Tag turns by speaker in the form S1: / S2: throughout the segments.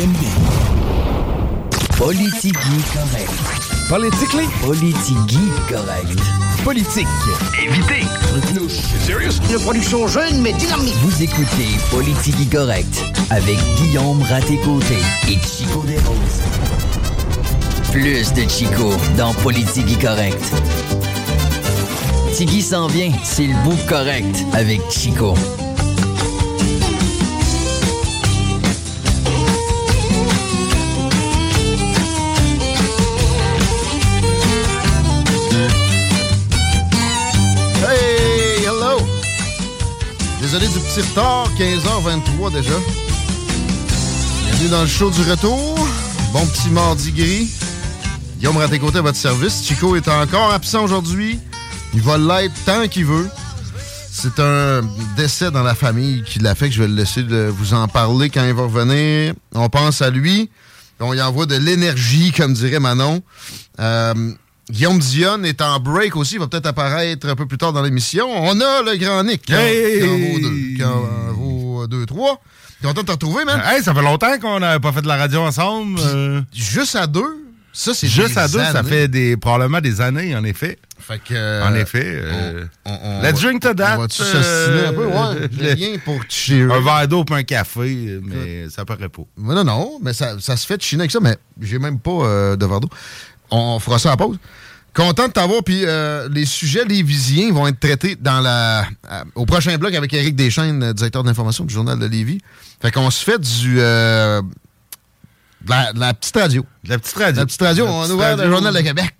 S1: CJMD. Politique correct.
S2: Politically?
S1: Politique correct.
S2: Politique.
S1: Évitez.
S3: Une production jeune mais dynamique.
S1: Vous écoutez Politique correct avec Guillaume Raté-Côté et Chico Desroses. Plus de Chico dans Politique correct. Tiggy s'en vient, c'est le bout correct avec Chico.
S4: Désolé du petit retard, 15h23 déjà. Bienvenue dans le show du retour. Bon petit mardi gris. Guillaume Raté-Côté à votre service. Chico est encore absent aujourd'hui. Il va l'être tant qu'il veut. C'est un décès dans la famille qui l'a fait je vais le laisser de vous en parler quand il va revenir. On pense à lui. On y envoie de l'énergie, comme dirait Manon. Euh, Guillaume Dion est en break aussi. Il va peut-être apparaître un peu plus tard dans l'émission. On a le grand Nick. qui en-
S2: Hey!
S4: Qui en vaut deux. Qui en vaut deux, trois. Content de te retrouver, man.
S2: Hey, ça fait longtemps qu'on n'a pas fait de la radio ensemble. euh,
S4: Juste à deux, ça, c'est
S2: juste à deux, ça fait des, probablement des années, en effet.
S4: Fait que, euh,
S2: en effet. euh,
S4: on- on
S2: let's drink to that.
S4: On va-tu s'assiner un peu? Ouais,
S2: le-
S4: viens pour.
S2: Un verre d'eau puis un café, mais ça paraît pas.
S4: Mais non, non, mais ça, ça se fait de chiner avec ça, mais j'ai même pas euh, de verre d'eau. On fera ça en pause. Content de t'avoir, puis euh, les sujets lévisiens vont être traités dans la euh, au prochain bloc avec Éric Deschaines, euh, directeur d'information du Journal de Lévis. Fait qu'on se fait du... euh, de, la, de la petite radio.
S2: De la petite radio.
S4: La petite radio,
S2: La
S4: on
S2: petite
S4: a ouvert le. Journal de Québec.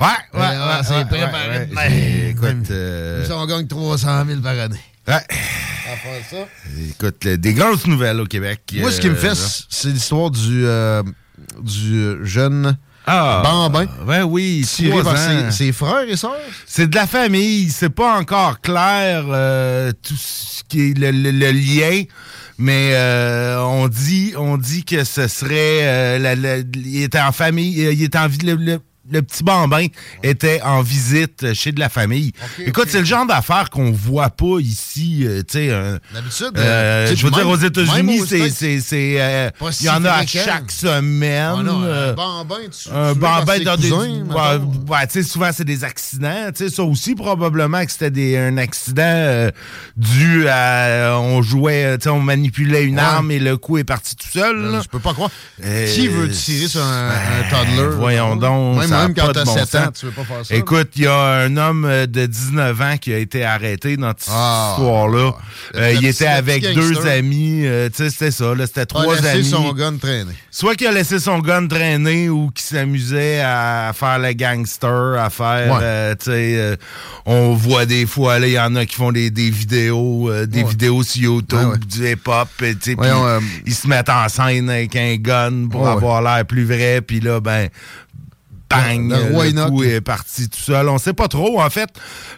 S2: Ouais, ouais,
S4: Ouais, c'est préparé
S2: ouais,
S4: de.
S2: Écoute,
S4: Ça, on gagne 300 000 par année.
S2: ouais,
S4: faire ça.
S2: écoute, des grosses nouvelles au Québec.
S4: Moi, ce qui me fait, c'est l'histoire du, du jeune
S2: Ah,
S4: Bambin.
S2: Ben oui,
S4: tiré par ses, ses frères et sœurs.
S2: C'est de la famille, c'est pas encore clair euh, tout ce qui est le, le- le lien, mais euh, on dit on dit que ce serait euh, la- la- il était en famille, euh, il était en le, le- petit bambin était en visite chez de la famille. Écoute, c'est le genre d'affaires qu'on voit pas ici, euh, tu sais. un-
S4: D'habitude,
S2: euh,
S4: euh, sais,
S2: je veux dire, aux États-Unis, c'est, euh, il y en a à chaque semaine.
S4: Non, un bambin, tu,
S2: un
S4: tu veux
S2: bambin dans des.
S4: cousins,
S2: tu sais, souvent, c'est des accidents. Tu sais, ça aussi, probablement que c'était des, un accident dû à. On jouait, tu sais, on manipulait une
S4: Ouais.
S2: arme et le coup est parti tout seul. là.
S4: Je peux pas croire. Qui veut tirer sur un, un
S2: ben,
S4: toddler?
S2: voyons donc,
S4: Même, même quand t'as
S2: bon
S4: 7 ans, tu veux pas faire ça.
S2: Écoute, il y a un homme euh, de 19 ans qui a été arrêté dans cette
S4: Ah,
S2: histoire-là.
S4: le-
S2: Euh, il était avec deux amis. euh, tu sais, c'était ça. C'était
S4: a
S2: trois
S4: laissé
S2: amis.
S4: son gun traîner.
S2: Soit qu'il a laissé son gun traîner ou qu'il s'amusait à faire le gangster, à faire,
S4: Ouais.
S2: euh, tu sais, on voit des fois, il y en a qui font des, des vidéos, des
S4: Ouais.
S2: vidéos sur YouTube,
S4: Ouais,
S2: du hip-hop, ils se mettent en scène avec un gun pour avoir l'air plus vrai, puis là, ben, bang,
S4: Le- le roi
S2: le
S4: Enoch.
S2: coup est parti tout seul. On sait pas trop, en fait.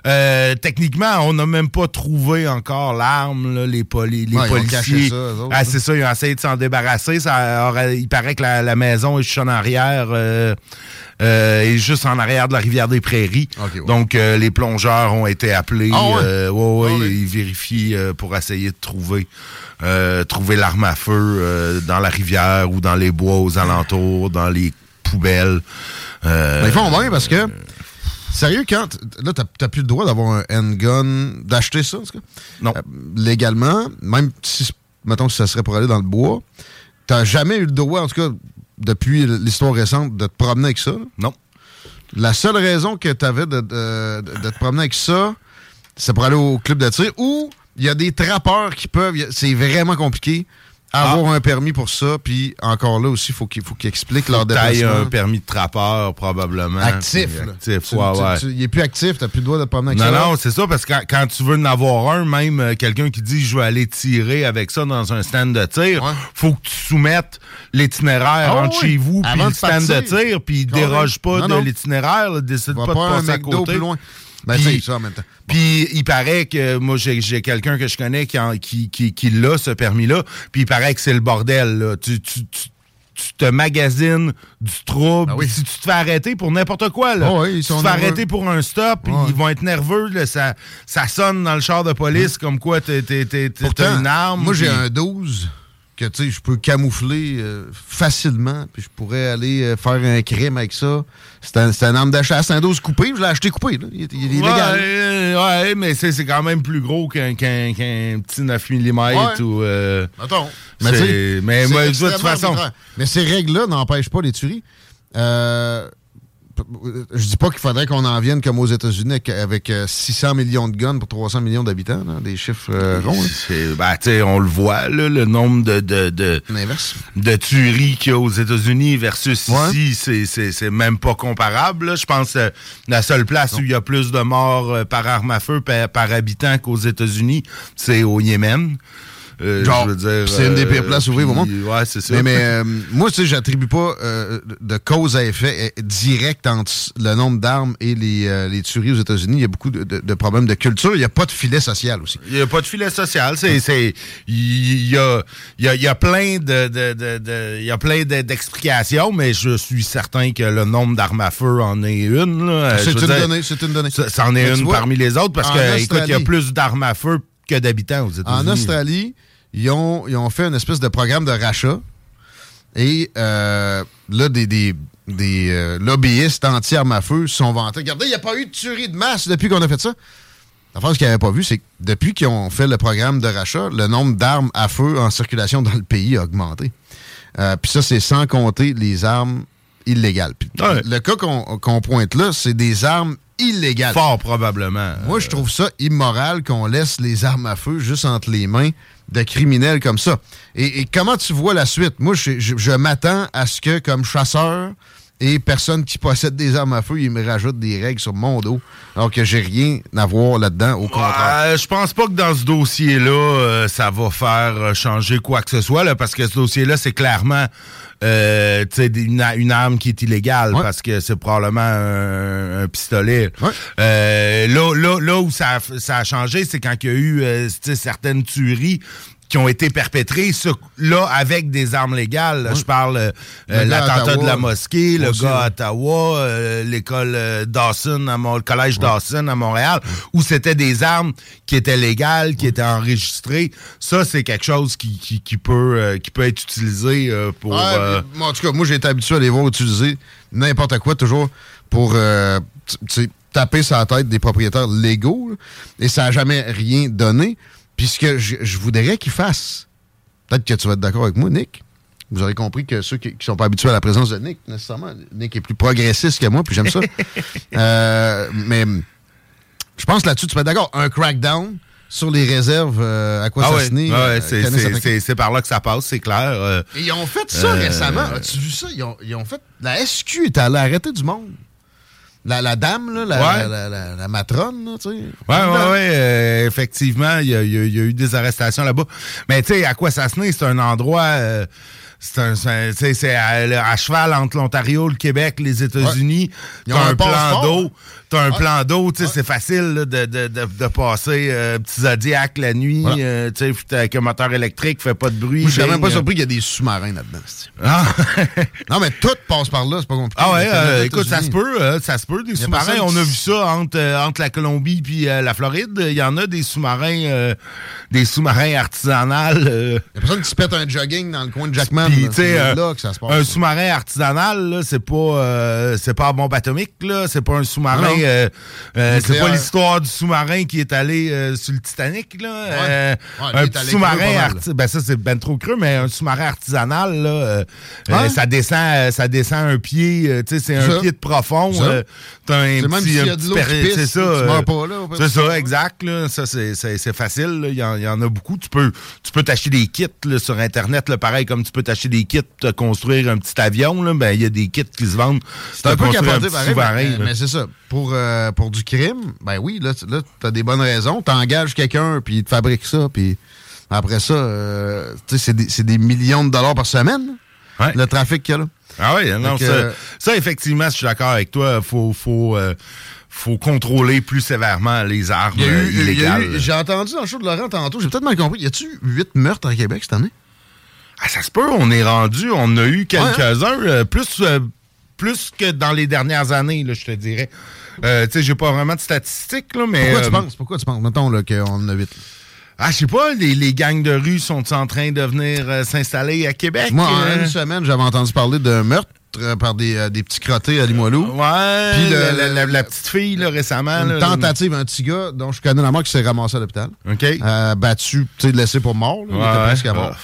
S2: Euh, techniquement, on n'a même pas trouvé encore l'arme, les, poli- les
S4: Ouais,
S2: policiers.
S4: ça,
S2: ah, c'est ça, ils ont essayé de s'en débarrasser. Ça aurait- il paraît que la, la maison est juste en arrière. euh, euh, est juste en arrière de la rivière des Prairies.
S4: Ouais.
S2: Donc, euh, les plongeurs ont été appelés.
S4: Ah ouais?
S2: euh, ouais, ouais,
S4: Ah.
S2: Ils vérifient euh, pour essayer de trouver euh, trouver l'arme à feu euh, dans la rivière ou dans les bois aux alentours, dans les poubelles. Euh,
S4: Mais ils font bien parce que Sérieux, quand. Là, t'as plus le droit d'avoir un handgun, d'acheter ça, en tout cas?
S2: Non.
S4: Euh, légalement, même si, mettons que ça serait pour aller dans le bois, t'as jamais eu le droit, en tout cas, depuis l'histoire récente, de te promener avec ça?
S2: Non.
S4: La seule raison que t'avais de, de, de, te promener avec ça, c'est pour aller au club de tir ou il y a des trappeurs qui peuvent. C'est vraiment compliqué avoir ah. un permis pour ça, puis encore là aussi, faut qu'il faut qu'ils expliquent leur déplacement.
S2: un permis de trappeur, probablement.
S4: Actif.
S2: actif, ouais, ouais.
S4: il est plus actif, t'as plus le droit de promener avec
S2: non. Non, c'est ça, parce que quand, tu veux en avoir un, même euh, quelqu'un qui dit je vais aller tirer avec ça dans un stand de tir, faut que tu soumettes l'itinéraire ah entre chez vous puis le stand de tir, puis il déroge pas de l'itinéraire, décide pas, de passer à côté. Plus loin.
S4: Ben, puis, ça en même temps.
S2: Puis il paraît que moi j'ai quelqu'un que je connais qui, qui, qui, l'a ce permis-là, puis il paraît que c'est le bordel. Là. Tu, tu, tu, te magasines du trouble. Ah si tu te fais arrêter pour n'importe quoi, là.
S4: Oh ils
S2: tu te fais arrêter pour un stop, ils vont être nerveux. Là, ça, ça sonne dans le char de police comme quoi t'as une arme.
S4: Moi, j'ai un 12 que tu sais, je peux camoufler euh, facilement, puis je pourrais aller euh, faire un crime avec ça. C'est un, un, arme d'achat. C'est un 12 coupé, je l'ai acheté coupé. Là. Il, est.
S2: Ouais, ouais mais c'est quand même plus gros qu'un petit 9 mm ou. Euh,
S4: Attends.
S2: Mais, mais moi, de toute façon.
S4: Mais ces règles-là n'empêchent pas les tueries. Euh, je dis pas qu'il faudrait qu'on en vienne comme aux États-Unis avec 600 euh, millions de guns pour 300 millions d'habitants, des chiffres euh, ronds.
S2: Ben, on le voit, le nombre de, de, de, tueries qu'il y a aux États-Unis versus ici, c'est même pas comparable. Je pense que la seule place où il y a plus de morts euh, par arme à feu par, par habitant qu'aux États-Unis, c'est au Yémen.
S4: Euh, c'est une des pires places où vivre au monde.
S2: Ouais, c'est ça.
S4: Mais, mais euh, moi, tu sais, j'attribue pas euh, de cause à effet direct entre le nombre d'armes et les, les, tueries aux États-Unis. Il y a beaucoup de, problèmes de culture. Il n'y a pas de filet social aussi.
S2: Il n'y a pas de filet social. C'est, il y a, y a, y a plein de, il y a plein d'explications, mais je suis certain que le nombre d'armes à feu en est une.
S4: C'est une, donnée. C'est une donnée.
S2: Ça, en est une parmi les autres parce que, écoute, il y a plus d'armes à feu que d'habitants aux États-Unis.
S4: En Australie, ils ont, ils ont fait une espèce de programme de rachat. Et euh, là, des, des, des euh, lobbyistes anti-armes à feu sont vantés. Regardez, il n'y a pas eu de tuerie de masse depuis qu'on a fait ça. La chose qu'ils n'avaient pas vu, c'est que depuis qu'ils ont fait le programme de rachat, le nombre d'armes à feu en circulation dans le pays a augmenté. Euh, puis ça, c'est sans compter les armes illégales. Le cas qu'on pointe là, c'est des armes illégales.
S2: Fort probablement.
S4: Moi, je trouve ça immoral qu'on laisse les armes à feu juste entre les mains de criminels comme ça. Et, comment tu vois la suite? Moi, je, m'attends à ce que, comme chasseur et personne qui possède des armes à feu, il me rajoute des règles sur mon dos, alors que j'ai rien à voir là-dedans, au contraire.
S2: je pense pas que dans ce dossier-là, euh, ça va faire euh, changer quoi que ce soit, là, parce que ce dossier-là, c'est clairement euh, une, une, arme qui est illégale parce que c'est probablement un, pistolet. Là, là, là, où ça, ça a changé, c'est quand il y a eu certaines tueries qui ont été perpétrés, là, avec des armes légales. Je parle euh, l'attentat de la mosquée, le gars à Ottawa, euh, l'école euh, Dawson, à le collège Dawson à Montréal, où c'était des armes qui étaient légales, qui étaient enregistrées. Ça, c'est quelque chose qui, qui, peut, qui peut être utilisé pour...
S4: en tout cas, moi, j'ai été habitué à les voir utiliser n'importe quoi, toujours pour taper sur la tête des propriétaires légaux, et ça n'a jamais rien donné. Puis ce que je, voudrais qu'il fasse, peut-être que tu vas être d'accord avec moi, Nick. Vous aurez compris que ceux qui ne sont pas habitués à la présence de Nick, nécessairement, Nick est plus progressiste que moi, puis j'aime ça. Euh, mais je pense là-dessus, tu vas être d'accord. Un crackdown sur les réserves euh, à quoi
S2: ah
S4: ça se
S2: euh, c'est par là que ça passe, c'est clair.
S4: Et ils ont fait ça récemment. As-tu vu ça? Ils ont, ils ont, fait. La SQ est allée arrêter du monde. La, dame, là, la, la, matrone, tu sais. Oui,
S2: oui, oui. Euh, effectivement, il y, a, eu des arrestations là-bas. Mais tu sais, à quoi ça se C'est un endroit... Euh, c'est à, cheval entre l'Ontario, le Québec, les États-Unis. Ils ont un, plan d'eau. T'as un plan d'eau, tu sais, c'est facile de, de, de, passer euh, petit Zodiac la nuit, euh, tu sais, avec un moteur électrique, fait pas de bruit.
S4: je suis même pas surpris qu'il y a des sous-marins là-dedans. Ah. non, mais tout passe par là, c'est pas compliqué.
S2: Ah ouais, euh, écoute, ça se peut, ça se peut, des sous-marins. On a vu ça entre, entre la Colombie puis la Floride. Il y en a des sous-marins, des sous-marins artisanaux. Il y a
S4: personne qui se pète un jogging dans le coin de Jackman.
S2: Un sous-marin artisanal, c'est pas, c'est pas bombe atomique, là. C'est pas un sous-marin euh, euh, c'est pas l'histoire du sous-marin qui est allé euh, sur le Titanic, là. un sous-marin, ben ça c'est ben trop creux, mais un sous-marin artisanal, là, ça descend, ça descend un pied, tu sais, c'est un pied de profond.
S4: t'as un petit, c'est
S2: ça. c'est ça, exact. Là, ça c'est facile. Il y, en a beaucoup. Tu peux, tu peux t'acheter des kits sur internet, là, pareil comme tu peux t'acheter des kits pour construire un petit avion. Là, ben il y a des kits qui se vendent.
S4: C'est un peu capoté pareil, mais, c'est ça. Pour, euh, pour du crime, ben oui, là, là tu as des bonnes raisons. Tu engages quelqu'un, puis il te fabrique ça, puis après ça, euh, c'est des, des, millions de dollars par semaine, le trafic qu'il y a là.
S2: Ah oui, non, ça, euh, ça, effectivement, je suis d'accord avec toi. Faut, faut, faut contrôler plus sévèrement les armes illégales.
S4: J'ai entendu dans le show de Laurent tantôt, j'ai peut-être mal compris. Y a-tu huit meurtres à Québec cette année?
S2: Ah, ça se peut, on est rendu, on a eu quelques-uns, plus plus que dans les dernières années, là, je te dirais. Euh, tu sais, j'ai pas vraiment de statistiques, là, mais...
S4: Pourquoi tu euh, penses? Pourquoi tu penses? Mettons qu'on en a vite.
S2: Ah, je sais pas, les, gangs de rue sont en train de venir euh, s'installer à Québec?
S4: Moi, en une semaine, j'avais entendu parler d'un meurtre par des, des, petits crottés à Limoilou.
S2: Ouais, Puis la, petite fille, là, récemment.
S4: Une tentative, un petit gars dont je connais la mort qui s'est ramassé à l'hôpital.
S2: OK.
S4: battu, tu sais, laissé pour mort. il était presque à mort.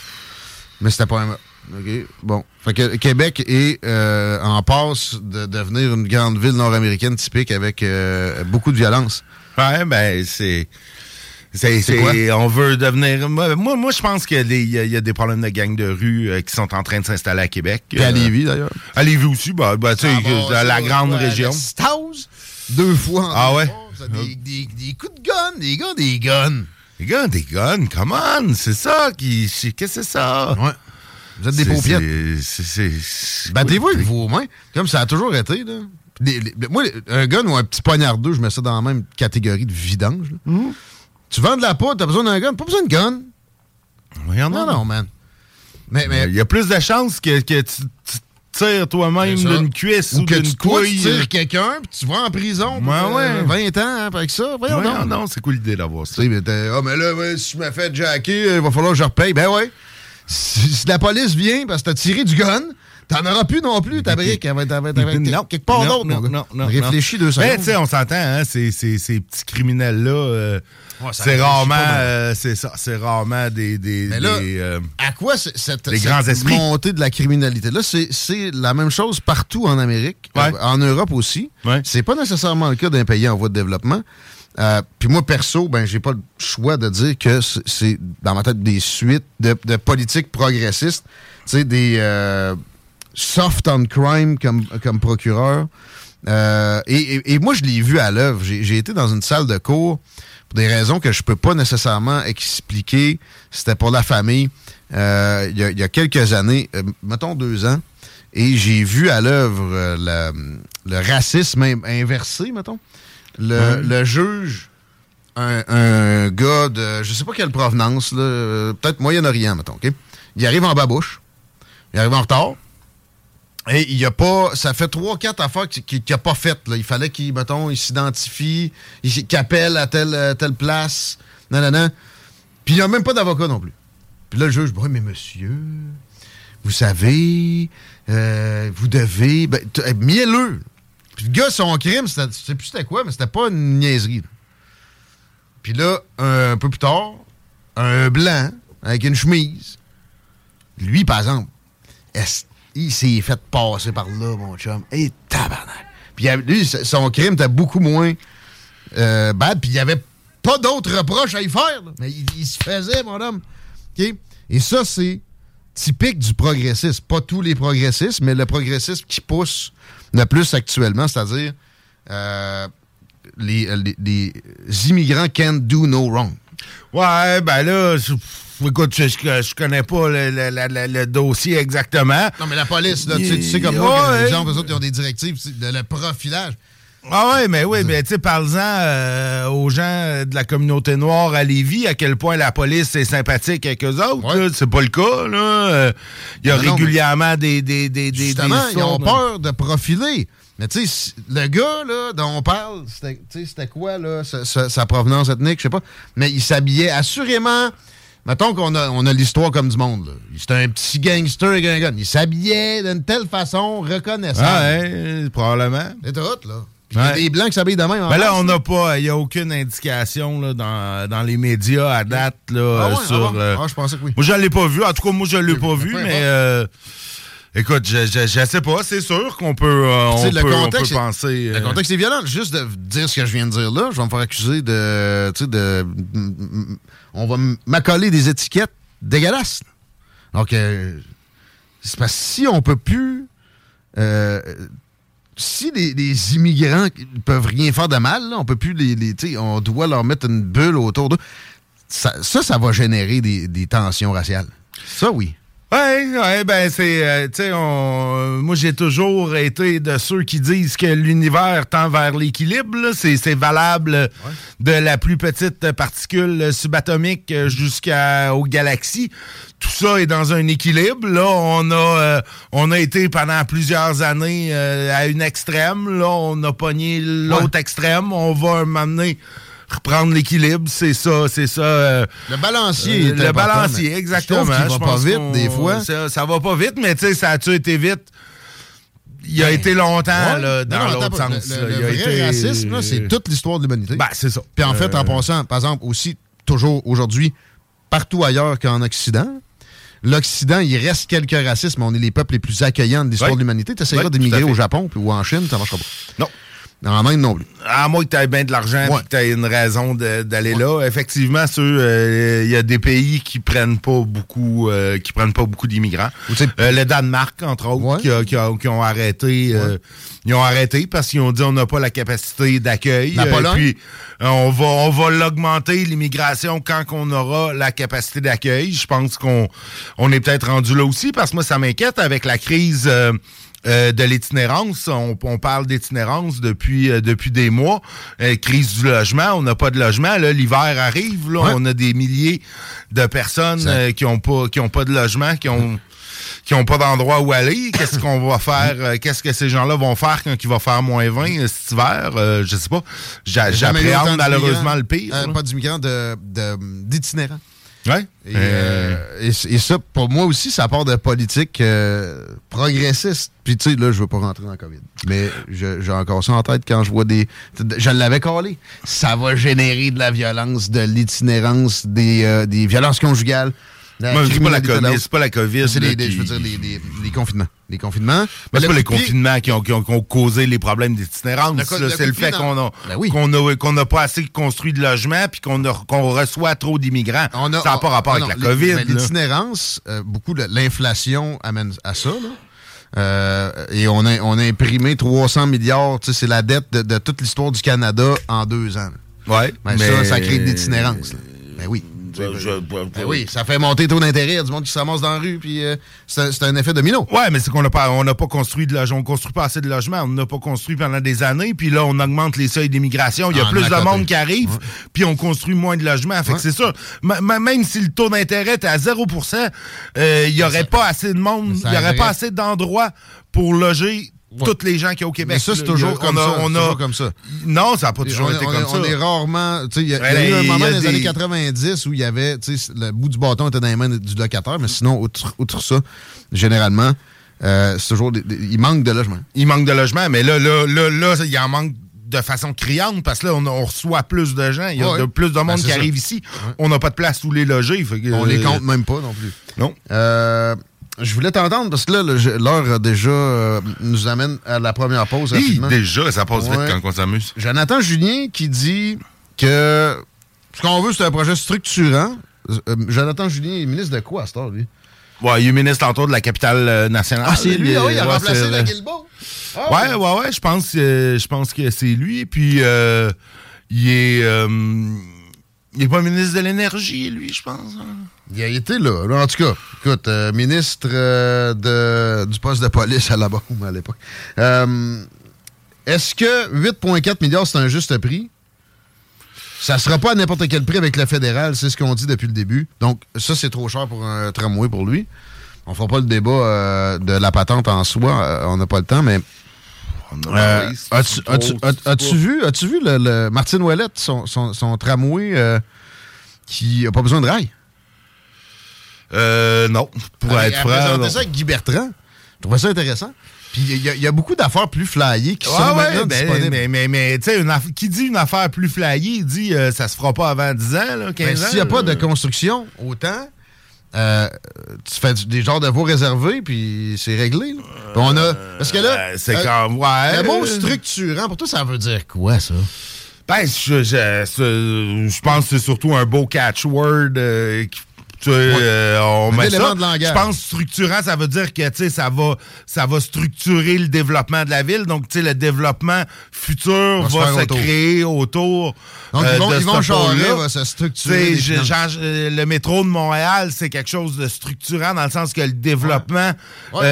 S4: Mais c'était pas un meurtre. OK. Bon. Fait que Québec est euh, en passe de devenir une grande ville nord-américaine typique avec euh, beaucoup de violence.
S2: Ouais, ben, c'est. C'est, on veut devenir. Moi, moi, je pense qu'il y, a des problèmes de gangs de rue euh, qui sont en train de s'installer à Québec.
S4: Et à Lévis, d'ailleurs.
S2: À Lévis aussi, bah, bah tu sais, ah, la grande région.
S4: deux fois.
S2: Ah ouais?
S4: Des, des, des, coups de gun, des gars, des guns.
S2: Des gars, des guns, come on, c'est ça qui. Qu'est-ce que c'est ça?
S4: Ouais. Vous êtes des paupières. Battez-vous avec vos mains. Comme ça a toujours été. Là. moi, un gun ou un petit poignard d'eau, je mets ça dans la même catégorie de vidange. Mhm. Tu vends de la poudre, t'as besoin d'un gun? Pas besoin de gun.
S2: Rien non,
S4: non, man.
S2: Mais il y a plus de chances que, que tu, tires toi-même d'une cuisse ou, couille.
S4: tu tires quelqu'un, puis tu vas en prison.
S2: Ouais, ouais.
S4: 20 ans hein, avec ça. Voyons
S2: non, non, c'est quoi l'idée d'avoir ça?
S4: mais, ah, mais là, si je me fais jacker, il va falloir que je repaye. Ben ouais. Si, la police vient parce que t'as tiré du gun, T'en auras plus non plus, ta brique. Elle va être quelque part d'autre. Non, non, non, Réfléchis deux secondes.
S2: Mais tu sais, on s'entend, hein, ces, ces, ces petits criminels-là, euh, c'est rarement, euh, c'est ça, c'est rarement des, des,
S4: Mais là,
S2: des euh,
S4: à quoi cette, cette montée de la criminalité? Là, c'est la même chose partout en Amérique, en Europe aussi.
S2: Ouais.
S4: C'est pas nécessairement le cas d'un pays en voie de développement. Euh, puis moi, perso, ben, j'ai pas le choix de dire que c'est dans ma tête des suites de, politiques progressistes. Tu sais, des euh, soft on crime comme, comme procureur. Euh, et, moi, je l'ai vu à l'œuvre. J'ai été dans une salle de cours pour des raisons que je peux pas nécessairement expliquer. C'était pour la famille. Il y, a quelques années, mettons deux ans, et j'ai vu à l'œuvre le racisme inversé, mettons le, juge, un, gars de je sais pas quelle provenance, peut-être Moyen-Orient, mettons, OK? Il arrive en babouche, il arrive en retard, et il a pas. Ça fait trois, quatre affaires qu'il n'a pas faites. Il fallait qu'il, mettons, il s'identifie, qu'il appelle à telle, telle place. Non, non, non. Puis il n'y a même pas d'avocat non plus. Puis là, le juge, oui, mais monsieur, vous savez, euh, vous devez. Ben, mielleux. Puis le gars, son crime, je sais plus c'était quoi, mais c'était pas une niaiserie. Puis là, un, peu plus tard, un blanc avec une chemise. Lui, par exemple, il s'est fait passer par là, mon chum. Et tabarnak. Puis lui, son crime était beaucoup moins euh, bad. Puis il n'y avait pas d'autres reproches à y faire. Mais il, se faisait, mon homme. Et ça, c'est typique du progressisme. Pas tous les progressistes, mais le progressisme qui pousse le plus actuellement, c'est-à-dire euh, les, les, immigrants can do no wrong.
S2: Ouais, ben là, écoute, je, je, connais pas le, dossier exactement.
S4: Non, mais la police, là, tu, sais, comme moi, les gens, ils ont des directives, de le profilage.
S2: Ah oui, mais oui, mais tu sais, parle-en euh, aux gens de la communauté noire à Lévis, à quel point la police est sympathique avec eux autres. C'est pas le cas, là. Il y a régulièrement des, des, des,
S4: Justement, ils ont peur de profiler. Mais tu sais, le gars là, dont on parle, c'était quoi, là, sa, provenance ethnique, je sais pas. Mais il s'habillait assurément... Mettons qu'on a, on a l'histoire comme du monde. C'était un petit gangster Il s'habillait d'une telle façon reconnaissable.
S2: Ah, ouais, probablement.
S4: C'est hot, là. Il y a des blancs qui s'habillent de même. en
S2: Mais là, on n'a pas, il n'y a aucune indication là, dans, dans les médias à date là,
S4: Ah ouais,
S2: sur.
S4: ah bon?
S2: euh,
S4: Ah, je pensais que oui.
S2: Moi, je ne l'ai pas vu. En tout cas, moi, je ne l'ai pas vu,
S4: peu
S2: mais. euh, écoute, je, je, je sais pas. C'est sûr qu'on peut, euh, on
S4: le
S2: peut, on
S4: contexte
S2: peut penser.
S4: Le
S2: euh,
S4: contexte est violent. Juste de dire ce que je viens de dire là, je vais me faire accuser de. Tu sais, de. On va m'accoler des étiquettes dégueulasses. Donc, euh, c'est parce que si on peut plus. Si les, immigrants ne peuvent rien faire de mal, on peut plus les. les on doit leur mettre une bulle autour d'eux. Ça, ça, va générer des tensions raciales. Ça, oui.
S2: Ouais, ouais, ben c'est, euh, tu sais, on- moi j'ai toujours été de ceux qui disent que l'univers tend vers l'équilibre. là. C'est, c'est valable de la plus petite particule subatomique euh, jusqu'aux galaxies. Tout ça est dans un équilibre. Là, on a, euh, on a été pendant plusieurs années euh, à une extrême. Là, on a pogné l'autre extrême. On va m'amener reprendre l'équilibre. C'est ça, c'est ça. euh,
S4: Le balancier
S2: euh, le balancier, exactement.
S4: Je qu'il va
S2: Je
S4: pas vite, des fois.
S2: Ça, ça va pas vite, mais tu sais, ça a-tu été vite? Il a été longtemps
S4: Ouais.
S2: là,
S4: Non,
S2: dans l'autre sens.
S4: Le, le-
S2: Il
S4: le
S2: a
S4: vrai
S2: été-
S4: racisme, c'est toute l'histoire de l'humanité.
S2: Ben, c'est ça.
S4: Puis en fait, en
S2: Euh,
S4: passant, par exemple, aussi, toujours aujourd'hui, partout ailleurs qu'en Occident, l'Occident, il reste quelques racismes. On est les peuples les plus accueillants de l'histoire de l'humanité. Tu essaieras d'immigrer au Japon ou en Chine, ça ne marchera pas.
S2: Non.
S4: En Inde non plus.
S2: À moins que tu aies bien de l'argent
S4: Ouais.
S2: et que tu aies une raison d'aller là. Effectivement, euh, il y a des pays qui prennent pas beaucoup euh, qui prennent pas beaucoup d'immigrants. Euh, le Danemark, entre autres,
S4: Ouais.
S2: qui, a- qui a- qui ont arrêté. ils ont arrêté parce qu'ils ont dit on n'a pas la capacité d'accueil.
S4: La Pologne?
S2: puis on va on va l'augmenter l'immigration quand on aura la capacité d'accueil. Je pense qu'on on est peut-être rendu là aussi parce que moi ça m'inquiète avec la crise. Euh, de l'itinérance. On, on parle d'itinérance depuis euh, depuis des mois. Euh, crise du logement, on n'a pas de logement. L'hiver arrive. Là,
S4: Ouais.
S2: on a des milliers de personnes qui ont pas qui ont pas de logement, qui ont qui ont pas d'endroit où aller. Qu'est-ce qu'on va faire Qu'est-ce que ces gens-là vont faire quand il va faire moins 20 euh, cet hiver? Euh, Je sais pas. J'appréhende malheureusement le pire.
S4: Euh, pas d'immigrants, de- de- d'itinérants.
S2: Ouais.
S4: Et,
S2: Euh,
S4: euh, et, et ça, pour moi aussi, ça part de politique euh, progressiste. Puis, tu sais, là, je veux pas rentrer dans le COVID. Mais j'ai encore ça en tête quand je vois des. Je l'avais collé. Ça va générer de la violence, de l'itinérance, des, euh, des violences conjugales.
S2: C'est pas la COVID. C'est pas la COVID.
S4: C'est
S2: là,
S4: les, je veux dire, les, les- les confinements. Les confinements.
S2: Mais c'est pas les confinements qui ont, qui ont- qui ont causé les problèmes d'itinérance. Là. C'est le fait qu'on a
S4: Ben oui.
S2: qu'on a qu'on n'a pas assez construit de logements puis qu'on qu'on reçoit trop d'immigrants. Ça n'a pas rapport avec
S4: non,
S2: la COVID.
S4: ben,
S2: là.
S4: L'itinérance, euh, beaucoup de l'inflation amène à ça. là. Euh, et on a, on a imprimé 300 milliards. C'est la dette de, de toute l'histoire du Canada en deux ans.
S2: Ouais,
S4: Ben, Ça, ça crée de l'itinérance. là. Ben oui.
S2: Je- je-
S4: Ben oui, ça fait monter le taux d'intérêt. Il y a du monde qui se ramasse dans la rue. Puis euh, c'est un- effet domino.
S2: Ouais, mais c'est qu'on n'a pas, on n'a pas construit de logement, on construit pas assez de logements, on n'a pas construit pendant des années, puis là on augmente les seuils d'immigration, il y a
S4: En
S2: plus de monde qui arrive, puis on construit moins de logements. Fait
S4: Ouais.
S2: que c'est. M- m- même si le taux d'intérêt était à 0%, euh, il y aurait pas assez de monde, il
S4: ça
S2: y aurait pas assez d'endroits pour loger tous les gens qui ont au Québec.
S4: Mais ça, c'est toujours
S2: a-
S4: comme
S2: on a-
S4: ça.
S2: on
S4: c'est
S2: a-
S4: toujours comme ça.
S2: Non, ça n'a pas toujours
S4: on,
S2: été
S4: on
S2: comme
S4: est,
S2: ça.
S4: on est rarement. Il y, a- y a eu un
S2: y
S4: moment dans les
S2: des-
S4: années 90 où il y avait. Le bout du bâton était dans les mains du locataire, mais sinon, outre, outre ça, généralement, euh, c'est toujours. des- des- il manque de logement.
S2: il manque de logements, mais là, là, là, là, il en manque de façon criante parce que là, on, on reçoit plus de gens. Il y a
S4: Ouais.
S2: de, plus de
S4: Ben,
S2: monde qui
S4: ça.
S2: arrive ici. On n'a pas de place où les loger. que,
S4: On les
S2: euh,
S4: compte même pas non plus.
S2: Non.
S4: Euh, je voulais t'entendre parce que là, l'heure déjà euh, nous amène à la première pause.
S2: Hi,
S4: rapidement.
S2: déjà, ça passe
S4: Ouais.
S2: vite quand on s'amuse.
S4: Jonathan Julien qui dit que ce qu'on veut, c'est un projet structurant. Euh, Jonathan Julien est ministre de quoi à cette heure, lui?
S2: Ouais, il est ministre tantôt de la capitale euh, nationale.
S4: Ah, c'est lui, ah oui, il a
S2: Ouais,
S4: remplacé la Guilbeault. Ah,
S2: Ouais, ouais, ouais, je pense, je pense que c'est lui. Puis, euh, il est. il est pas ministre de l'énergie, lui, je pense. hein.
S4: Il a été là. en tout cas, écoute, euh, ministre euh, de, du poste de police à la bombe à l'époque. Euh, Est-ce que 8,4 milliards, c'est un juste prix? Ça sera pas à n'importe quel prix avec le fédéral, c'est ce qu'on dit depuis le début. Donc, ça, c'est trop cher pour un tramway pour lui. On fera pas le débat de la patente en soi, on n'a pas le temps, mais euh, as-tu
S2: trop,
S4: as-tu-
S2: c'est
S4: as-
S2: pas-
S4: vu, vu le, le Martine Ouellette, son, son, son tramway euh, qui a pas besoin de rail?
S2: Euh, non, pour être franc.
S4: présentait
S2: non.
S4: ça avec Guy Bertrand. Je trouvais ça intéressant. Puis il y, a beaucoup d'affaires plus flyées qui sont maintenant
S2: ben. Mais, mais, mais tu sais, qui dit une affaire plus flyée, il dit euh, ça se fera pas avant 10 ans, là, 15 ben,
S4: S'il n'y a pas de construction, autant... Euh, tu fais des genres de voies réservées, puis c'est réglé. on a. Parce que là.
S2: c'est comme. Ouais.
S4: Le mot structurant, pour toi, ça veut dire quoi, ça?
S2: Ben, je, je, pense que c'est surtout un beau catchword euh, qui tu euh, on met ça. Je pense structurant, ça veut dire que ça va, ça va structurer le développement de la ville. Donc, le développement futur va, se, créer autour.
S4: Donc, ils vont, ils va se structurer.
S2: le métro de Montréal, c'est quelque chose de structurant dans le sens que le développement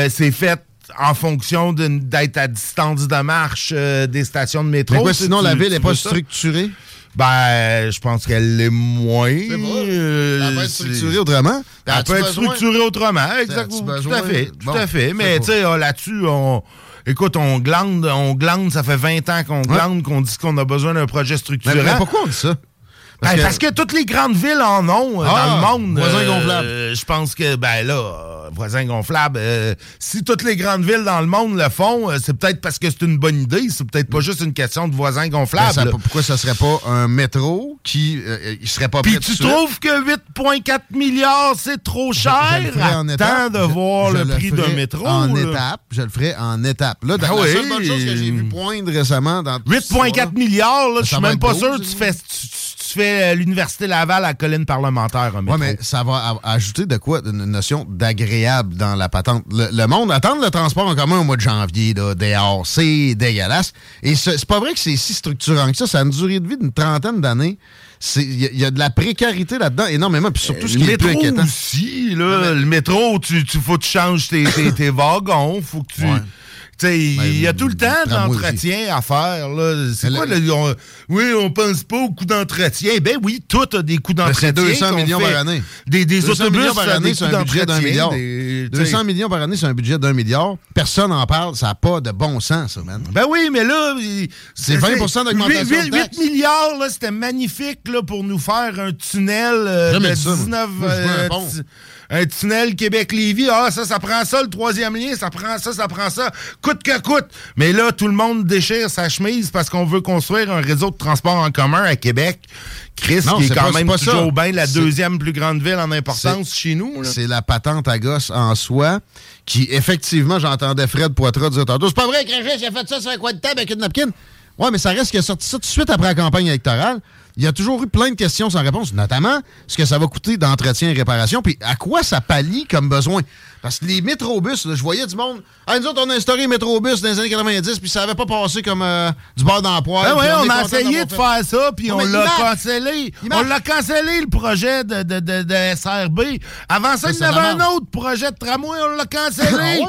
S2: s'est fait en fonction d'être à distance de marche euh, des stations de métro.
S4: Mais quoi, sinon, la ville n'est pas structurée?
S2: Ben, je pense qu'elle l'est moins.
S4: Euh, elle peut être structurée autrement.
S2: Elle peut être structurée autrement, exactement. Tout à fait, tout à fait. Mais tu sais, ah, là-dessus, on... Écoute, on glande, on glande, ça fait 20 ans qu'on glande, qu'on dit qu'on a besoin d'un projet structuré.
S4: Mais pourquoi on dit ça?
S2: Ben, parce, que... toutes les grandes villes en ont euh, dans le ah, monde.
S4: Voisin euh, gonflable.
S2: je pense que, ben là, voisin gonflable, euh, si toutes les grandes villes dans le monde le font, c'est peut-être parce que c'est une bonne idée. C'est peut-être pas juste une question de voisin gonflable.
S4: Ben, pourquoi ça serait pas un métro qui il serait pas
S2: Puis tu trouves que 8,4 milliards, c'est trop cher? Attends de voir le, prix d'un métro.
S4: En étape. Je le ferai en étape. Là, ben la seule bonne chose que j'ai vu poindre récemment dans
S2: 8,4 milliards, je suis même pas sûr que tu fais fais euh, l'Université Laval à colline parlementaire.
S4: Oui, mais ça va ajouter de quoi? Une notion d'agréable dans la patente. Le, monde attend le transport en commun au mois de janvier, là, dehors. C'est dégueulasse. Et c'est pas vrai que c'est si structurant que ça. Ça a une durée de vie d'une trentaine d'années. Il y, a de la précarité là-dedans énormément, puis surtout ce qui est plus inquiétant.
S2: Aussi, là, Le métro, tu, tu faut que tu changes tes, tes, wagons, faut que tu... Ben, il y a tout le temps d'entretien à faire. C'est quoi le, Oui, on pense pas au coût d'entretien. Ben oui, tout a des coûts ben, d'entretien.
S4: C'est 200 millions par année.
S2: Des, des autobus
S4: par année, c'est un budget d'un milliard. 200 millions par année, c'est un budget d'un milliard. Personne n'en parle. Ça n'a pas de bon sens, ça, man.
S2: Ben oui, mais là...
S4: C'est 20% d'augmentation 8,
S2: 8, milliards, c'était magnifique là, pour nous faire un tunnel euh, de 19 un tunnel Québec-Lévis. Ah, ça, ça prend ça, le troisième lien, ça prend ça, ça prend ça. Coûte que coûte. Mais là, tout le monde déchire sa chemise parce qu'on veut construire un réseau de transport en commun à Québec. Chris, qui est, quand même toujours bien la deuxième plus grande ville en importance chez nous.
S4: C'est la patente à gosse en soi qui, effectivement, j'entendais Fred Poitras dire tantôt, c'est pas vrai, Crégis, j'ai fait ça sur un coin de table avec une napkin. Ouais, mais ça reste qu'il a sorti ça tout de suite après la campagne électorale il y a toujours eu plein de questions sans réponse, notamment ce que ça va coûter d'entretien et réparation, puis à quoi ça pallie comme besoin? Parce que les métrobus, je voyais du monde. Ah, nous autres, on a instauré les métrobus dans les années 90, puis ça n'avait pas passé comme euh, du bord d'emploi.
S2: Ben oui, on, a essayé de faire ça, puis on l'a cancellé. On l'a cancellé, le projet de, de, de, SRB. Avant ça, il y avait un autre projet de tramway, on l'a cancellé.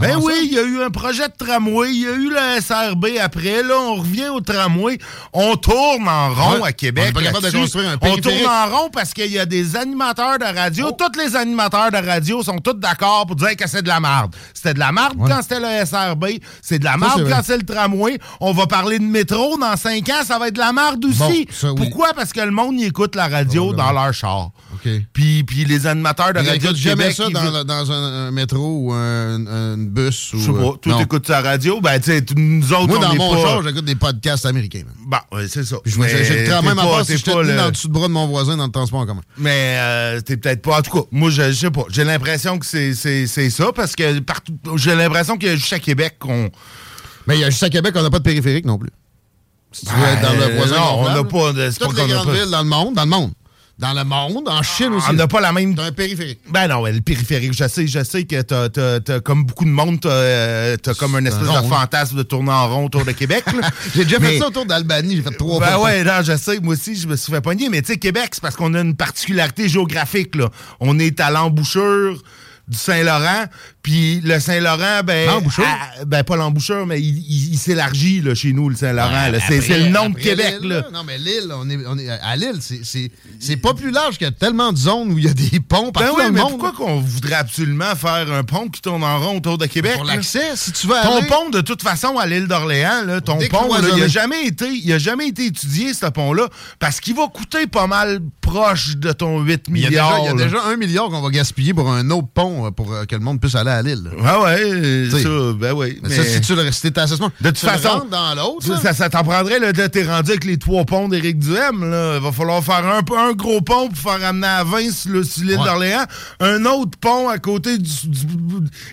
S2: Ben oui, il y a eu un projet de tramway, il y a eu le SRB après. Là, on revient au tramway. On tourne en rond à Québec. On,
S4: pas de construire un
S2: on tourne en rond parce qu'il y a des animateurs de radio. Oh. Tous les animateurs de radio sont tous d'accord pour dire que c'est de la merde. C'était de la merde quand c'était le SRB. C'est de la merde quand c'est le tramway. On va parler de métro dans cinq ans. Ça va être de la merde aussi. Pourquoi? Parce que le monde y écoute la radio dans leur char. Puis, puis les animateurs de radio.
S4: jamais ça dans, dans un, métro ou un, bus. Ou,
S2: je sais pas. Euh, tout écoute sa radio? Ben, tu sais, nous autres,
S4: Moi, dans mon
S2: pas...
S4: char, j'écoute des podcasts américains.
S2: Bah, oui, c'est ça.
S4: Je quand même à si je dans le dessous de bras de mon voisin dans le transport en commun.
S2: Mais euh, t'es peut-être pas. En tout cas, moi, je, sais pas. J'ai l'impression que c'est ça parce que partout. J'ai l'impression qu'il y a juste à Québec qu'on.
S4: Mais il y a juste à Québec qu'on n'a pas de périphérique non plus.
S2: Si tu veux être dans le ben, voisin. Non, on n'a pas.
S4: Toutes les grandes villes dans le monde, dans le monde dans le monde, en Chine aussi.
S2: On n'a pas la même.
S4: T'as un périphérique.
S2: Ben non, le périphérique, je sais, je sais que t'as, comme beaucoup de monde, t'as, euh, comme un espèce de fantasme de tourner en rond autour de Québec.
S4: j'ai déjà fait ça autour d'Albanie, j'ai fait trois
S2: ben ouais, non, je sais, moi aussi, je me suis fait pogner. Mais tu sais, Québec, c'est parce qu'on a une particularité géographique, là. On est à l'embouchure du Saint-Laurent, puis le Saint-Laurent, ben.
S4: L'embouchure?
S2: ben, pas l'embouchure, mais il, s'élargit là, chez nous, le Saint-Laurent. c'est, le nom de Québec. Là.
S4: Non, mais l'île, on est, on est à l'île, c'est, pas plus large qu'il y a tellement de zones où il y a des ponts partout ben oui, mais
S2: Pourquoi qu'on voudrait absolument faire un pont qui tourne en rond autour de Québec?
S4: Pour l'accès, si tu veux
S2: Ton pont, de toute façon, à l'île d'Orléans, ton pont, il n'a jamais, été, jamais été étudié, ce pont-là, parce qu'il va coûter pas mal, proche de ton 8
S4: Il y a
S2: milliards.
S4: déjà, il y a déjà un milliard qu'on va gaspiller pour un autre pont euh, pour euh, que le monde puisse aller à l'île. là.
S2: Ah ouais, ça, ben oui.
S4: Mais ça, si tu le t'es assessment,
S2: De toute façon,
S4: dans l'autre,
S2: ça, t'en prendrait, là, de- t'es rendu avec les trois ponts d'Éric Duhem, là. Il va falloir faire un, un gros pont pour faire amener à 20 sur le- sur l'île
S4: Ouais.
S2: d'Orléans. Un autre pont à côté du... du-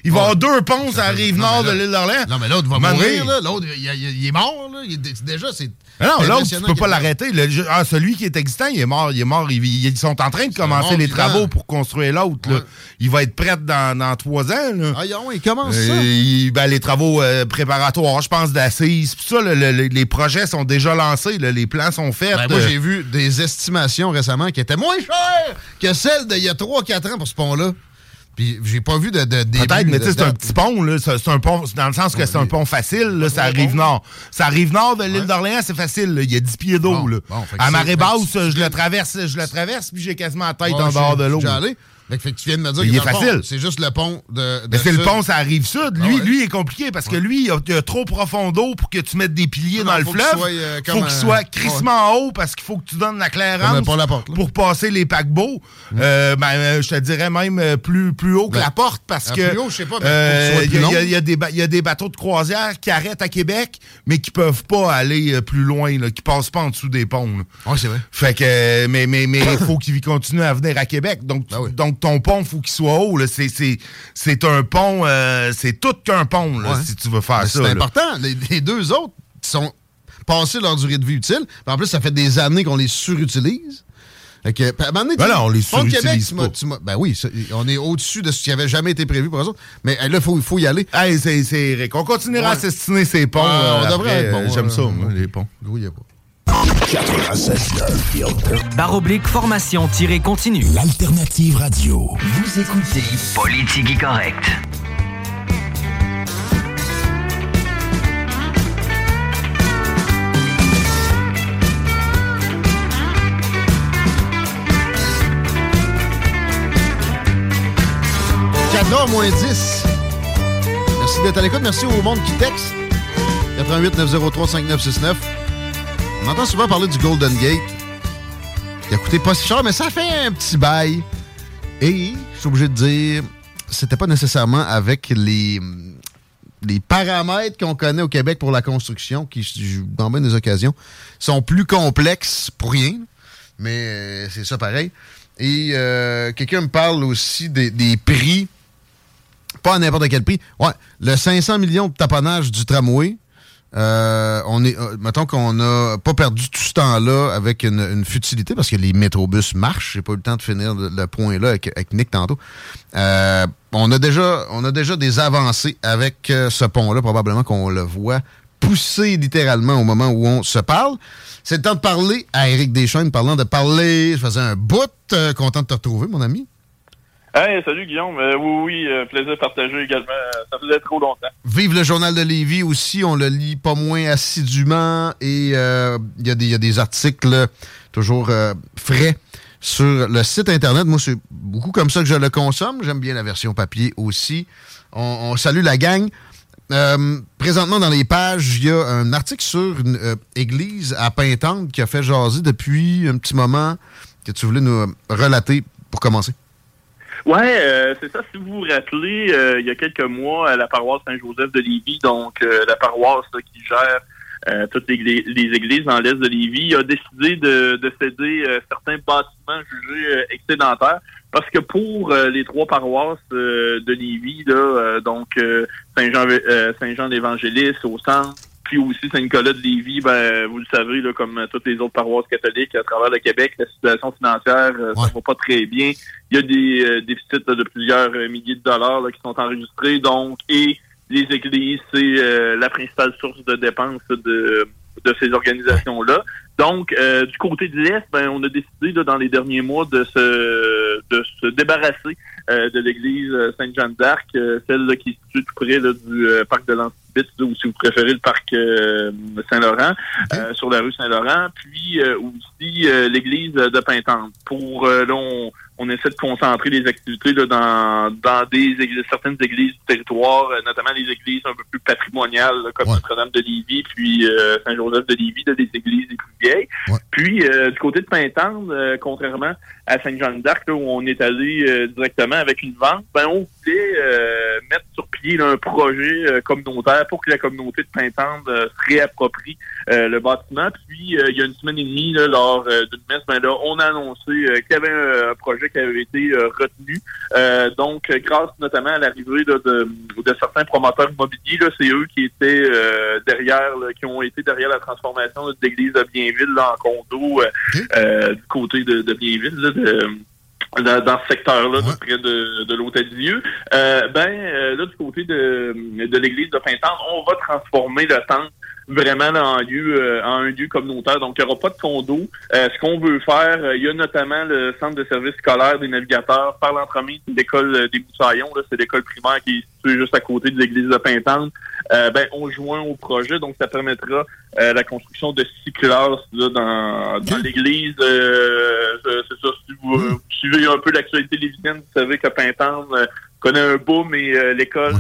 S2: il va y avoir deux ponts sur la rive nord
S4: mais
S2: de l'île d'Orléans.
S4: Non, mais l'autre va mourir, là. L'autre, il, est mort, là. Déjà, c'est.
S2: Non, l'autre, tu peux pas l'arrêter. Ah, celui qui est existant, il est mort. Il est mort. Ils, ils sont en train de commencer les travaux pour construire l'autre.
S4: Ouais.
S2: Il va être prêt dans, dans trois ans. Là.
S4: Ah, yon, il commence
S2: Euh,
S4: ça.
S2: il- ben, les travaux euh, préparatoires, je pense, d'assises. Puis ça, le- le- les projets sont déjà lancés. là. les plans sont faits.
S4: Ben, moi,
S2: euh,
S4: j'ai vu des estimations récemment qui étaient moins chères que celles d'il y a 3-4 ans pour ce pont-là. Puis j'ai pas vu de, de.
S2: Peut-être, mais tu sais, c'est un petit pont, là. C'est un pont, dans le sens que c'est un pont facile, là. Ça arrive nord. Ça arrive nord de l'île d'Orléans, c'est facile, là. Il y a 10 pieds d'eau,
S4: Bon,
S2: là.
S4: bon,
S2: à marée
S4: que
S2: basse, je le traverse, je le traverse, puis j'ai quasiment la tête
S4: Ouais,
S2: en dehors de l'eau.
S4: Fait que, fait que tu viens de me dire
S2: Il
S4: que
S2: est facile.
S4: C'est juste le pont de. de
S2: Mais c'est le pont, ça arrive sud. Lui,
S4: Ah ouais.
S2: lui, il est compliqué parce que lui, il a, il a trop profond d'eau pour que tu mettes des piliers
S4: Non,
S2: dans le
S4: faut
S2: fleuve.
S4: soit, euh,
S2: faut qu'il soit crissement haut parce qu'il faut que tu donnes la clairance pour passer les paquebots. Euh, ben, euh, je te dirais même euh, plus, plus haut que
S4: Ben,
S2: la porte parce que
S4: plus haut, je sais pas,
S2: euh, il y, a-
S4: long.
S2: il y a- il y a des il bateaux de croisière qui arrêtent à Québec, mais qui peuvent pas aller plus loin, là, qui passent pas en dessous des ponts.
S4: Ouais, c'est vrai.
S2: Fait que, mais, mais, mais il faut qu'il continue à venir à Québec. Donc,
S4: Ben oui.
S2: donc ton pont, faut qu'il soit haut. C'est, c'est, c'est un pont, euh, c'est tout qu'un pont, là,
S4: Ouais.
S2: si tu veux faire
S4: Mais
S2: ça.
S4: C'est important. Les, les deux autres sont passés leur durée de vie utile. En plus, ça fait des années qu'on les surutilise. Puis à un moment donné,
S2: Ben on les
S4: Québec,
S2: surutilise
S4: tu m'as-
S2: pas.
S4: tu Ben oui, ça- on est au-dessus de ce qui avait jamais été prévu pour eux autres. Mais euh, là, il faut, il faut y aller.
S2: Hey, c'est, Eric. On continuera
S4: Ouais.
S2: à s'estiner ces ponts. Euh,
S4: on devrait
S2: après,
S4: être bon,
S2: euh, J'aime
S4: ouais.
S2: ça, moi, les ponts.
S4: Grouillez pas.
S5: Barre oblique formation-continue.
S1: L'alternative radio. Vous écoutez
S5: Politique correct.
S4: h moins 10. Merci d'être à l'écoute. Merci au monde qui texte. 88 903 5969. On entend souvent parler du Golden Gate. Qui a coûté pas si cher, mais ça fait un petit bail. Et je suis obligé de dire, c'était pas nécessairement avec les, paramètres qu'on connaît au Québec pour la construction, qui, dans bien des occasions, sont plus complexes pour rien. Mais euh, c'est ça pareil. Et euh, quelqu'un me parle aussi des, des prix pas à n'importe quel prix. Ouais, le 500 millions de taponnage du tramway, euh, on est, euh, mettons qu'on n'a pas perdu tout ce temps-là avec une, futilité parce que les métrobus marchent. J'ai pas eu le temps de finir le, le point-là avec, Nick tantôt. Euh, on a déjà, on a déjà des avancées avec euh, ce pont-là, probablement qu'on le voit pousser littéralement au moment où on se parle. C'est le temps de parler à Éric Deschaines, parlant de parler. Je faisais un bout. Content de te retrouver, mon ami.
S6: Salut Guillaume. Euh, oui, oui, euh, plaisir partagé également. Ça faisait trop longtemps.
S4: Vive le journal de Lévis aussi, on le lit pas moins assidûment et euh, il y, a des- articles toujours euh, frais sur le site internet. Moi, c'est beaucoup comme ça que je le consomme. J'aime bien la version papier aussi. On, salue la gang. Présentement, dans les pages, il y a un article sur une église à Pintante qui a fait jaser depuis un petit moment que tu voulais nous relater pour commencer.
S6: Ouais, euh, c'est ça. Si vous vous rappelez, euh, il y a quelques mois, à la paroisse Saint-Joseph de Lévis, donc euh, la paroisse là, qui gère euh, toutes les, les églises dans l'est de Lévis, a décidé de, de céder euh, certains bâtiments jugés euh, excédentaires. Parce que pour les trois paroisses de Lévis, là, donc Saint-Jean Saint-Jean l'Évangéliste au centre, puis aussi Saint-Nicolas de Lévis, ben, vous le savez, là, comme toutes les autres paroisses catholiques à travers le Québec, la situation financière, euh, ça va pas très bien. Il y a des euh, déficits là, de plusieurs euh, milliers de dollars là, qui sont enregistrés, donc, et les églises, c'est euh, la principale source de dépenses de, de ces organisations-là. Donc, euh, du côté de l'Est, ben, on a décidé là, dans les derniers mois de se, de se débarrasser euh, de l'église euh, Sainte-Jeanne d'Arc, euh, celle là, qui est située tout près là, du parc de l'Antiquité Ou si vous préférez le parc Saint-Laurent, sur la rue Saint-Laurent, puis aussi l'église de Pintante. Pour là, on, on essaie de concentrer les activités là, dans, dans des églises, certaines églises du territoire, euh, notamment les églises un peu plus patrimoniales, comme Notre-Dame de Lévis, puis euh, Saint-Joseph de Lévis, des églises les plus vieilles. Puis euh, du côté de Pintante, contrairement à Saint-Jean-d'Arc, où on est allé directement avec une vente, ben on voulait mettre sur pied un projet communautaire pour que la communauté de Pintante se réapproprie le bâtiment. Puis il y a une semaine et demie, lors d'une messe, ben là, on a annoncé qu'il y avait un projet qui avait été euh, retenu. Euh, donc, grâce notamment à l'arrivée de, de, certains promoteurs immobiliers, c'est eux qui étaient euh, derrière, qui ont été derrière la transformation de l'église de Bienville en condo du côté de, de Bienville. Dans, ce secteur-là, près de, de l'Hôtel Dieu. ben, là, du côté de, de l'église de Pintante, on va transformer le temple vraiment en lieu euh, en un lieu communautaire. Donc, il n'y aura pas de condo. Euh, ce qu'on veut faire, euh, il y a notamment le centre de service scolaire des navigateurs par l'entremise de l'école des Moussaillons. C'est l'école primaire qui est située juste à côté de l'église de Pintante. ben, on joint au projet, donc ça permettra la construction de six classes là, dans, dans l'église. C'est ça, si vous, suivez un peu l'actualité lévisienne, vous savez que Pintante connaît un boom et l'école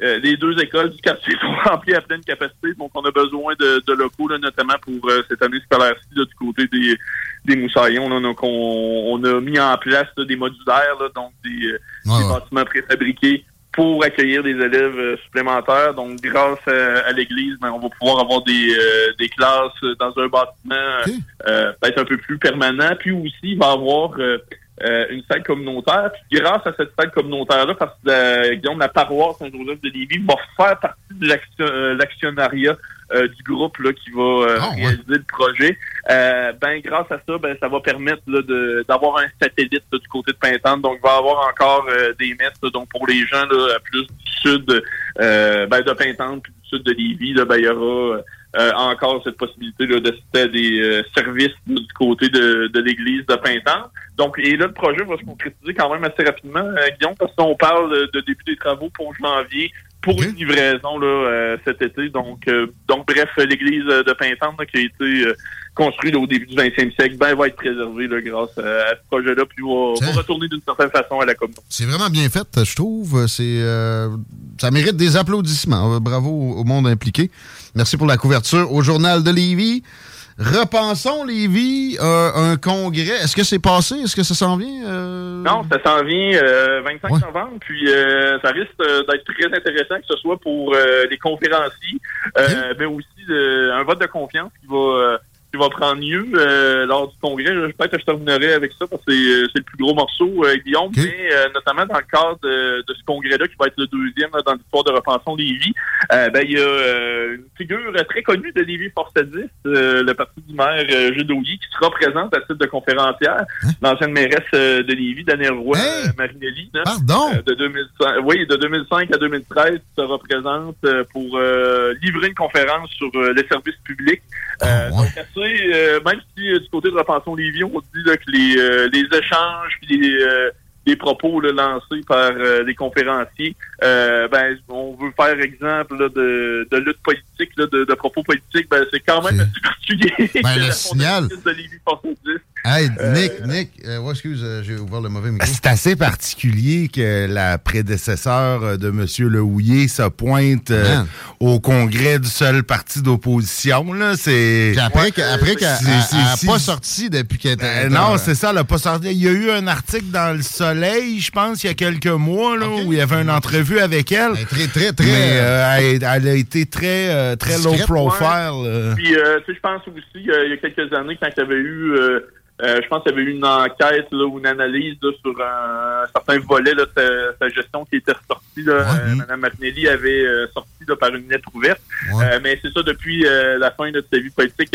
S6: euh, les deux écoles du quartier sont remplies à pleine capacité, donc on a besoin de, locaux, notamment pour euh, cette année scolaire-ci du côté des, des Moussaillons. donc on, a mis en place des modulaires, donc des, euh, bâtiments préfabriqués pour accueillir des élèves supplémentaires. Donc, grâce à, l'église, ben, on va pouvoir avoir des, des classes dans un bâtiment peut-être un peu plus permanent. Puis aussi, il va y avoir euh, une salle communautaire. Puis grâce à cette salle communautaire-là, parce que la, la paroisse Saint-Joseph de Lévis va faire partie de euh, l'actionnariat euh, du groupe là, qui va ah, réaliser le projet. ben grâce à ça, ben ça va permettre d'avoir un satellite du côté de Pintante. Donc, il va y avoir encore des messes donc pour les gens là, plus du sud ben, de Pintante puis du sud de Lévis. Là, ben, il y aura euh, encore cette possibilité d'assister à des euh, services du côté de, de l'église de Pintante. Donc, et là, le projet va se concrétiser quand même assez rapidement, euh, Guillaume, parce qu'on parle de début des travaux pour janvier pour une livraison là, cet été. Donc, donc bref, l'église de Pintante qui a été construite au début du 20e siècle, ben, va être préservée là, grâce à, ce projet-là, puis va, va retourner d'une certaine façon à la commune.
S4: C'est vraiment bien fait, je trouve. C'est ça mérite des applaudissements. Bravo au monde impliqué. Merci pour la couverture au Journal de Lévis. Repensons, Lévis, euh, un congrès. Est-ce que c'est passé? Est-ce que ça s'en vient? Euh?
S6: Non, ça s'en vient euh, 25 novembre. Puis euh, ça risque d'être très intéressant, que ce soit pour les conférenciers, mais aussi un vote de confiance qui va qui va prendre lieu euh, lors du congrès. Peut-être que je terminerai avec ça parce que c'est euh, le plus gros morceau, euh, Guillaume, mais notamment dans le cadre de, ce congrès-là, qui va être le deuxième dans l'histoire de Repensons Lévis, ben, il y a une figure très connue de Lévis Forsadis, le parti du maire Jules qui sera présente à titre de conférencière, hein? l'ancienne mairesse de Lévis, Daniel Roy Marinelli.
S4: Pardon?
S6: de 2005, oui, de 2005 à 2013, sera présente pour livrer une conférence sur les services publics. Euh, même si euh, du côté de Repensons Lévis, on dit que les, euh, les échanges puis les, les propos lancés par les conférenciers, ben on veut faire exemple de, de, lutte politique, de, de, propos politiques, ben c'est quand même assez particulier.
S4: Ben, le signal. De Lévis Hey, Nick, Nick, euh, excuse, j'ai ouvert le mauvais micro.
S2: C'est assez particulier que la prédécesseur de M. Lehouillier se pointe au congrès du seul parti d'opposition. Là, c'est.
S4: après, qu'elle n'a pas sorti depuis qu'elle était.
S2: non, c'est ça, elle n'a pas sorti. Il y a eu un article dans Le Soleil, je pense, il y a quelques mois, là, où il y avait une entrevue avec elle.
S4: très, très, très.
S2: Mais elle, a été très, très low profile.
S6: Puis, tu sais, je pense aussi, il y, a, quelques années, quand il y avait eu euh, je pense qu'il y avait eu une enquête là, ou une analyse sur un, certain volet de sa, gestion qui était ressortie. Là. Euh, Mme Martinelli avait euh, sorti par une lettre ouverte. mais c'est ça, depuis la fin de sa vie politique,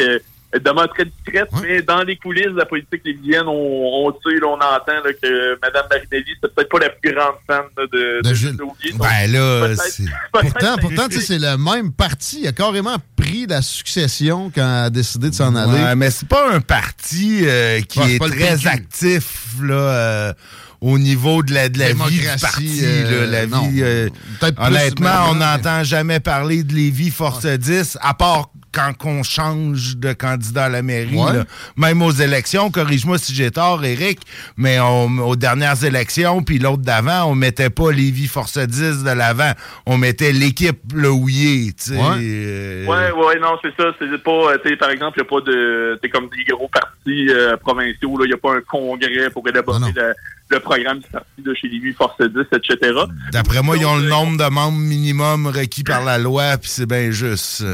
S6: demeure très discrète, mais dans les coulisses de la politique lévienne, on, on sait, là, on entend là, que Mme Marinelli, c'est peut-être pas la plus grande fan là, de, de, Gilles
S2: Ben là, c'est-
S4: Pourtant, pourtant tu sais,
S6: que-
S4: c'est le même parti. Il a carrément pris la succession quand il a décidé de s'en aller.
S2: Ouais, mais c'est pas un parti euh, qui
S4: Ouais,
S2: est très actif là, euh, au niveau de la, de la vie du
S4: Démocratie,
S2: parti.
S4: euh,
S2: là, la
S4: non.
S2: vie, euh,
S4: plus
S2: honnêtement, on
S4: mais-
S2: n'entend jamais parler de Lévis Force 10, à part quand on change de candidat à la mairie.
S4: Ouais.
S2: là. Même aux élections, corrige-moi si j'ai tort, Eric, mais on- aux dernières élections, puis l'autre d'avant, on mettait pas Lévis Force 10 de l'avant. On mettait l'équipe Le Houillé, tu sais.
S4: Ouais.
S2: euh,
S6: Ouais, ouais, non, c'est ça. C'est pas, euh, tu sais, par exemple, il n'y a pas de, c'est comme des gros partis euh, provinciaux, là. Il n'y a pas un congrès pour élaborer
S4: Non, non.
S6: le, le programme du parti de chez Lévis, Force 10, etc.
S2: D'après moi, ils ont le nombre de membres minimum requis par la loi, puis c'est bien juste.
S6: Ouais,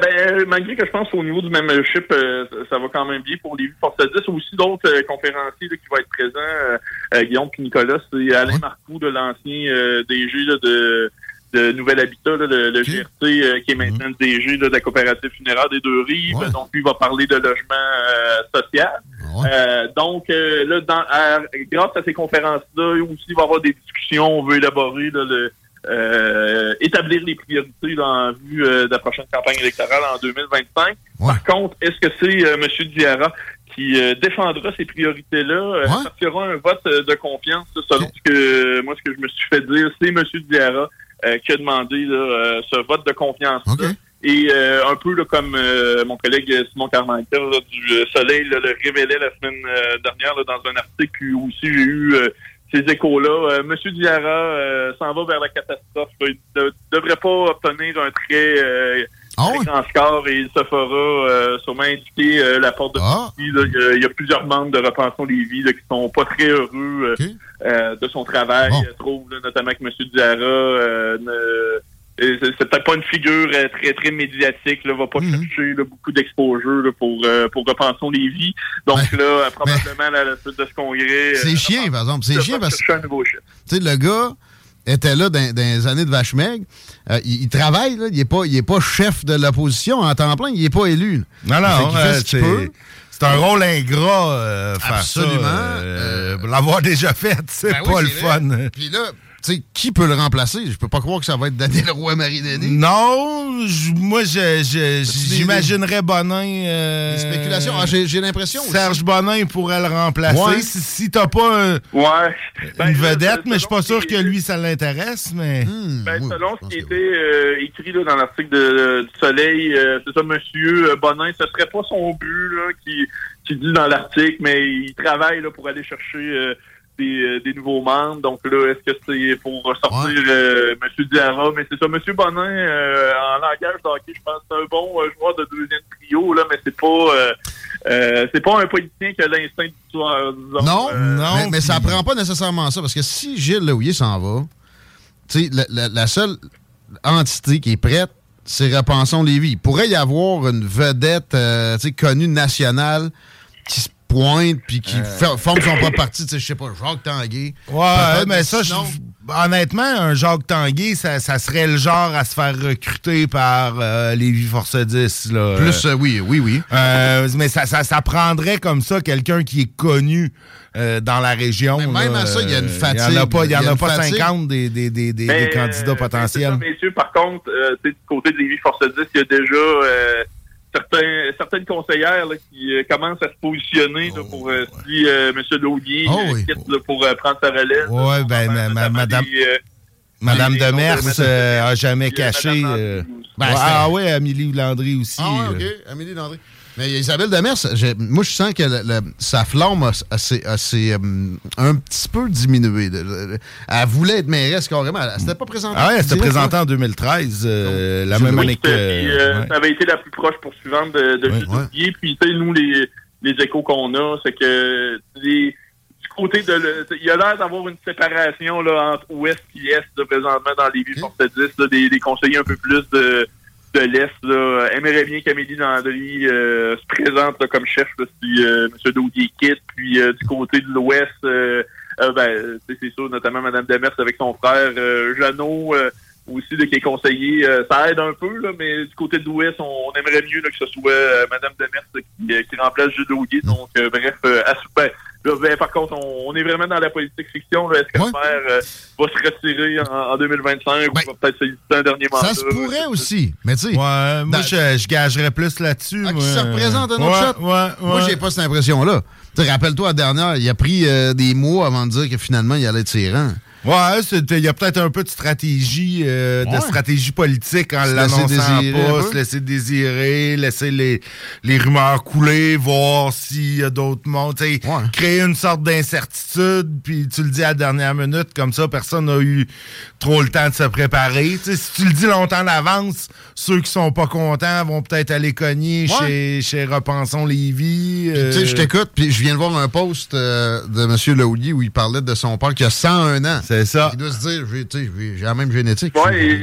S6: ben, euh, malgré que je pense qu'au niveau du membership, euh, ça- va quand même bien pour les Force 10. Aussi d'autres euh, conférenciers là, qui vont être présents, euh, euh, Guillaume puis Nicolas, c'est Alain Marcoux, de l'ancien euh, DG là, de, de Nouvel Habitat, là, le, le GRC, euh, qui est maintenant le DG là, de la coopérative funéraire des Deux Rives.
S4: Ouais.
S6: Donc, lui va parler de logement euh, social.
S4: Ouais.
S6: Euh, donc, euh, là, dans, à- grâce à ces conférences-là, aussi, il va y avoir des discussions. On veut élaborer là, le, euh, établir les priorités là, en vue euh, de la prochaine campagne électorale en 2025.
S4: Ouais.
S6: Par contre, est-ce que c'est euh, M. Diarra qui euh, défendra ces priorités-là? Euh,
S4: Ouais.
S6: Un vote euh, de confiance, là, selon ce que moi, ce que je me suis fait dire, c'est M. Diarra euh, qui a demandé là, euh, ce vote de confiance-là.
S4: OK.
S6: Et euh, un peu là, comme euh, mon collègue Simon Carmichael là, du Soleil là, le révélait la semaine dernière là, dans un article où aussi j'ai eu euh, ces échos-là. Euh, Monsieur Diarra euh, s'en va vers la catastrophe. Il ne devrait pas obtenir un très,
S4: ouais?
S6: grand score et il se fera euh, sûrement indiquer euh, la porte de
S4: Ah.
S6: Il y a- plusieurs membres de Repensons Lévis là, qui sont pas très heureux euh, de son travail.
S4: Bon.
S6: Je trouve là, notamment que M. Diarra euh, ne- c'est c'est peut-être pas une figure euh, très très médiatique, là, va pas
S4: Mhm.
S6: chercher là, beaucoup d'exposure là, pour euh, pour repensons les vies. Donc
S4: Ouais.
S6: là, euh, probablement là, à la suite de ce congrès,
S4: C'est
S6: euh,
S4: chiant, par exemple. C'est chiant parce que, le gars était là dans, dans les années de Vache Maigre. Euh, il, il travaille, là. Il est pas, il est pas chef de l'opposition en temps plein. Il est pas élu.
S2: Non, non, euh,
S4: ce qu'il
S2: c'est c'est un rôle ingrat, euh, faire
S4: Absolument.
S2: euh, L'avoir déjà fait, c'est
S4: Ben oui,
S2: pas le
S4: c'est
S2: fun.
S4: Puis là, sais, qui peut le remplacer? Je peux pas croire que ça va être Daniel Roy-Marinelli.
S2: Non, je- moi, je- j'imaginerais Bonin. euh,
S4: Des spéculations. Ah, j'ai j'ai l'impression. aussi.
S2: Serge Bonin pourrait le remplacer.
S4: Ouais.
S2: Si, si t'as pas un-
S6: Ouais. Ben,
S2: une
S6: là,
S2: vedette, mais je suis pas sûr que lui, ça l'intéresse, mais.
S4: Hmm,
S6: Ben,
S4: oui,
S6: selon ce qui était euh, écrit là, dans l'article de, du Soleil, euh, c'est ça, Monsieur euh, Bonin, ce serait pas son but là, qui, qui dit dans l'article, mais il travaille là, pour aller chercher euh, des, euh, des nouveaux membres. Donc là, est-ce que c'est pour sortir
S4: Ouais.
S6: euh, Monsieur Diarra? Mais c'est ça, Monsieur Bonin, euh, en langage je pense que c'est un bon joueur de deuxième trio, là, mais c'est pas c'est pas un politicien qui a l'instinct du soir. disons,
S4: Non,
S2: non,
S4: mais, mais ça prend pas nécessairement ça, parce que si Gilles Lehouillier s'en va, la, la- la seule entité qui est prête, c'est Repensons Lévis. Il pourrait y avoir une vedette, euh, connue nationale qui se pointe puis qui fait- forme son propre parti, tu sais, je sais pas, Jacques Tanguay.
S2: Ouais, mais ça,
S4: sinon-
S2: honnêtement, un Jacques Tanguay, ça, ça serait le genre à se faire recruter par euh, les Force 10. Là.
S4: Plus, euh, oui, oui, oui.
S2: Euh, mais ça, ça, ça prendrait comme ça quelqu'un qui est connu euh, dans la région.
S4: Mais même
S2: là.
S4: à ça, il y a une
S2: Euh,
S4: fatigue.
S2: Il n'y en a pas, il y en
S4: y a
S2: pas
S4: fatigue.
S2: 50 des, des, des, des,
S6: Mais,
S2: des candidats
S6: euh,
S2: potentiels.
S6: ça, messieurs, par contre, euh, du côté de Lévis Force 10, il y a déjà euh, certains, certaines conseillères là, qui euh, commencent à se positionner là, pour euh, si euh, M. Laudier
S4: Oh
S6: euh,
S4: oui.
S6: quitte là, pour euh, prendre sa relève. Là,
S2: ben, ma- madame-
S6: euh, de
S2: Demers
S6: Madame
S2: euh, a
S6: Demers,
S2: jamais caché. Euh.
S4: Ben,
S2: ouais,
S4: c'était-
S2: ah oui, Amélie Landry aussi.
S4: Ah, ouais. OK. Amélie Landry. Mais Isabelle Demers, j'ai- moi, je sens que le- le- sa flamme a, a- s'est- a- euh, un petit peu diminué. De- de- Elle voulait être mairesse carrément. Elle s'était pas présentée.
S2: Ah ouais, elle s'était présentée
S4: là.
S2: en 2013, euh, la même année que...
S6: euh,
S2: ouais.
S6: Ça avait été la plus proche poursuivante de, de
S2: Ouais,
S4: ouais.
S6: Puis, tu sais, nous, les, les échos qu'on a, c'est que les, du côté de... Le, il y a l'air d'avoir une séparation là, entre ouest et est de présentement dans les villes
S4: Ok.
S6: Force 10, là, des, des conseillers un peu plus de, de l'Est. Aimerait bien qu'Amélie Landry euh, se présente comme chef là, si euh, M. Daudier quitte. Puis, euh, du côté de l'ouest... ben, c'est sûr, notamment Mme Demers avec son frère Jeannot, aussi là, qui est conseillé. Euh, ça aide un peu, là, mais du côté de l'Ouest, on, aimerait mieux que ce soit Mme Demers qui, remplace Jules Auguier. Donc, bref, à, ben, ben, par contre, on, est vraiment dans la politique fiction. Est-ce que le maire va se retirer en, 2025 ou ben, va peut-être se un dernier mandat?
S4: Ça se pourrait aussi, mais tu sais...
S2: Ouais, moi, je, je, gagerais plus là-dessus.
S4: Ah, ça représente un autre
S2: ouais, Ouais,
S4: moi, j'ai pas cette impression-là. Rappelle-toi, la dernière, il a pris des mois avant de dire que finalement, il allait être ses rangs.
S2: Ouais, il y a peut-être un peu de stratégie, euh, de stratégie politique en l'annonçant pas, se laisser désirer, laisser les, les rumeurs couler, voir s'il y a d'autres mondes, créer une sorte d'incertitude, puis tu le dis à la dernière minute, comme ça, personne n'a eu trop le temps de se préparer. si tu le dis longtemps d'avance, ceux qui sont pas contents vont peut-être aller cogner chez, chez Repensons Lévis.
S4: Euh... Tu sais, je t'écoute, puis je viens de voir un post euh, de M. Laulier où il parlait de son père qui a 101 ans.
S2: C'est ça.
S4: Il doit se dire, j'ai la même génétique.
S6: Oui,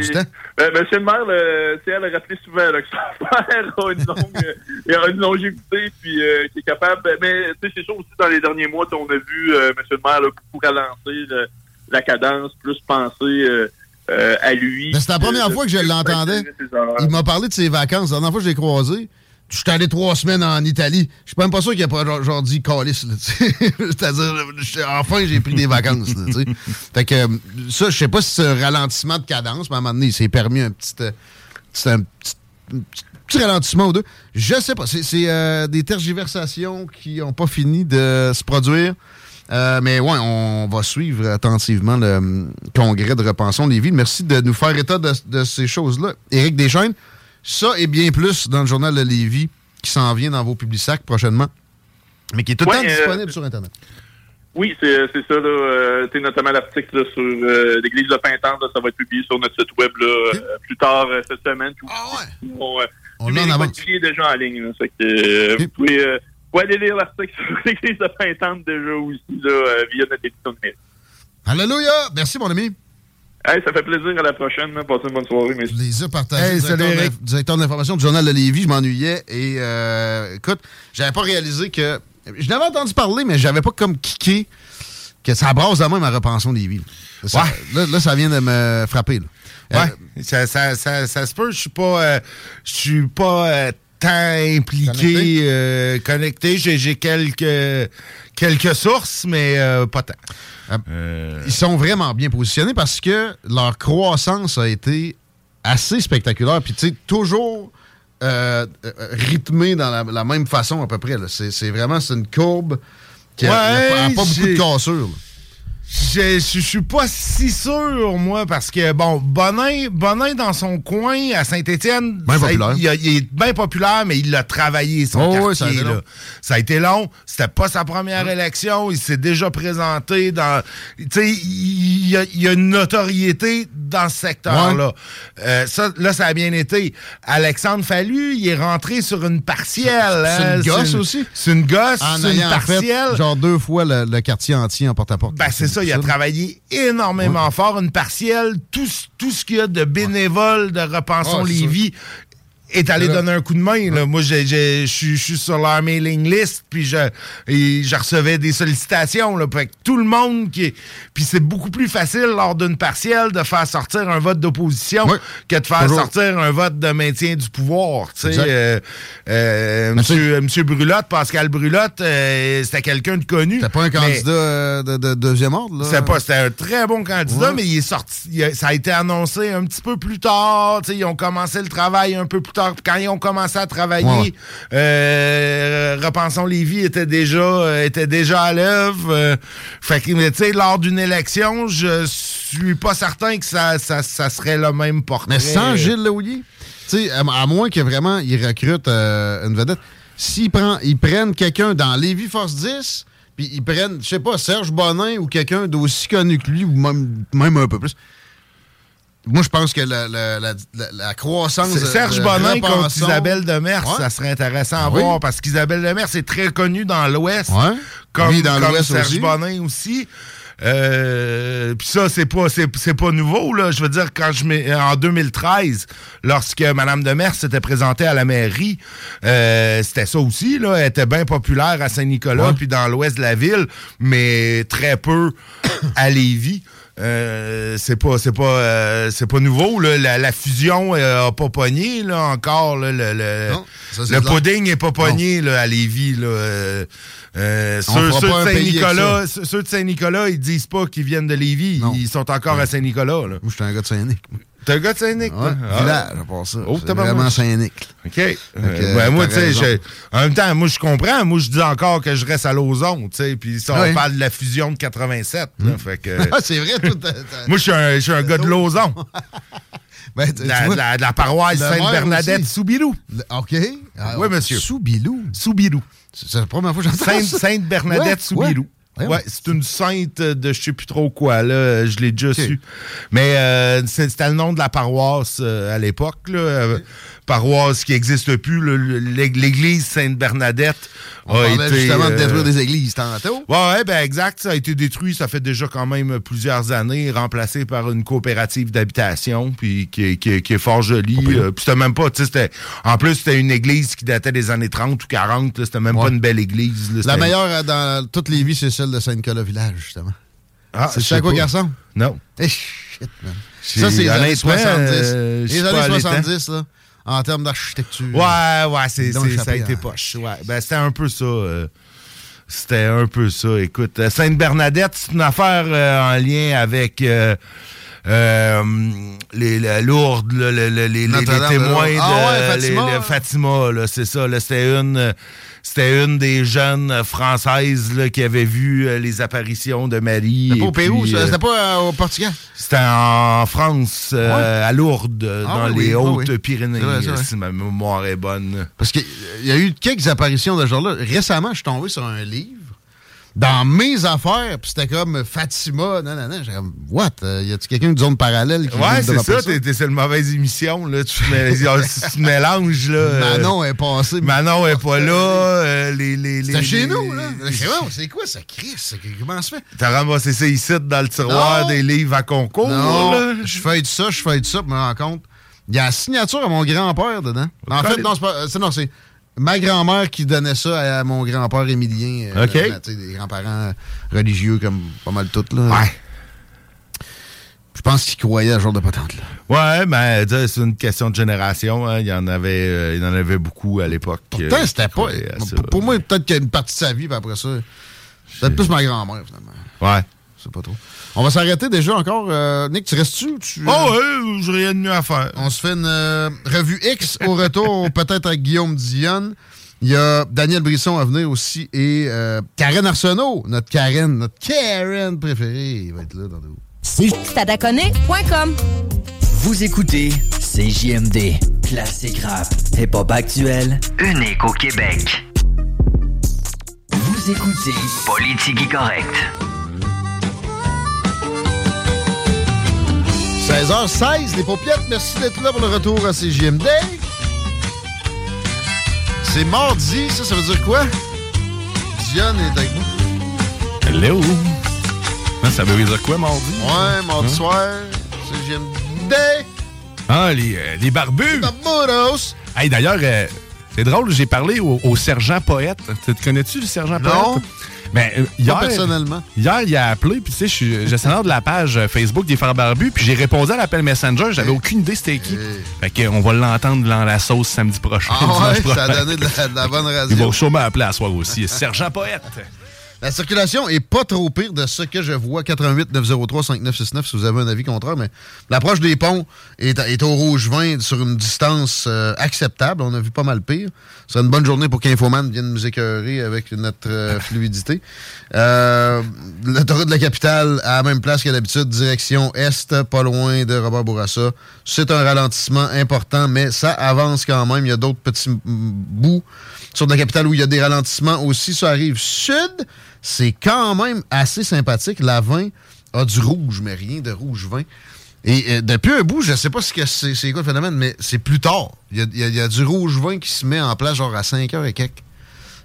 S6: ben, monsieur le maire, le, elle a rappelé souvent là, que son père a une longue, il a une longévité, puis euh, qui est capable. Ben, mais c'est sûr aussi dans les derniers mois, on a vu euh, monsieur le maire là, beaucoup ralentir la cadence, plus penser. Euh, à lui.
S4: C'est la première fois que je l'entendais. Il m'a parlé de ses vacances. La dernière fois que je l'ai croisé, je suis allé trois semaines en Italie. Je suis même pas sûr qu'il a pas genre, dit calice. C'est-à-dire, enfin, j'ai pris des vacances. fait que ça, je sais pas si un ralentissement de cadence, mais à un moment donné, il s'est permis un petit, euh, un petit, ralentissement ou deux. Je sais pas. C'est euh, des tergiversations qui n'ont pas fini de se produire. Euh, mais ouais, on va suivre attentivement le hum, congrès de Repensons Lévis. Merci de nous faire état de, ces choses-là. Éric Deschaines, ça et bien plus dans le journal de Lévis qui s'en vient dans vos publics sacs prochainement, mais qui est tout le temps euh, disponible sur Internet.
S6: Oui, c'est ça. Là, euh, notamment l'article sur l'église de Pintante. ça va être publié sur notre site web plus tard cette semaine.
S4: Ah ouais?
S6: On, on en avance. déjà en ligne. que, Vous pouvez pouvez aller lire l'article sur l'église de Pintante déjà aussi, là, euh, via notre édition de mail.
S4: Alléluia! Merci, mon ami.
S6: Hey, ça fait plaisir. À la prochaine. Passez une bonne soirée. Merci.
S4: Plaisir partagé. Hey, directeur, directeur d'information du Journal de Lévis, je m'ennuyais. Et euh, écoute, j'avais pas réalisé que. Je n'avais entendu parler, mais j'avais pas comme kické que ça brasse la même à Repension Lévis. Ça, ouais. là, ça vient de me frapper. Là.
S2: Ouais, euh, ça, ça, ça, ça, se peut. Je suis pas, euh, je suis pas euh, impliqué, euh, connecté. J'ai quelques, quelques sources, mais euh, pas tant.
S4: Euh, ils sont vraiment bien positionnés parce que leur croissance a été assez spectaculaire. Puis, tu sais, toujours rythmé dans la, même façon à peu près. C'est vraiment une courbe qui n'a pas beaucoup de cassure.
S2: Je, je, suis pas si sûr, moi, parce que, bon, Bonin, Bonin dans son coin à Saint-Étienne, il, est bien populaire, mais il l'a travaillé, son oh, quartier. ça, a là. ça a été long. C'était pas sa première élection. Il s'est déjà présenté dans... Tu sais, il, y a, une notoriété dans ce secteur-là. Euh, ça, là, ça a bien été. Alexandre Fallu, il est rentré sur une partielle.
S4: C'est une hein. gosse aussi?
S2: C'est une gosse, c'est une partielle.
S4: genre deux fois le, quartier entier en porte-à-porte.
S2: Ben, c'est ça il a travaillé énormément fort. Une partielle, tout, tout ce qu'il y a de bénévoles de Repensons les vies est allé donner un coup de main. Là. Moi, je suis sur leur mailing list, puis je, je recevais des sollicitations. Là, tout le monde qui est... Puis c'est beaucoup plus facile lors d'une partielle de faire sortir un vote d'opposition que de faire sortir un vote de maintien du pouvoir. Euh, euh, monsieur, monsieur Brulotte, Pascal Brulotte, euh, c'était quelqu'un de connu.
S4: C'était pas un candidat de, deuxième ordre?
S2: C'était un très bon candidat, mais il est sorti. ça a été annoncé un petit peu plus tard. Ils ont commencé le travail un peu plus tard quand ils ont commencé à travailler, euh, Repensons Lévis était déjà, euh, était déjà à l'œuvre. Euh, fait que, tu sais, lors d'une élection, je suis pas certain que ça, ça, serait le même portrait.
S4: Mais sans Gilles Laulier, tu sais, à, moins que vraiment il recrute une vedette, s'ils ils prennent quelqu'un dans Lévis Force 10, puis ils prennent, je sais pas, Serge Bonin ou quelqu'un d'aussi connu que lui, ou même, même un peu plus moi, je pense que la, la, la, croissance.
S2: Serge Bonin contre Isabelle Demers, ça serait intéressant à voir parce qu'Isabelle Demers est très connue dans l'Ouest. Comme, dans comme Serge Bonin aussi. Euh, puis ça, c'est pas c'est, pas nouveau, là. Je veux dire, quand je mets en 2013, lorsque Mme Demers s'était présentée à la mairie, euh, c'était ça aussi, là. Elle était bien populaire à Saint-Nicolas, puis dans l'ouest de la ville, mais très peu à Lévis. Euh, c'est pas c'est pas euh, c'est pas nouveau là. La, la fusion euh, a pas pogné là encore là, le le,
S4: Non, ça, c'est
S2: le
S4: clair.
S2: pudding est pas pogné là, à Lévis là. Euh, ceux, de Saint-Nicolas, ceux de Saint-Nicolas, ils disent pas qu'ils viennent de Lévis,
S4: Non.
S2: ils sont encore à Saint-Nicolas là.
S4: Moi, je suis un gars de Saint-Nic.
S2: T'es un gars de Saint-Nic,
S4: Ouais?
S2: Ah.
S4: village, à part ça.
S2: Oh,
S4: c'est vraiment Saint-Nic.
S2: OK. Euh, ben, moi, tu sais, en même temps, moi, je comprends. Moi, je dis encore que je reste à Lauson, tu sais. Puis ça, on parle de la fusion de 87. là, fait que,
S4: Ah, c'est vrai, tout.
S2: moi, je suis un, un gars de Lauson.
S4: Ben, tu
S2: la,
S4: vois,
S2: de la- de la paroisse Sainte-Bernadette
S4: le- OK. Ah,
S2: Oui, monsieur.
S4: Sous-Bilou.
S2: Soubirou.
S4: C'est la première fois que j'entends
S2: Sainte-
S4: ça.
S2: Sainte-Bernadette
S4: Ouais,
S2: Soubirou.
S4: ouais.
S2: Ouais, c'est une sainte de je sais plus trop quoi, là. Je l'ai déjà su. Mais euh, c'était le nom de la paroisse euh, à l'époque, là. Euh, Paroisse qui n'existe plus. L'église Sainte-Bernadette
S4: On
S2: a
S4: parlait
S2: été.
S4: justement de
S2: euh,
S4: détruire des églises tantôt.
S2: Ouais, ouais, ben exact. Ça a été détruit, ça fait déjà quand même plusieurs années, remplacé par une coopérative d'habitation, puis qui, est- qui est- qui est fort jolie. Euh, puis c'était même pas, tu sais, c'était. En plus, c'était une église qui datait des années 30 ou 40. là, C'était même
S4: Ouais.
S2: pas une belle église. là,
S4: La meilleure euh, dans toutes les vies, c'est celle de Saint-Nicolas Village, justement.
S2: Ah,
S4: c'est quoi ressemble?
S2: Non.
S4: Eh, shit, man. Ça, c'est les années
S2: honnêtement,
S4: 70.
S2: euh, je suis
S4: les années
S2: allé
S4: 70, là, en termes d'architecture.
S2: Ouais, ouais, c'est, ça a été poche. Ouais. Ben, c'était un peu ça. euh, c'était un peu ça. Écoute, euh, Sainte-Bernadette, c'est une affaire euh, en lien avec euh, les, la Lourdes, là, le- le- les, témoins de
S4: Ah ouais, Fatima.
S2: là, c'est ça. Là, c'était une. C'était une des jeunes euh, françaises là, qui avait vu euh, les apparitions de Marie.
S4: C'était pas au Pérou,
S2: euh,
S4: C'était pas au Portugal?
S2: c'était en France, à Lourdes,
S4: Ah
S2: dans
S4: oui,
S2: les
S4: oui.
S2: Hautes-Pyrénées, si ma mémoire est bonne.
S4: Parce qu'il y a eu quelques apparitions de ce genre-là. Récemment, je suis tombé sur un livre dans mes affaires, puis c'était comme Fatima, non, non, non. J'ai comme, what? Euh, y a-tu quelqu'un de zone parallèle qui
S2: Ouais,
S4: de
S2: c'est ça, t'es, sur une mauvaise émission, là. Tu, te te mélanges, là. euh,
S4: Manon est passé.
S2: Manon est pas là. euh, les, les,
S4: C'était chez nous, là. C'est c'est quoi ça, Chris? C'est- Comment ça se fait?
S2: T'as ramassé ça ici dans le tiroir des livres à concours,
S4: Non,
S2: là.
S4: je feuille ça, je feuille ça, puis je me rends compte. Il y a la signature à mon grand-père dedans. En fait, non, c'est pas. c'est- non, c'est ma grand-mère qui donnait ça à mon grand-père Émilien. euh,
S2: Ok.
S4: ben, des grands-parents religieux comme pas mal toutes, là.
S2: Ouais.
S4: Je pense qu'il croyait à ce genre de patente-là.
S2: Ouais, ben, tu sais, c'est une question de génération. hein. Il y en avait, euh, il y en avait beaucoup à l'époque.
S4: Pourtant,
S2: euh,
S4: c'était
S2: qui
S4: pas.
S2: croyaient à ça.
S4: Pour, pour moi, peut-être qu'il y a une partie de sa vie, puis après ça. Peut-être plus ma grand-mère, finalement.
S2: Ouais.
S4: Je sais pas trop. On va s'arrêter déjà encore. Euh, Nick, tu restes-tu? ou Tu,
S2: Oh, ouais, j'ai rien de mieux à faire.
S4: On se fait une euh, revue X au retour, peut-être avec Guillaume Dionne. Il y a Daniel Brisson à venir aussi et euh, Karen Arsenault, notre Karen, notre Karen préférée. Il va être là dans deux.
S7: Stadaconé.com
S1: Vous écoutez CJMD, classique rap, hip-hop actuel,
S5: Unique au Québec.
S1: vous écoutez
S5: Politique correct.
S4: 16h16, les paupiètes, merci d'être là pour le retour à CJMD. C'est mardi, ça, ça veut dire quoi? Dionne est avec nous.
S8: Hello! Ah, ça veut dire quoi, mardi?
S4: Ouais, mardi
S8: Hein?
S4: soir, CJMD.
S8: Ah, les, euh, les barbus!
S4: Barbudos.
S8: Hey, d'ailleurs, euh, c'est drôle, j'ai parlé au, au sergent poète. Tu te connais-tu, le sergent
S4: Non.
S8: poète? Ben, euh, hier,
S4: personnellement.
S8: Hier, il a appelé, puis tu sais, je suis gestionnaire de la page euh, Facebook des Frères Barbus, puis j'ai répondu à l'appel Messenger, j'avais aucune idée c'était qui. Fait qu'on va l'entendre dans la sauce samedi prochain.
S4: Ah ça a donné de la, de la bonne
S8: Il
S4: radio.
S8: va sûrement appeler à soir aussi. Sergent poète!
S4: La circulation est pas trop pire de ce que je vois. 88 903 5969 si vous avez un avis contraire, mais l'approche des ponts est, est au rouge 20 sur une distance euh, acceptable. On a vu pas mal pire. C'est une bonne journée pour qu'Infoman vienne nous écœurer avec notre euh, fluidité. Euh, L'autoroute de la capitale à la même place que d'habitude, direction est, pas loin de Robert Bourassa. C'est un ralentissement important, mais ça avance quand même. Il y a d'autres petits bouts sur la capitale où il y a des ralentissements aussi. Ça arrive sud, c'est quand même assez sympathique. La 20 a du rouge, mais rien de rouge 20. Et euh, depuis un bout, je sais pas ce que c'est c'est quoi le phénomène, mais c'est plus tard. Il y a, il y a- il y a du rouge 20 qui se met en place genre à 5 heures et quelques.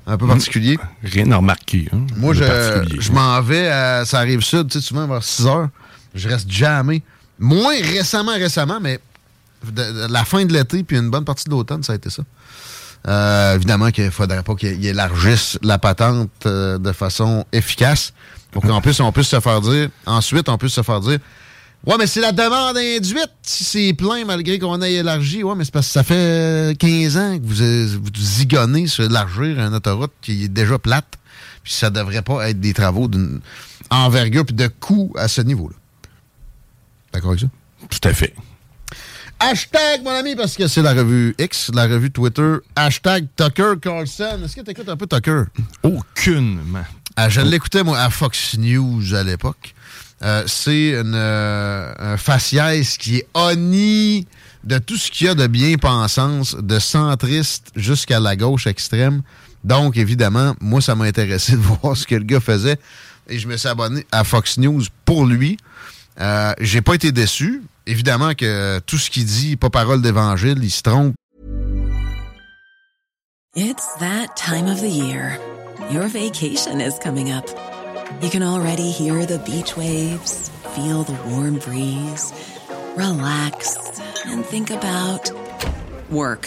S4: Un peu particulier.
S8: Rien à remarquer. Hein,
S4: Moi, je, m'en vais à. Ça arrive sud, tu sais, souvent vers 6 heures. Je reste jamais. Moins récemment, récemment, mais de- de la fin de l'été puis une bonne partie de l'automne, ça a été ça. Euh, évidemment qu'il ne faudrait pas qu'ils élargissent la patente euh, de façon efficace. Pour qu'en plus, on puisse se faire dire, ensuite, on puisse se faire dire, ouais, mais c'est la demande induite si c'est plein malgré qu'on ait élargi. Ouais, mais c'est parce que ça fait 15 ans que vous, vous zigonnez sur élargir une autoroute qui est déjà plate. Puis ça devrait pas être des travaux d'une envergure puis de coût à ce niveau-là. D'accord avec ça?
S8: Tout à fait.
S4: Hashtag, mon ami, parce que c'est la revue X, la revue Twitter. Hashtag Tucker Carlson. Est-ce que tu écoutes un peu Tucker?
S8: Aucunement.
S4: Ah, je l'écoutais, moi, à Fox News à l'époque. Euh, c'est une, euh, un faciès qui est honni de tout ce qu'il y a de bien-pensance, de centriste jusqu'à la gauche extrême. Donc, évidemment, moi, ça m'a intéressé de voir ce que le gars faisait. Et je me suis abonné à Fox News pour lui. Euh, J'ai pas été déçu. Évidemment que tout ce qu'il dit, pas parole d'évangile, il se trompe.
S9: It's that time of the year. Your vacation is coming up. You can already hear the beach waves, feel the warm breeze, relax, and think about work.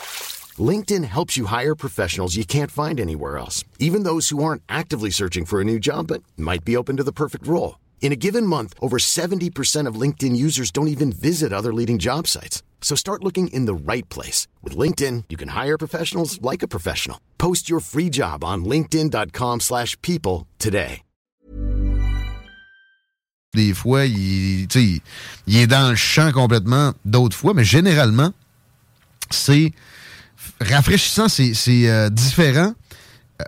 S10: LinkedIn helps you hire professionals you can't find anywhere else, even those who aren't actively searching for a new job but might be open to the perfect role. In a given month, over 70% of LinkedIn users don't even visit other leading job sites. So start looking in the right place. With LinkedIn, you can hire professionals like a professional. Post your free job on linkedin.com slash people today.
S4: Des fois, il, il est dans le champ complètement. D'autres fois, mais généralement, c'est rafraîchissant, c'est euh, différent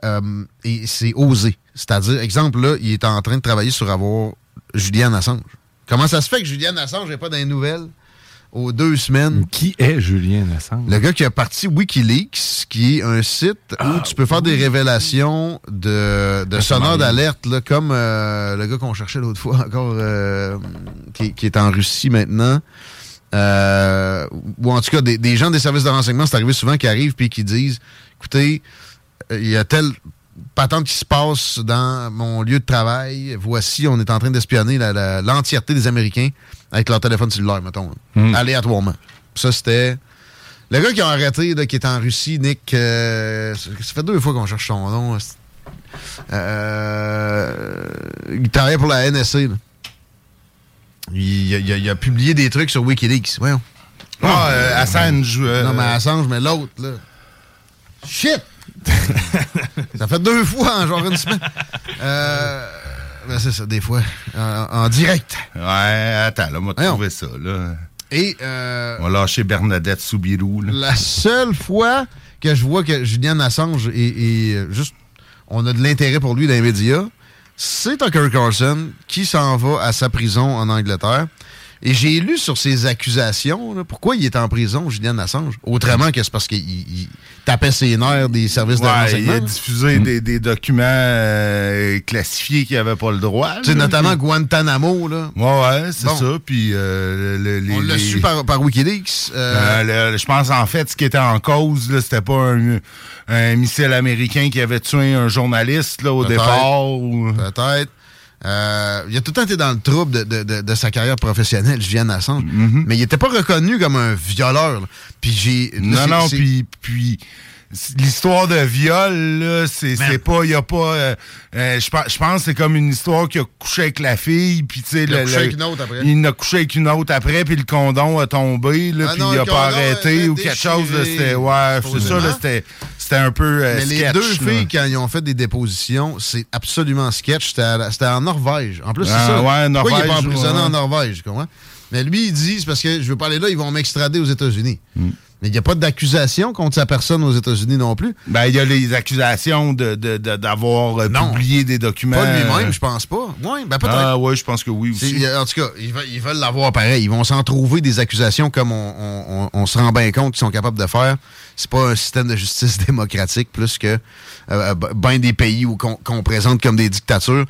S4: euh, et c'est osé. C'est-à-dire, exemple, là, il est en train de travailler sur avoir Julian Assange. Comment ça se fait que Julian Assange n'est pas dans les nouvelles aux deux semaines?
S8: Qui est Julian Assange?
S4: Le gars qui a parti Wikileaks, qui est un site où tu peux faire des révélations de, de sonneurs d'alerte, comme euh, le gars qu'on cherchait l'autre fois encore, qui, qui est en Russie maintenant. Euh, ou en tout cas, des, des gens des services de renseignement, c'est arrivé souvent qui arrivent puis qui disent écoutez, euh, il y a telle patente qui se passe dans mon lieu de travail. Voici, on est en train d'espionner l'entièreté des Américains avec leur téléphone cellulaire, mettons,
S8: Hmm.
S4: aléatoirement. Ça, c'était. Le gars qui a arrêté, là, qui est en Russie, Nick, euh, ça fait deux fois qu'on cherche son nom. Euh, il travaillait pour la NSC. là. Il, a- il a, il a publié des trucs sur Wikileaks. Voyons.
S2: Ah, euh, Assange. euh,
S4: Non, mais Assange, mais l'autre, là. Shit! ça fait deux fois en genre une semaine. Euh, ben c'est ça, des fois. En, en direct.
S2: Ouais, attends, là, on va trouver ça, là.
S4: Et euh,
S2: On va lâcher Bernadette Soubirou, là.
S4: la seule fois que je vois que Julian Assange est, est, euh, juste. On a de l'intérêt pour lui dans les médias, c'est Tucker Carlson qui s'en va à sa prison en Angleterre. Et j'ai lu sur ses accusations, là, pourquoi il est en prison, Julian Assange? Autrement que c'est parce qu'il il tapait ses nerfs des services de
S2: Ouais, il
S4: renseignement.
S2: a diffusé des, des documents euh, classifiés qui n'avaient pas le droit. Là.
S4: notamment Guantanamo, là.
S2: Ouais, ouais, c'est
S4: Bon.
S2: ça. Puis, euh, le-
S4: On l'a
S2: les-
S4: su par, par Wikileaks. euh,
S2: Euh, je pense en fait ce qui était en cause, là, c'était pas un, un missile américain qui avait tué un journaliste là, au départ. ou-
S4: Peut-être. Euh, il a tout le temps été dans le trouble de, de- de- de sa carrière professionnelle, Julian Assange.
S2: Mm-hmm.
S4: Mais il était pas reconnu comme un violeur. là. Puis j'ai.
S2: Non, non, puis, puis l'histoire de viol, là, c'est pas, il y a pas, euh, euh, je pense, que c'est comme une histoire qui a couché avec la fille, puis tu sais,
S4: Il a
S2: le-
S4: couché
S2: le-
S4: avec une autre après.
S2: Il a couché avec une autre après, puis le condom a tombé, là,
S4: Ah
S2: puis il a pas
S4: condom
S2: arrêté ou quelque chose, c'était, ouais, c'est ça, c'était, c'était un peu euh,
S4: Mais les
S2: sketch,
S4: deux
S2: là.
S4: filles, quand ils ont fait des dépositions, c'est absolument sketch. C'était en Norvège. En plus, c'est
S2: Ah,
S4: ça.
S2: ouais,
S4: Pourquoi il n'est pas
S2: Norvège,
S4: emprisonné
S2: ouais.
S4: en Norvège, comprends? Mais lui, il dit, c'est parce que je veux pas aller là, ils vont m'extrader aux États-Unis.
S2: Hmm.
S4: Mais il n'y a pas d'accusation contre sa personne aux États-Unis non plus.
S2: Ben, il y a les accusations de, de- de- d'avoir euh,
S4: Non.
S2: publié des documents.
S4: Pas lui-même, je pense pas. Oui, ben peut-être.
S2: Ah, ouais, je pense que oui aussi.
S4: En tout cas, ils veulent ils veulent l'avoir pareil. Ils vont s'en trouver des accusations comme on, on- on- on se rend bien compte qu'ils sont capables de faire. C'est pas un système de justice démocratique plus que euh, ben des pays où qu'on présente comme des dictatures.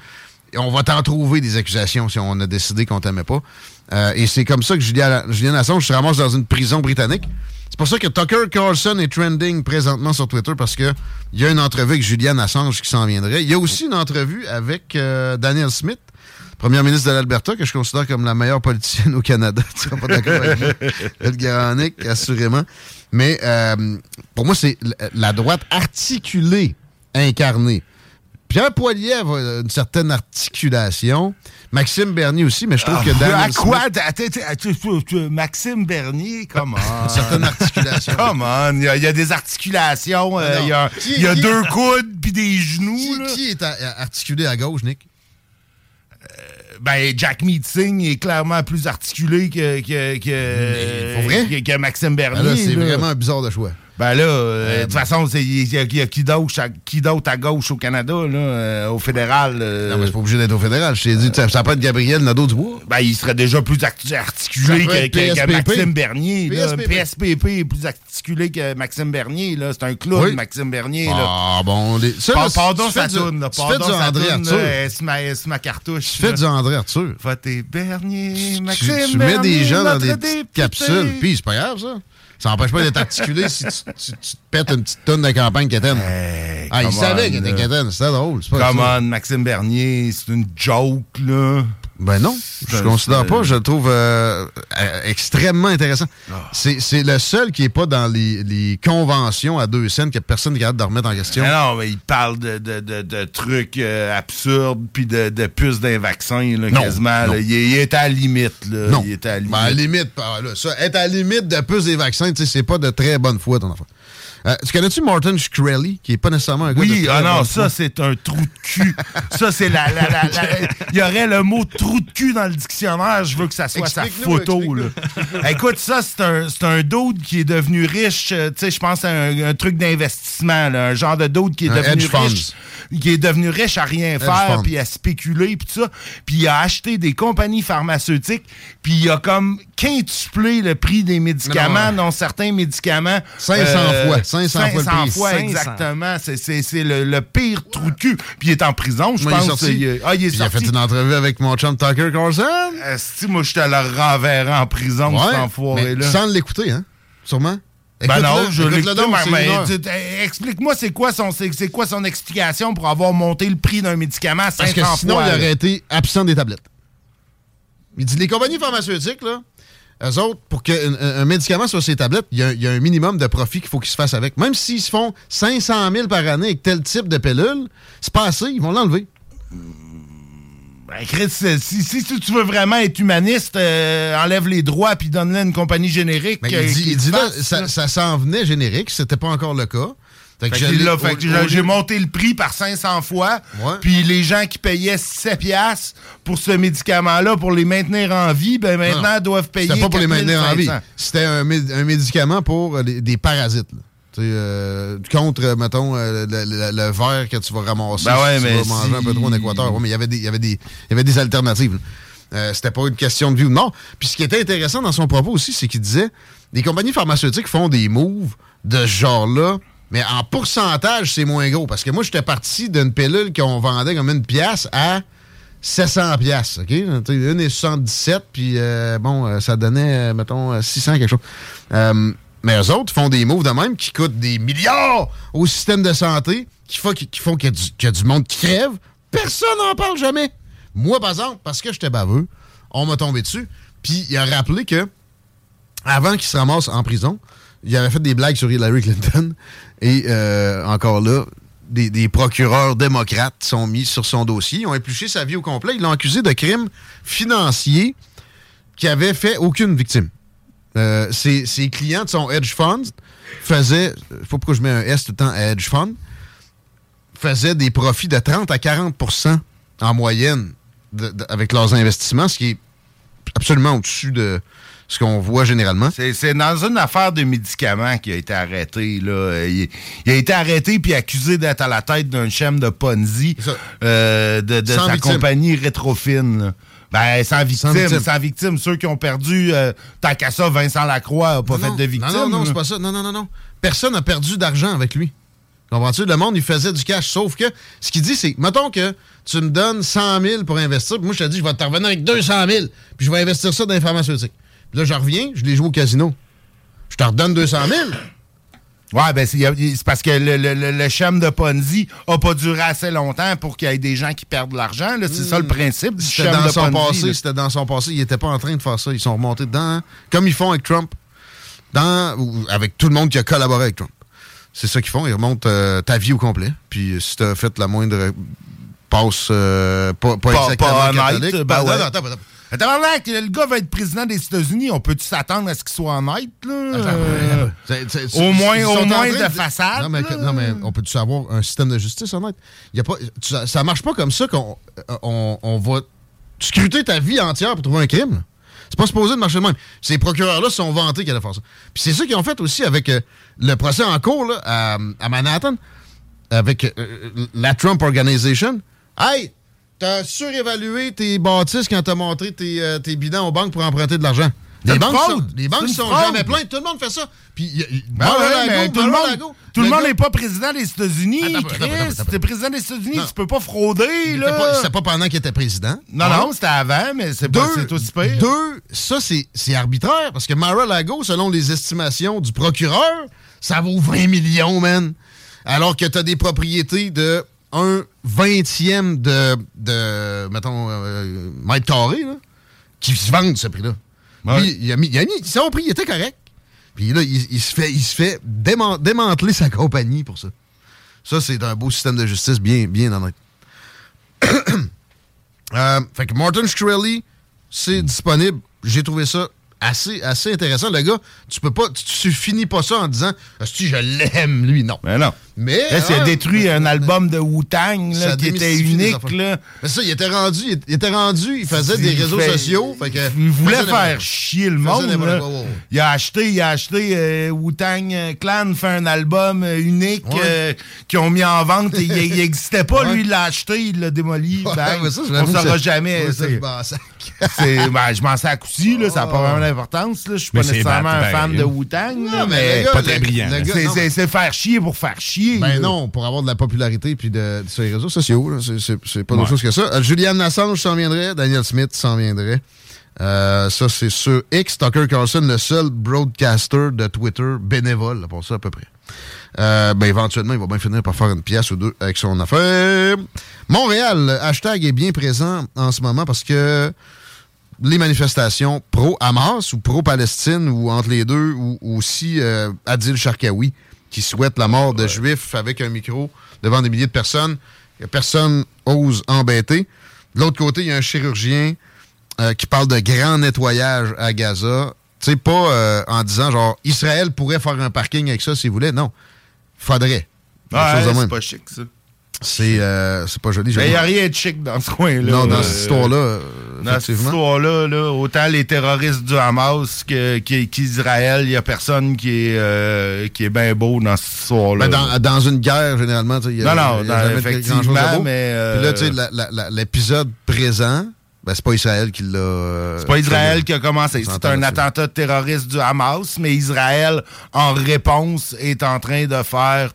S4: Et on va t'en trouver des accusations si on a décidé qu'on t'aimait pas. Euh, et c'est comme ça que Julian, Julian Assange se ramasse dans une prison britannique. C'est pour ça que Tucker Carlson est trending présentement sur Twitter parce qu'il y a une entrevue avec Julian Assange qui s'en viendrait. Il y a aussi une entrevue avec euh, Daniel Smith, première ministre de l'Alberta, que je considère comme la meilleure politicienne au Canada. tu seras pas d'accord avec moi. Assurément. Mais euh, pour moi, c'est la droite articulée, incarnée. Pierre Poilievre a une certaine articulation. Maxime Bernier aussi, mais je trouve
S2: Ah,
S4: que Daniel
S2: À quoi? Maxime Bernier, comment?
S4: Une certaine articulation.
S2: Come on, il y, a- il y a des articulations, euh, il y a,
S4: Qui-
S2: il y a
S4: qui-
S2: deux coudes puis des genoux.
S4: Qui,
S2: là.
S4: qui est articulé à gauche, Nick?
S2: Ben, Jack Meeting est clairement plus articulé que, que, que,
S4: vrai?
S2: Maxime Bernier.
S4: Ben là, c'est vraiment un bizarre de choix.
S2: Ben là, euh, de toute façon, il y, a- il y a qui d'autre à, gauche au Canada, là, euh, au fédéral? euh,
S4: Non, mais c'est pas obligé d'être au fédéral. Je t'ai dit, ça, ça peut être Gabriel Nadeau-Dubois.
S2: Ben, il serait déjà plus arti- articulé
S4: Ça
S2: que. Maxime Bernier. là.
S4: PSPP.
S2: PSPP est plus articulé que Maxime Bernier. là. C'est un clown,
S4: Oui.
S2: Maxime Bernier. là.
S4: Ah, bon. Les... Ça, là,
S2: pardon
S4: tu du-
S2: toune, là.
S4: Tu
S2: Pardon
S4: du
S2: sa
S4: André
S2: toune,
S4: Arthur.
S2: là, euh, C'est ma, cartouche.
S4: Tu
S2: là.
S4: du André Arthur.
S2: Votez Bernier,
S4: Tu,
S2: Maxime
S4: tu mets
S2: Bernier,
S4: des gens dans des capsules, puis c'est pas grave, ça. Ça n'empêche pas d'être articulé si tu, tu- tu te pètes une petite tonne de campagne quétaine. ah, il savait qu'il était quétaine. C'était drôle.
S2: Come on, Maxime Bernier, c'est une joke, là.
S4: Ben non, je
S2: C'est-
S4: considère
S2: c'est-
S4: pas. Je le trouve euh, euh, extrêmement intéressant.
S2: Ah.
S4: C'est le seul qui est pas dans les, les conventions à deux scènes que personne n'est capable de remettre en question.
S2: Mais non, mais il parle de, de, de, de trucs euh, absurdes puis de, de puces d'un vaccin, là,
S4: Non,
S2: quasiment.
S4: non.
S2: là. Il, est- il est à la limite, là.
S4: Non.
S2: Il est à la limite.
S4: Ben, à la limite, ça, être à la limite de plus des vaccins, c'est pas de très bonne foi, ton enfant. Euh, tu connais-tu Martin Shkreli, qui est pas nécessairement un gars de
S2: Oui,
S4: très
S2: ah non, ça c'est un trou de cul. ça c'est la, la, la- la- Il y aurait le mot trou de cul dans le dictionnaire. Je veux que ça soit sa photo. Là. Écoute, ça c'est un, c'est un dude qui est devenu riche. euh, Tu sais, je pense à un, un truc d'investissement, là, un genre de dude qui est
S4: Un
S2: devenu riche. Qui est devenu riche à rien faire, puis à spéculer, puis tout ça. Puis il a acheté des compagnies pharmaceutiques, puis il a comme quintuplé le prix des médicaments,
S4: Non.
S2: dont certains médicaments.
S4: 500 fois, 500 fois le prix.
S2: fois,
S8: 500.
S2: exactement. C'est- C'est c'est le, le pire trou de cul. Puis il est en prison, je
S4: il est
S2: pense.
S4: sorti.
S2: Il, ah, il est
S4: a fait une entrevue avec mon chum Tucker Carlson.
S2: Esti, moi, je te le renverrai en prison, cet
S4: mais
S2: enfoiré-là.
S4: sans l'écouter, hein? Sûrement.
S2: Ben non, je l'écoute, eh, explique-moi c'est quoi son c'est c'est quoi son explication pour avoir monté le prix d'un médicament à 500
S4: Parce que sinon,
S2: fois.
S4: il aurait été absent des tablettes. Il dit les compagnies pharmaceutiques, là, eux autres, pour qu'un un, médicament soit sur ces tablettes, il y, a, il y a un minimum de profit qu'il faut qu'ils se fassent avec. Même s'ils se font 500 000 par année avec tel type de pilule, c'est pas assez, ils vont l'enlever.
S2: Ben, Chris, si, si, si tu veux vraiment être humaniste, euh, enlève les droits puis donne-le à une compagnie générique. Euh,
S4: il dit, il là, ça, ça s'en venait générique, c'était pas encore le cas. Fait que
S2: que j'ai- monté le prix par 500 fois. Puis les gens qui payaient 7 piastres pour ce médicament-là, pour les maintenir en vie, ben
S4: Non,
S2: maintenant
S4: non.
S2: doivent payer
S4: C'était pas pour les maintenir en vie.
S2: 4500.
S4: C'était un, mé- un médicament pour euh, les- des parasites. là. Euh, contre, mettons, euh, le, le- le verre que tu vas ramasser
S2: Ben ouais,
S4: si tu vas manger un peu trop en Équateur. Ouais, mais il y avait des, il y avait des, il y avait des alternatives. Euh, C'était pas une question de vie ou mort. Puis ce qui était intéressant dans son propos aussi, c'est qu'il disait les compagnies pharmaceutiques font des moves de ce genre-là, mais en pourcentage, c'est moins gros. Parce que moi, j'étais parti d'une pilule qu'on vendait comme une pièce à 700 pièces, OK? Une est 77, puis euh, bon, euh, ça donnait, euh, mettons, euh, 600 quelque chose. Mais eux autres font des moves de même qui coûtent des milliards au système de santé, qui, font- qu'il y a du monde qui crève. Personne n'en parle jamais. Moi, par exemple, parce que j'étais baveux, on m'a tombé dessus. Puis il a rappelé que, avant qu'il se ramasse en prison, il avait fait des blagues sur Hillary Clinton. Et euh, encore là, des, procureurs démocrates sont mis sur son dossier. Ils ont épluché sa vie au complet. Ils l'ont accusé de crimes financiers qui avaient fait aucune victime. Euh, ses, clients de son hedge fund faisaient, je sais pas pourquoi je mets un S tout le temps à hedge fund, faisaient des profits de 30 à 40% en moyenne avec leurs investissements, ce qui est absolument au-dessus de ce qu'on voit généralement.
S2: C'est dans une affaire de médicaments qu'il a été arrêté. Là. Il, il a été arrêté puis accusé d'être à la tête d'un chème de Ponzi euh, de, sa
S4: victime.
S2: compagnie Rétrofine. là. Ben, sans victime, sans
S4: victime.
S2: victime. Ceux qui ont perdu, euh, tant qu'à ça, Vincent Lacroix n'a pas
S4: Non,
S2: fait de victime.
S4: Non, non, non, c'est pas ça. Non, non, non, non. Personne n'a perdu d'argent avec lui. Comprends-tu? Le monde, il faisait du cash. Sauf que ce qu'il dit, c'est, mettons que tu me donnes 100 000 pour investir, puis moi, je te dis, je vais te revenir avec 200 000, puis je vais investir ça dans les pharmaceutiques. Là, je reviens, je les joue au casino. Je te redonne 200 000.
S2: Ouais, ben c'est parce que le, le, le, le schème de Ponzi a pas duré assez longtemps pour qu'il y ait des gens qui perdent de l'argent. C'est ça le principe du
S4: C'était dans
S2: de
S4: son
S2: Ponzi.
S4: passé, c'était dans son passé. Ils n'étaient pas en train de faire ça. Ils sont remontés dedans, hein. comme ils font avec Trump, dans, ou avec tout le monde qui a collaboré avec Trump. C'est ça qu'ils font. Ils remontent euh, ta vie au complet. Puis euh, si tu as fait la moindre passe euh, pas, pas,
S2: Pas-
S4: exactement
S2: pas honnête,
S4: catholique,
S2: ben
S4: pas-
S2: ouais.
S4: non, attends, attends, attends.
S2: Attends, tabarnak, le gars va être président des États-Unis. On peut-tu s'attendre à ce qu'il soit honnête, là? Euh, au moins, au moins de façade.
S4: Non mais, non, mais on peut-tu avoir un système de justice honnête? Y a pas, tu- ça, marche pas comme ça qu'on euh, on, on va scruter ta vie entière pour trouver un crime. C'est pas supposé de marcher de même. Ces procureurs-là sont vantés qu'ils allaient faire ça. Puis c'est ça qu'ils ont fait aussi avec euh, le procès en cours là, à, à Manhattan, avec euh, la Trump Organization. Hey, t'as surévalué tes bâtisses quand t'as montré tes, euh, tes bidons aux banques pour emprunter de l'argent. Les banques,
S2: fraude.
S4: sont, les banques sont
S2: fraude.
S4: jamais pleines. Tout le monde fait ça. Puis, y a- il-
S2: Ben
S4: Mar-a-Lago,
S2: ouais, mais tout monde, tout le monde n'est pas président des États-Unis, T'es président des États-Unis, tu peux pas frauder, là.
S4: C'était pas pendant qu'il était président.
S2: Non, non, c'était avant, mais c'est aussi pire.
S4: Deux, ça, c'est arbitraire parce que Mar-a-Lago, selon les estimations du procureur, ça vaut 20 millions, man. Alors que tu as des propriétés de un vingtième de, de mettons, euh, mètre carré, là, qui se vendent ce prix-là. Puis, il a mis, il a mis son prix, il était correct. Puis là, il, il se fait, il se fait déman- démanteler sa compagnie pour ça. Ça, c'est un beau système de justice bien, bien honnête. Euh, fait que Martin Shkreli, c'est disponible. J'ai trouvé ça assez, assez intéressant. Le gars, tu peux pas, tu, tu finis pas ça en disant, si je l'aime, lui, non.
S2: Mais non.
S4: Mais.
S2: Là, il a
S4: ah,
S2: détruit un album de Wu-Tang, là, qui était unique, là.
S4: Mais ça, il était rendu, il, il était rendu, il faisait des
S2: Il
S4: réseaux
S2: fait-
S4: sociaux. Fait que,
S2: il voulait faire chier le monde. là. Il a acheté, il a acheté euh, Wu-Tang Clan fait un album euh, unique
S4: Ouais.
S2: euh, qu'ils ont mis en vente. Et il n'existait pas,
S4: Ouais.
S2: lui, il l'a acheté, il l'a démoli.
S4: Ouais, ça,
S2: On
S4: que
S2: saura
S4: c'est-
S2: jamais. C'est-
S4: je m'en sac.
S2: c'est- ben, je m'en sais à coup-ci, là, ça n'a pas vraiment d'importance. Je suis pas
S8: c'est
S2: nécessairement un fan de Wu-Tang, là,
S4: Non, mais
S8: pas très brillant,
S2: c'est- c'est c'est faire chier pour faire chier.
S4: Ben
S2: là.
S4: non, pour avoir de la popularité puis de, sur les réseaux sociaux, c'est- pas d'autre
S8: Ouais.
S4: chose que ça. Euh, Julian Assange s'en viendrait, Daniel Smith s'en viendrait. Euh, ça, c'est sur X. Tucker Carlson, le seul broadcaster de Twitter bénévole, pour ça à peu près. Euh, ben éventuellement, il va bien finir par faire une pièce ou deux avec son affaire. Montréal, le hashtag est bien présent en ce moment parce que les manifestations pro-Hamas ou pro-Palestine ou entre les deux, ou, ou aussi euh, Adil Sharkawi qui souhaite la mort de Juifs avec un micro devant des milliers de personnes que personne ose embêter. De l'autre côté, il y a un chirurgien euh, qui parle de grand nettoyage à Gaza. Tu sais, pas euh, en disant genre Israël pourrait faire un parking avec ça s'il voulait. Non. Faudrait.
S2: Ouais, c'est pas chic, ça.
S4: C'est euh, c'est pas joli.
S2: Il n'y a rien de chic dans ce coin-là.
S4: Non, dans cette histoire-là, euh,
S2: Dans cette histoire-là, là, autant les terroristes du Hamas qu'Israël, il n'y a personne qui est, euh, qui est bien beau dans cette histoire-là.
S4: Ben, dans, dans une guerre, généralement, il y a,
S2: Non, non,
S4: y a
S2: dans- effectivement,
S4: de beau.
S2: mais, euh,
S4: Puis là, la- l'épisode présent, ben, c'est pas Israël qui l'a... euh,
S2: C'est pas Israël qui a commencé. C'est un attentat terroriste du Hamas, mais Israël, en réponse, est en train de faire.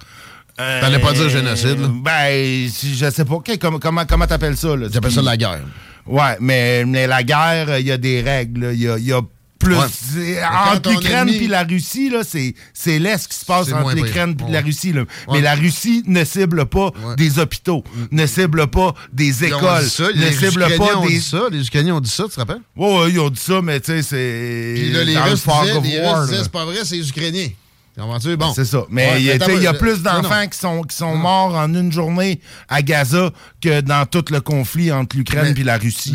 S2: euh,
S4: T'allais pas dire génocide, là?
S2: Ben, je sais pas. Comment comment t'appelles ça? là?
S4: J'appelle ça la guerre.
S2: Ouais, mais, mais la guerre, il y a des règles. Il y a, il y a plus.
S4: Ouais.
S2: Entre l'Ukraine et la Russie, là, c'est, c'est l'Est qui se passe entre l'Ukraine et
S4: Ouais.
S2: la Russie. Là.
S4: Ouais.
S2: Mais la Russie ne cible pas des hôpitaux, ne cible pas des écoles,
S4: ça,
S2: ne
S4: les
S2: cible
S4: Ukrainiens
S2: pas
S4: ont
S2: des.
S4: dit ça, les Ukrainiens ont dit ça, tu te rappelles?
S2: Ouais, ils ont dit ça, mais tu sais, c'est.
S4: Puis là, les Russes disaient, c'est pas vrai, c'est les Ukrainiens. Bon.
S2: C'est ça. Mais
S4: Ouais,
S2: il y a, plus
S4: non.
S2: d'enfants qui sont, qui sont morts en une journée à Gaza que dans tout le conflit entre l'Ukraine et la Russie.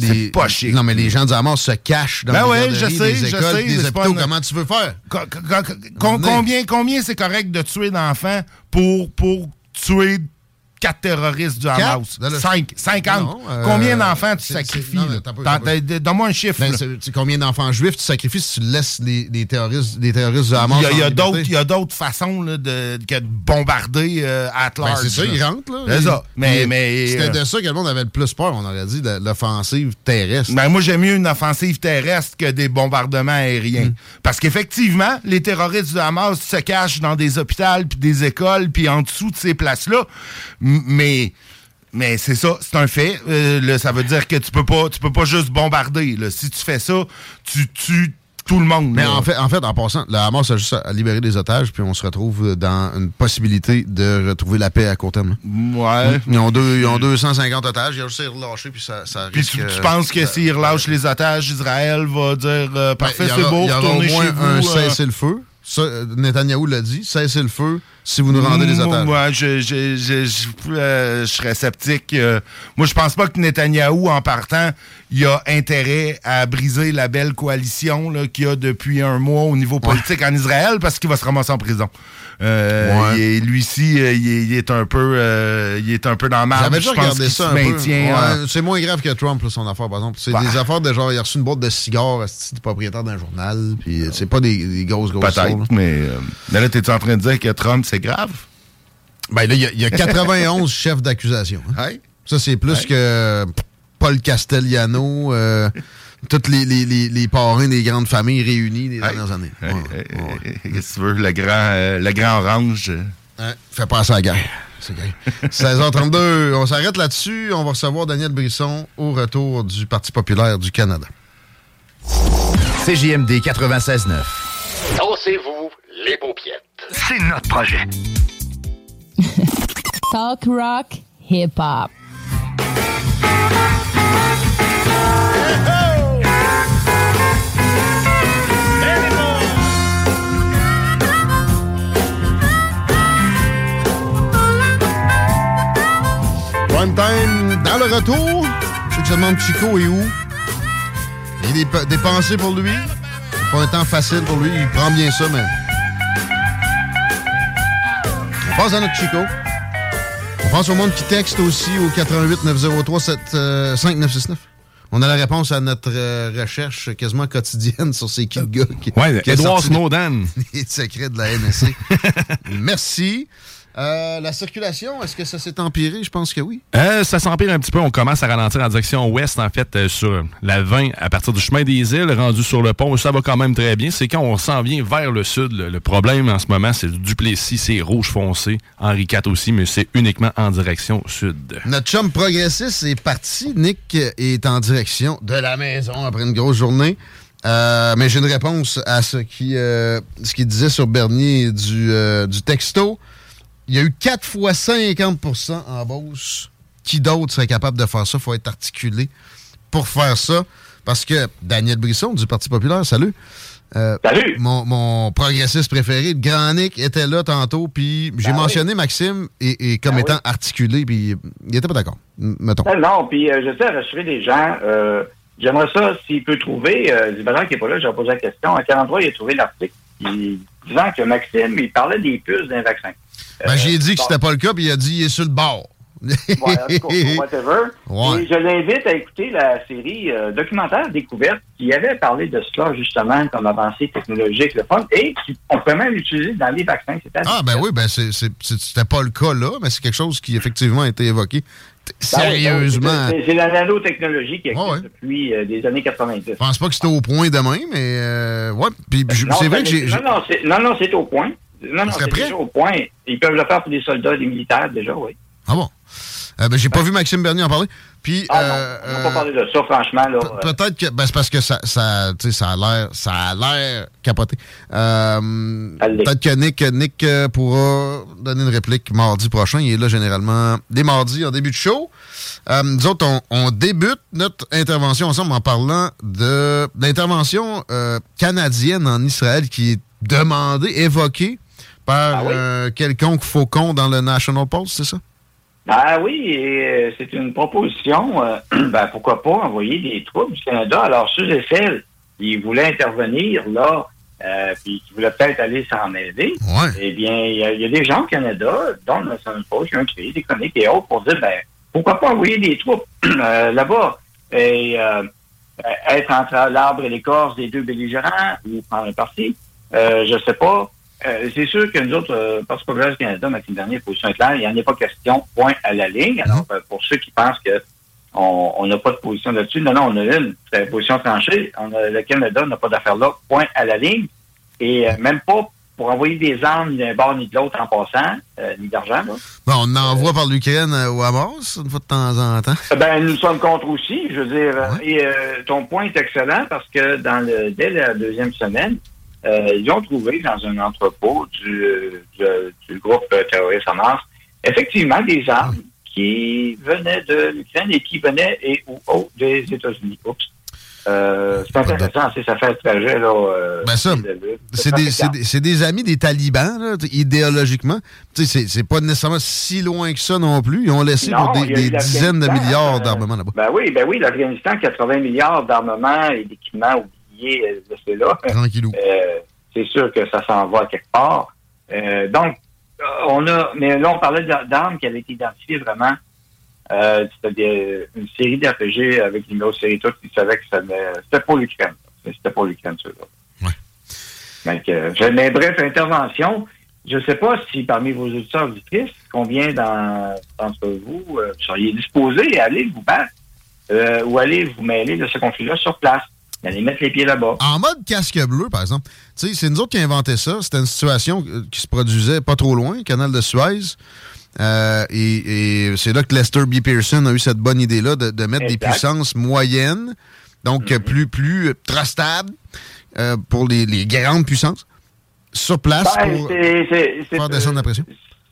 S2: C'est- pas chic.
S4: Non, mais les gens du Hamas se cachent dans
S2: Ben
S4: les
S2: ouais, je sais, je sais,
S4: hôpitaux.
S2: une-
S4: Comment tu veux faire?
S2: Co- co- co- con- combien combien c'est correct de tuer d'enfants pour, pour tuer quatre terroristes du? Hamas. Cinq. 50.
S4: Non, euh,
S2: Combien d'enfants tu sacrifies? Donne-moi un chiffre.
S4: Ben, combien d'enfants juifs tu sacrifies si tu laisses les, les terroristes, les terroristes de Hamas
S2: Il y a, a d'autres, façons là, de, que de bombarder euh,
S4: Ben, c'est ça, ils rentrent, là.
S2: C'est ça. Mais, mais,
S4: C'était
S2: euh,
S4: de ça que le monde avait le plus peur, on aurait dit, de l'offensive terrestre.
S2: Ben, moi, j'aime mieux une offensive terrestre que des bombardements aériens.
S4: Hmm.
S2: Parce qu'effectivement, les terroristes du Hamas se cachent dans des hôpitaux, puis des écoles, puis en dessous de ces places-là. Mais, mais c'est ça, c'est un fait. Euh, là, ça veut dire que tu peux pas, tu peux pas juste bombarder. là. Si tu fais ça, tu tues tout le monde.
S4: Mais
S2: là.
S4: en fait, en fait, en passant, le Hamas a juste à libérer des otages, puis on se retrouve dans une possibilité de retrouver la paix à court terme.
S2: Ouais.
S4: Ils ont, deux, ils ont 250 otages, il y a juste à relâcher, puis ça, ça
S2: Puis
S4: risque...
S2: tu, tu
S4: euh,
S2: penses que s'ils relâchent les otages, Israël va dire euh,
S4: Ben,
S2: parfait, c'est beau,
S4: Il y aura au moins
S2: chez vous.
S4: un cessez-le-feu. Ça, Netanyahou l'a dit, cessez-le-feu si vous nous rendez les otages.
S2: Moi, je, je, je, je- euh, je serais sceptique. euh, moi, je pense pas que Netanyahou, en partant, il a intérêt à briser la belle coalition qu'il y a depuis un mois au niveau politique en Israël parce qu'il va se ramasser en prison. Euh,
S4: Ouais.
S2: est- lui-ci, euh, il, est, il est un peu, euh, il est un peu dans la marge.
S4: J'avais déjà regardé
S2: qu'il
S4: ça un
S2: maintient en-
S4: Ouais, C'est moins grave que Trump, là, son affaire, par exemple. C'est
S2: Bah.
S4: des affaires de genre, il a reçu une boîte de cigares, esti, du propriétaire d'un journal, puis euh, c'est pas des, des grosses, grosses.
S2: Peut-être, mais, euh, mais là, t'es-tu en train de dire que Trump, c'est grave?
S4: Ben là, il y a- il y, a 91 chefs d'accusation. hein. Ça, c'est plus que Paul Castellano, euh, toutes les, les, les, les parrains des grandes familles réunies des dernières années.
S2: Hey, hey, hey, Qu'est-ce que tu veux, le grand, euh, le grand orange?
S4: Ouais, fait passer à la guerre. C'est gay. 16h32, on s'arrête là-dessus. On va recevoir Daniel Brisson au retour du Parti populaire du Canada.
S1: CJMD 96.9.
S3: Dansez-vous les paupiètes.
S5: C'est notre projet.
S7: Talk rock, hip
S4: retour. Je je demande Chico et où? Il a des, pe- des pensées pour lui? C'est pas un temps facile pour lui. Il prend bien ça, mais. On passe à notre Chico. On pense au monde qui texte aussi au 88 903 7, euh, 5969. On a la réponse à notre euh, recherche quasiment quotidienne sur ces qui gars qui,
S8: Ouais,
S4: qui
S8: Edward Snowden.
S4: Les secrets de la NSC. Merci. Euh, la circulation, est-ce que ça s'est empiré? Je pense que oui.
S8: Euh, ça s'empire un petit peu. On commence à ralentir en direction ouest, en fait, euh, sur la 20 à partir du chemin des îles, rendu sur le pont. Ça va quand même très bien. C'est quand on s'en vient vers le sud. Le, le problème en ce moment, c'est du Duplessis, c'est rouge foncé. Henri IV aussi, mais c'est uniquement en direction sud.
S4: Notre chum progressiste est parti. Nick est en direction de la maison après une grosse journée. Euh, mais j'ai une réponse à ce qui euh, ce qu'il disait sur Bernier du, euh, du texto. Il y a eu 4 fois 50% en Beauce. Qui d'autre serait capable de faire ça? Il faut être articulé pour faire ça. Parce que Daniel Brisson du Parti populaire, salut. Euh,
S11: Salut.
S4: Mon, mon progressiste préféré, le Grand Nick, était là tantôt, puis j'ai
S11: Ben oui.
S4: mentionné Maxime et, et comme
S11: Ben
S4: étant
S11: oui.
S4: articulé, puis il était pas d'accord, mettons.
S11: Non, non, puis euh, j'essaie de rassurer les gens. Euh, J'aimerais ça, s'il peut trouver, euh, Libéral qui n'est pas là, j'ai posé la question. En 43, il a trouvé l'article disant que Maxime, il parlait des puces d'un vaccin.
S4: Ben, j'ai dit que c'était pas le cas, puis il a dit il est sur le bord.
S11: Ouais, cas, whatever.
S4: Ouais.
S11: Et je l'invite à écouter la série euh, documentaire Découverte qui avait parlé de cela justement comme avancée technologique, le fun, et qui- on peut même l'utiliser dans les vaccins.
S4: Ah, ben oui, ben c'était pas le cas là, mais c'est quelque chose qui effectivement a été évoqué
S11: Ben
S4: sérieusement.
S11: c'est- la nanotechnologie qui existe
S4: ouais.
S11: depuis euh, des années 90.
S4: Je pense pas que c'était au point demain, mais euh, ouais. Puis c'est vrai que j'ai.
S11: non, non, c'est au point. Non, non, c'est déjà au point. Ils peuvent le faire pour des soldats, des militaires, déjà, oui.
S4: Ah bon? Euh, ben, j'ai pas vu Maxime Bernier en parler. Puis,
S11: Ah
S4: euh,
S11: non, on n'a
S4: euh,
S11: pas parlé de ça, franchement. Là,
S4: Pe- Peut-être que ben, c'est parce que ça, ça, tu sais, ça a l'air ça a l'air capoté. Euh, Peut-être que Nick, Nick euh, pourra donner une réplique mardi prochain. Il est là généralement des mardis en début de show. Euh, nous autres, on, on débute notre intervention ensemble en parlant de l'intervention euh, canadienne en Israël qui est demandée, évoquée par euh, quelconque faucon dans le National Post, c'est ça?
S11: Ah oui, et, euh, c'est une proposition. euh, ben, pourquoi pas envoyer des troupes du Canada? Alors, ceux et celles qui voulaient intervenir, là, euh, puis qui voulaient peut-être aller s'en aider,
S4: Ouais.
S11: eh bien, il y, a- il y a des gens au Canada, dont le National Post, qui ont créé des chroniques et autres pour dire, ben, pourquoi pas envoyer des troupes là-bas et être entre l'arbre et l'écorce des deux belligérants ou prendre un parti. Je sais pas. Euh, c'est sûr que nous autres, euh, Parti populaire du Canada, Maxime Dernier, position est claire, il n'y en a pas question, point à la ligne. Alors, euh, pour ceux qui pensent que on n'a pas de position là-dessus, non, non, on a une, c'est la position tranchée. On a- le Canada n'a pas d'affaire là, point à la ligne. Et euh, même pas pour envoyer des armes d'un bord ni de l'autre en passant, ni d'argent, là.
S4: Bon, on en envoie par l'Ukraine au Hamas, une fois de temps en temps.
S11: Ben, nous sommes contre aussi, je veux dire. Et ton point est excellent parce que dans le, dès la deuxième semaine, euh, ils ont trouvé dans un entrepôt du, euh, du, du groupe euh, terroriste Hamas, effectivement, des armes qui venaient de l'Ukraine et qui venaient et, ou, oh, des États-Unis. Oups. Euh, c'est intéressant, c'est ça fait le trajet, là. euh,
S4: Ben ça, c'est des, c'est des- c'est des amis des talibans, là, idéologiquement. Tu sais, c'est- pas nécessairement si loin que ça non plus. Ils ont laissé
S11: Non,
S4: pour des, dizaines de milliards
S11: euh,
S4: d'armements là-bas.
S11: Ben oui, ben oui, l'Afghanistan, 80 milliards d'armements et d'équipements euh.
S4: Tranquillou.
S11: C'est sûr que ça s'en va quelque part. Euh, donc, euh, on a, mais là, on parlait d'a- d'armes qui avaient été identifiées vraiment. Euh, c'était une série d'RPG avec numéros de série toutes qui savaient que c'était pour l'Ukraine. C'était pour l'Ukraine, ceux-là. Donc, euh, je- mais bref, intervention. Je ne sais pas si parmi vos auditeurs auditrices, combien d'entre vous euh, seriez disposés à aller vous battre ou aller vous mêler de ce conflit-là sur place, aller mettre les pieds là-bas.
S4: En mode casque bleu, par exemple. C'est nous autres qui avons inventé ça. C'était une situation euh, qui se produisait pas trop loin, canal de Suez. Euh, et et c'est là que Lester B. Pearson a eu cette bonne idée-là de, de mettre des puissances moyennes, donc euh, plus, plus euh, trustables euh, pour les, les grandes puissances, sur place
S11: Ben,
S4: pour faire descendre la pression.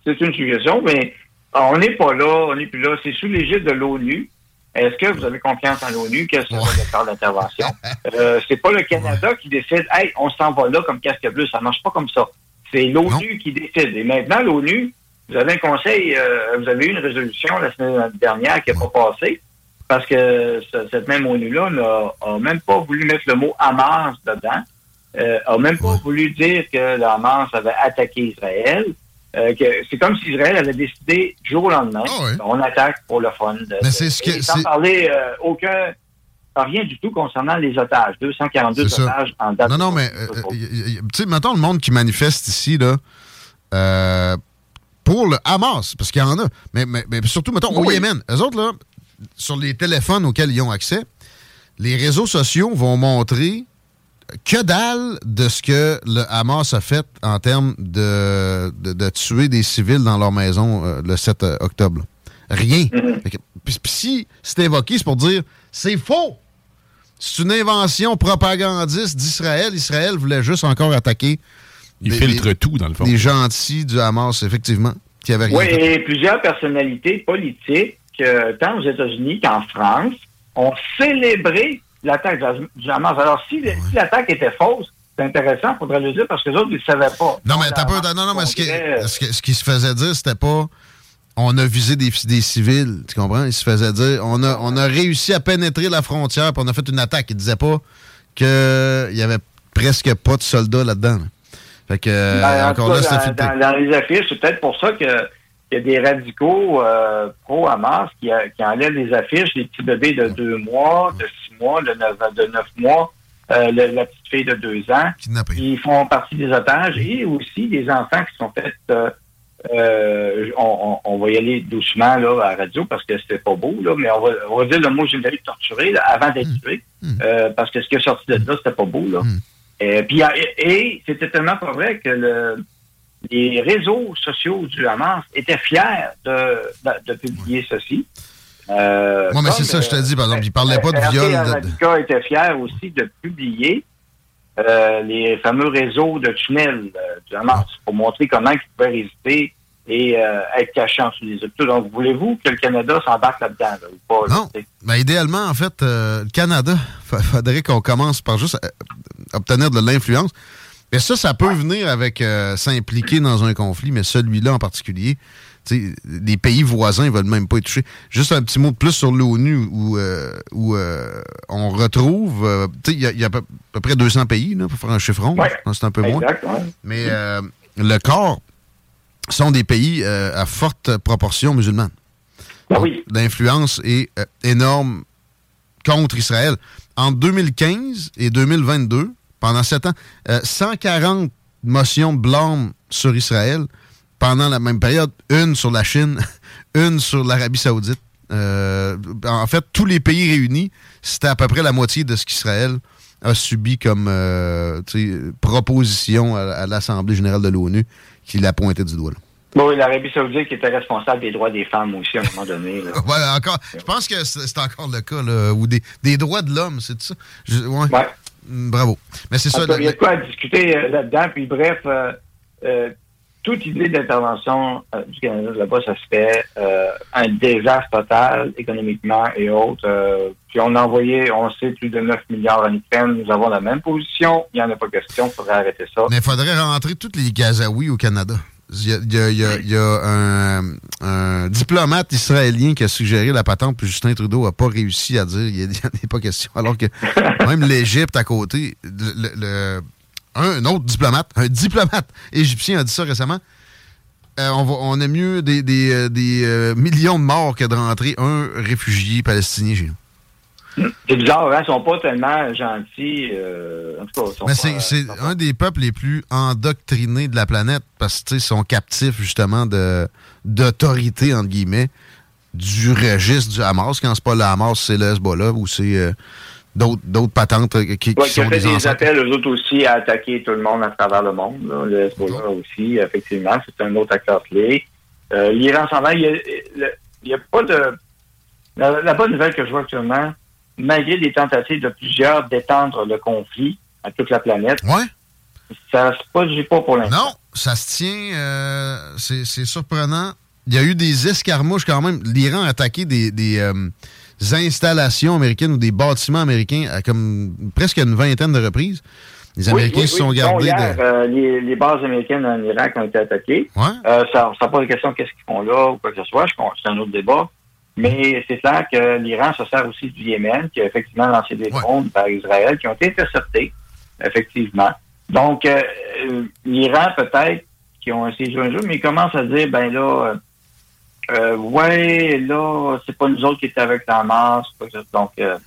S11: C'est une suggestion, mais on n'est pas là, on n'est plus là. C'est sous l'égide de l'ONU. Est-ce que vous avez confiance en l'ONU? Quel sera le corps d'intervention? Euh, c'est pas le Canada qui décide, hey, on s'en va là comme casque bleu. Ça marche pas comme ça. C'est l'ONU qui décide. Et maintenant, l'ONU, vous avez un conseil, euh, vous avez eu une résolution la semaine dernière qui n'a pas passé parce que ce- cette même ONU-là n'a même pas voulu mettre le mot Hamas dedans, euh, a même pas voulu dire que le Hamas avait attaqué Israël. Euh, que c'est comme si Israël avait décidé du jour au lendemain, on attaque pour le fun. de-
S4: Mais c'est ce que-
S11: sans parler euh, aucun, rien du tout concernant les otages. 242
S4: C'est ça.
S11: otages en date.
S4: Non, non, mais, euh, tu sais, mettons le monde qui manifeste ici, là, euh, pour le Hamas, parce qu'il y en a, mais, mais, mais surtout, mettons, au
S11: Oui.
S4: Yémen, eux autres, là, sur les téléphones auxquels ils ont accès, les réseaux sociaux vont montrer que dalle de ce que le Hamas a fait en termes de, de, de tuer des civils dans leur maison euh, le 7 octobre. Rien. Que- puis si c'est évoqué, c'est pour dire c'est faux. C'est une invention propagandiste d'Israël. Israël voulait juste encore attaquer.
S8: Il
S4: des-
S8: filtre
S4: des-
S8: tout, dans le fond.
S4: Des gentils du Hamas, effectivement, qui avaient rien
S11: Oui, et plusieurs personnalités politiques, euh, tant aux États-Unis qu'en France, ont célébré l'attaque du Hamas. Alors, si, si l'attaque était fausse, c'est intéressant, il faudrait le dire, parce que les autres, ils ne savaient pas.
S4: Non, mais t'as pas. Non, non, mais ce qui, ce qui- ce qui se faisait dire, c'était pas. On a visé des, des civils, tu comprends? Il se faisait dire, on a, on a réussi à pénétrer la frontière, puis on a fait une attaque. Il disait pas qu'il y avait presque pas de soldats là-dedans. là. Fait que,
S11: Ben, en
S4: encore là,
S11: dans, dans- dans les affiches, c'est peut-être pour ça que qu'il y a des radicaux euh, pro-Hamas qui, qui enlèvent les affiches, les petits bébés de deux mois, de six mois, neuf, de neuf mois, euh, le- la petite fille de deux ans. Ils font partie des otages et aussi des enfants qui sont faits... euh, euh, on, on- on va y aller doucement là, à la radio parce que c'était pas beau, là, mais on va, on va dire le mot générique torturé là, avant d'être tué. euh, parce que ce qui est sorti de là, c'était pas beau. Là. Euh, puis, et, et c'était tellement pas vrai que le, les réseaux sociaux du Hamas étaient fiers de, de, de publier ceci. Euh,
S4: Moi, mais c'est ça, je te dis, par exemple. Il parlait pas de viol.
S11: Radica était fier aussi de publier euh, les fameux réseaux de tunnels euh, du Hamas pour montrer comment ils pouvaient résister et euh, être cachés en dessous des hôpitaux. Donc, voulez-vous que le Canada s'embarque là-dedans là, ou pas?
S4: Non.
S11: tu sais?
S4: Ben, idéalement, en fait, le Canada, il faudrait qu'on commence par juste obtenir de l'influence. Mais ça, ça peut venir avec s'impliquer dans un conflit, mais celui-là en particulier, les pays voisins ne veulent même pas être touchés. Juste un petit mot de plus sur l'ONU où, euh, où euh, on retrouve, euh, il y a, il y a à peu, à peu près 200 pays, là, pour faire un chiffron.
S11: Ouais.
S4: C'est un peu moins.
S11: Ouais.
S4: Mais le corps sont des pays à forte proportion musulmane.
S11: Ben
S4: L'influence est euh, énorme contre Israël. En 2015 et 2022, pendant sept ans, euh, 140 motions de blâme sur Israël. Pendant la même période, une sur la Chine, une sur l'Arabie saoudite. Euh, en fait, tous les pays réunis, c'était à peu près la moitié de ce qu'Israël a subi comme euh, proposition à, à l'Assemblée générale de l'ONU qui l'a pointé du doigt. là.
S11: Bon, et l'Arabie Saoudite qui était responsable des droits des femmes aussi à un moment donné. là.
S4: Ouais, encore. Je pense que c'est encore le cas, là, ou des, des droits de l'homme, c'est ça? Je- ouais. Bravo. Mais c'est ça.
S11: Il y a de quoi à discuter euh, là-dedans. Puis bref, toute idée d'intervention euh, du Canada là-bas, ça se fait euh, un désastre total économiquement et autres. euh, puis on a envoyé, on sait, plus de 9 milliards en Ukraine. Nous avons la même position. Il n'y en a pas question. Il faudrait arrêter ça.
S4: Mais il faudrait rentrer tous les Gazaouis au Canada. Il y a, il y a- il y a- il y a un, un diplomate israélien qui a suggéré la patente, puis Justin Trudeau n'a pas réussi à dire il n'y en a pas question. Alors que même l'Égypte à côté, le- le- un, autre diplomate, un diplomate égyptien a dit ça récemment. Euh, on, va, on a mieux des, des, euh, des, euh, millions de morts que de rentrer un réfugié palestinien chez nous.
S11: C'est bizarre, hein? Ils sont pas tellement gentils. euh, en tout cas, ils sont
S4: Mais c'est c'est un des peuples les plus endoctrinés de la planète parce que tu sais, ils sont captifs justement de d'autorité entre guillemets du registre du Hamas. Quand c'est pas le Hamas, c'est le Hezbollah ou c'est d'autres d'autres patentes euh, qui, qui
S11: Ouais,
S4: sont
S11: fait
S4: des
S11: appels, eux autres aussi, à attaquer tout le monde à travers le monde. là. Le Hezbollah aussi, effectivement, c'est un autre acteur clé. Euh, L'Iran s'en va. Il y a, pas de... La, la bonne nouvelle que je vois actuellement, malgré des tentatives de plusieurs d'étendre le conflit à toute la planète, ça se produit pas pour l'instant.
S4: Non, ça se tient. euh, c'est c'est surprenant. Il y a eu des escarmouches quand même. L'Iran a attaqué des, des, euh, installations américaines ou des bâtiments américains à comme presque une vingtaine de reprises. Les Américains
S11: oui,
S4: se sont
S11: oui.
S4: gardés
S11: hier,
S4: de.
S11: euh, les, les bases américaines en Irak ont été attaquées.
S4: Ouais.
S11: Euh, ça ça pose la question qu'est-ce qu'ils font là ou quoi que ce soit. C'est un autre débat. Mais c'est clair que l'Iran se sert aussi du Yémen, qui a effectivement lancé des drones vers Israël, qui ont été interceptés, effectivement. Donc, euh, l'Iran, peut-être, qui ont essayé de jouer un jeu, mais ils commencent à dire, ben là, euh, ouais, là, c'est pas nous autres qui étaient avec la masse. Donc, euh,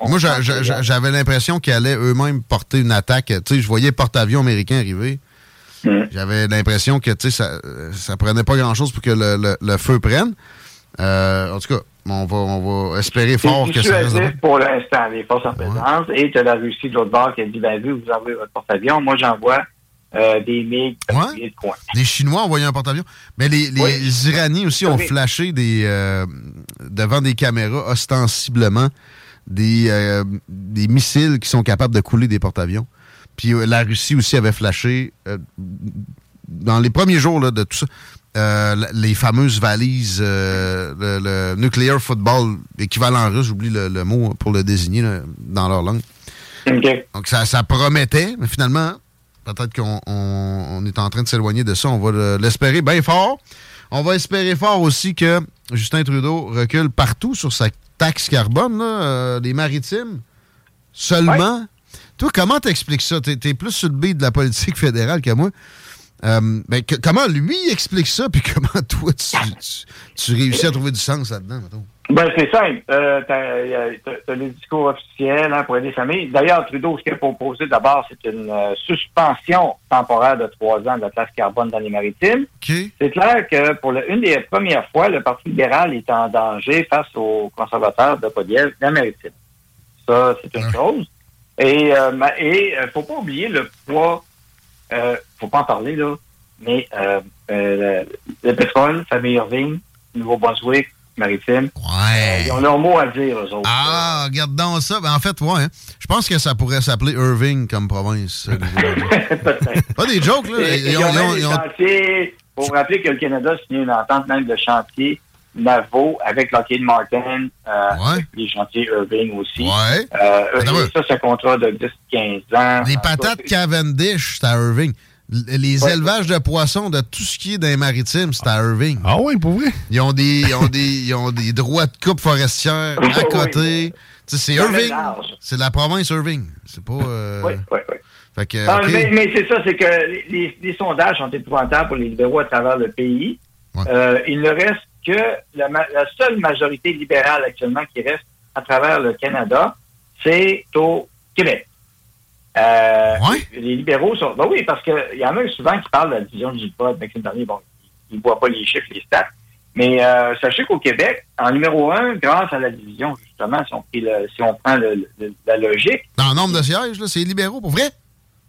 S11: on
S4: Moi, j'avais l'impression qu'ils allaient eux-mêmes porter une attaque. Tu sais, je voyais porte-avions américains arriver.
S11: Hmm.
S4: J'avais l'impression que, tu sais, ça, ça prenait pas grand-chose pour que le, le- le feu prenne. Euh, en tout cas, on va, on va espérer fort que ça reste
S11: pour l'instant, les forces en présence. Et tu as la Russie de l'autre bord qui a dit, ben vu, vous envoyez votre porte-avions, moi j'envoie euh, des MiG de coin.
S4: Les Chinois ont envoyé un porte-avions? Mais les, les Iraniens aussi ont
S11: Oui.
S4: flashé des, euh, devant des caméras ostensiblement des, euh, des missiles qui sont capables de couler des porte-avions. Puis la Russie aussi avait flashé dans les premiers jours là, de tout ça. euh, les fameuses valises, euh, le, le nuclear football, équivalent russe, j'oublie le, le mot pour le désigner là, dans leur langue. Donc ça, ça promettait, mais finalement, peut-être qu'on on- on est en train de s'éloigner de ça. On va le- l'espérer bien fort. On va espérer fort aussi que Justin Trudeau recule partout sur sa taxe carbone, là, euh, les maritimes. Seulement. Toi, comment t'expliques ça? T'es es plus sur le beat de la politique fédérale que moi. Euh, ben, que- comment lui explique ça, puis comment toi, tu, tu- tu réussis à trouver du sens là-dedans, mettons?
S11: Ben, c'est simple. Euh, les discours officiels hein, pour aider les familles. D'ailleurs, Trudeau, ce qu'il a proposé d'abord, c'est une euh, suspension temporaire de trois ans de la taxe carbone dans les maritimes. C'est clair que pour le- une des premières fois, le Parti libéral est en danger face aux conservateurs de Podiev, la maritime. Ça, c'est une chose. Et euh, et euh, faut pas oublier le poids. Euh, faut pas en parler là, mais euh, le, le pétrole, famille Irving, Nouveau-Brunswick, maritime.
S4: Ouais.
S11: ils ont leur mot à dire, eux autres.
S4: Ah, regarde donc ça. Ben, en fait, ouais. hein. Je pense que ça pourrait s'appeler Irving comme province. euh, Pas des jokes, là. Ils
S11: et
S4: ont-
S11: ils ont
S4: ils ont-
S11: même
S4: ils ont-
S11: des chantiers. Faut vous rappeler que le Canada a signé une entente même de chantier Navo avec Lockheed Martin, euh, avec les chantiers Irving aussi.
S4: Ouais.
S11: Euh, ça, c'est un contrat de 10-15 ans.
S4: Les patates Cavendish, c'est à Irving. Les élevages de poissons, de tout ce qui est dans les maritimes, c'est à Irving.
S8: Ah oui, pour vrai?
S4: Ils ont des, ils ont des, ils ont des droits de coupe forestière à côté. C'est Irving. C'est la province Irving. C'est pas. euh,
S11: Oui, oui, oui.
S4: Fait que,
S11: mais mais c'est ça, c'est que les, sondages sont épouvantables pour les libéraux à travers le pays. Euh, il ne reste que la seule majorité libérale actuellement qui reste à travers le Canada, c'est au Québec. Euh, Les libéraux sont. Ben oui, parce qu'il y en a souvent qui parlent de la division du vote. Maxime Bernier, bon, il ne voit pas les chiffres, les stats. Mais euh, sachez qu'au Québec, en numéro un, grâce à la division, justement, si on, prit le- si on prend le- le- la logique,
S4: Dans le nombre de sièges, là, c'est les libéraux, pour vrai?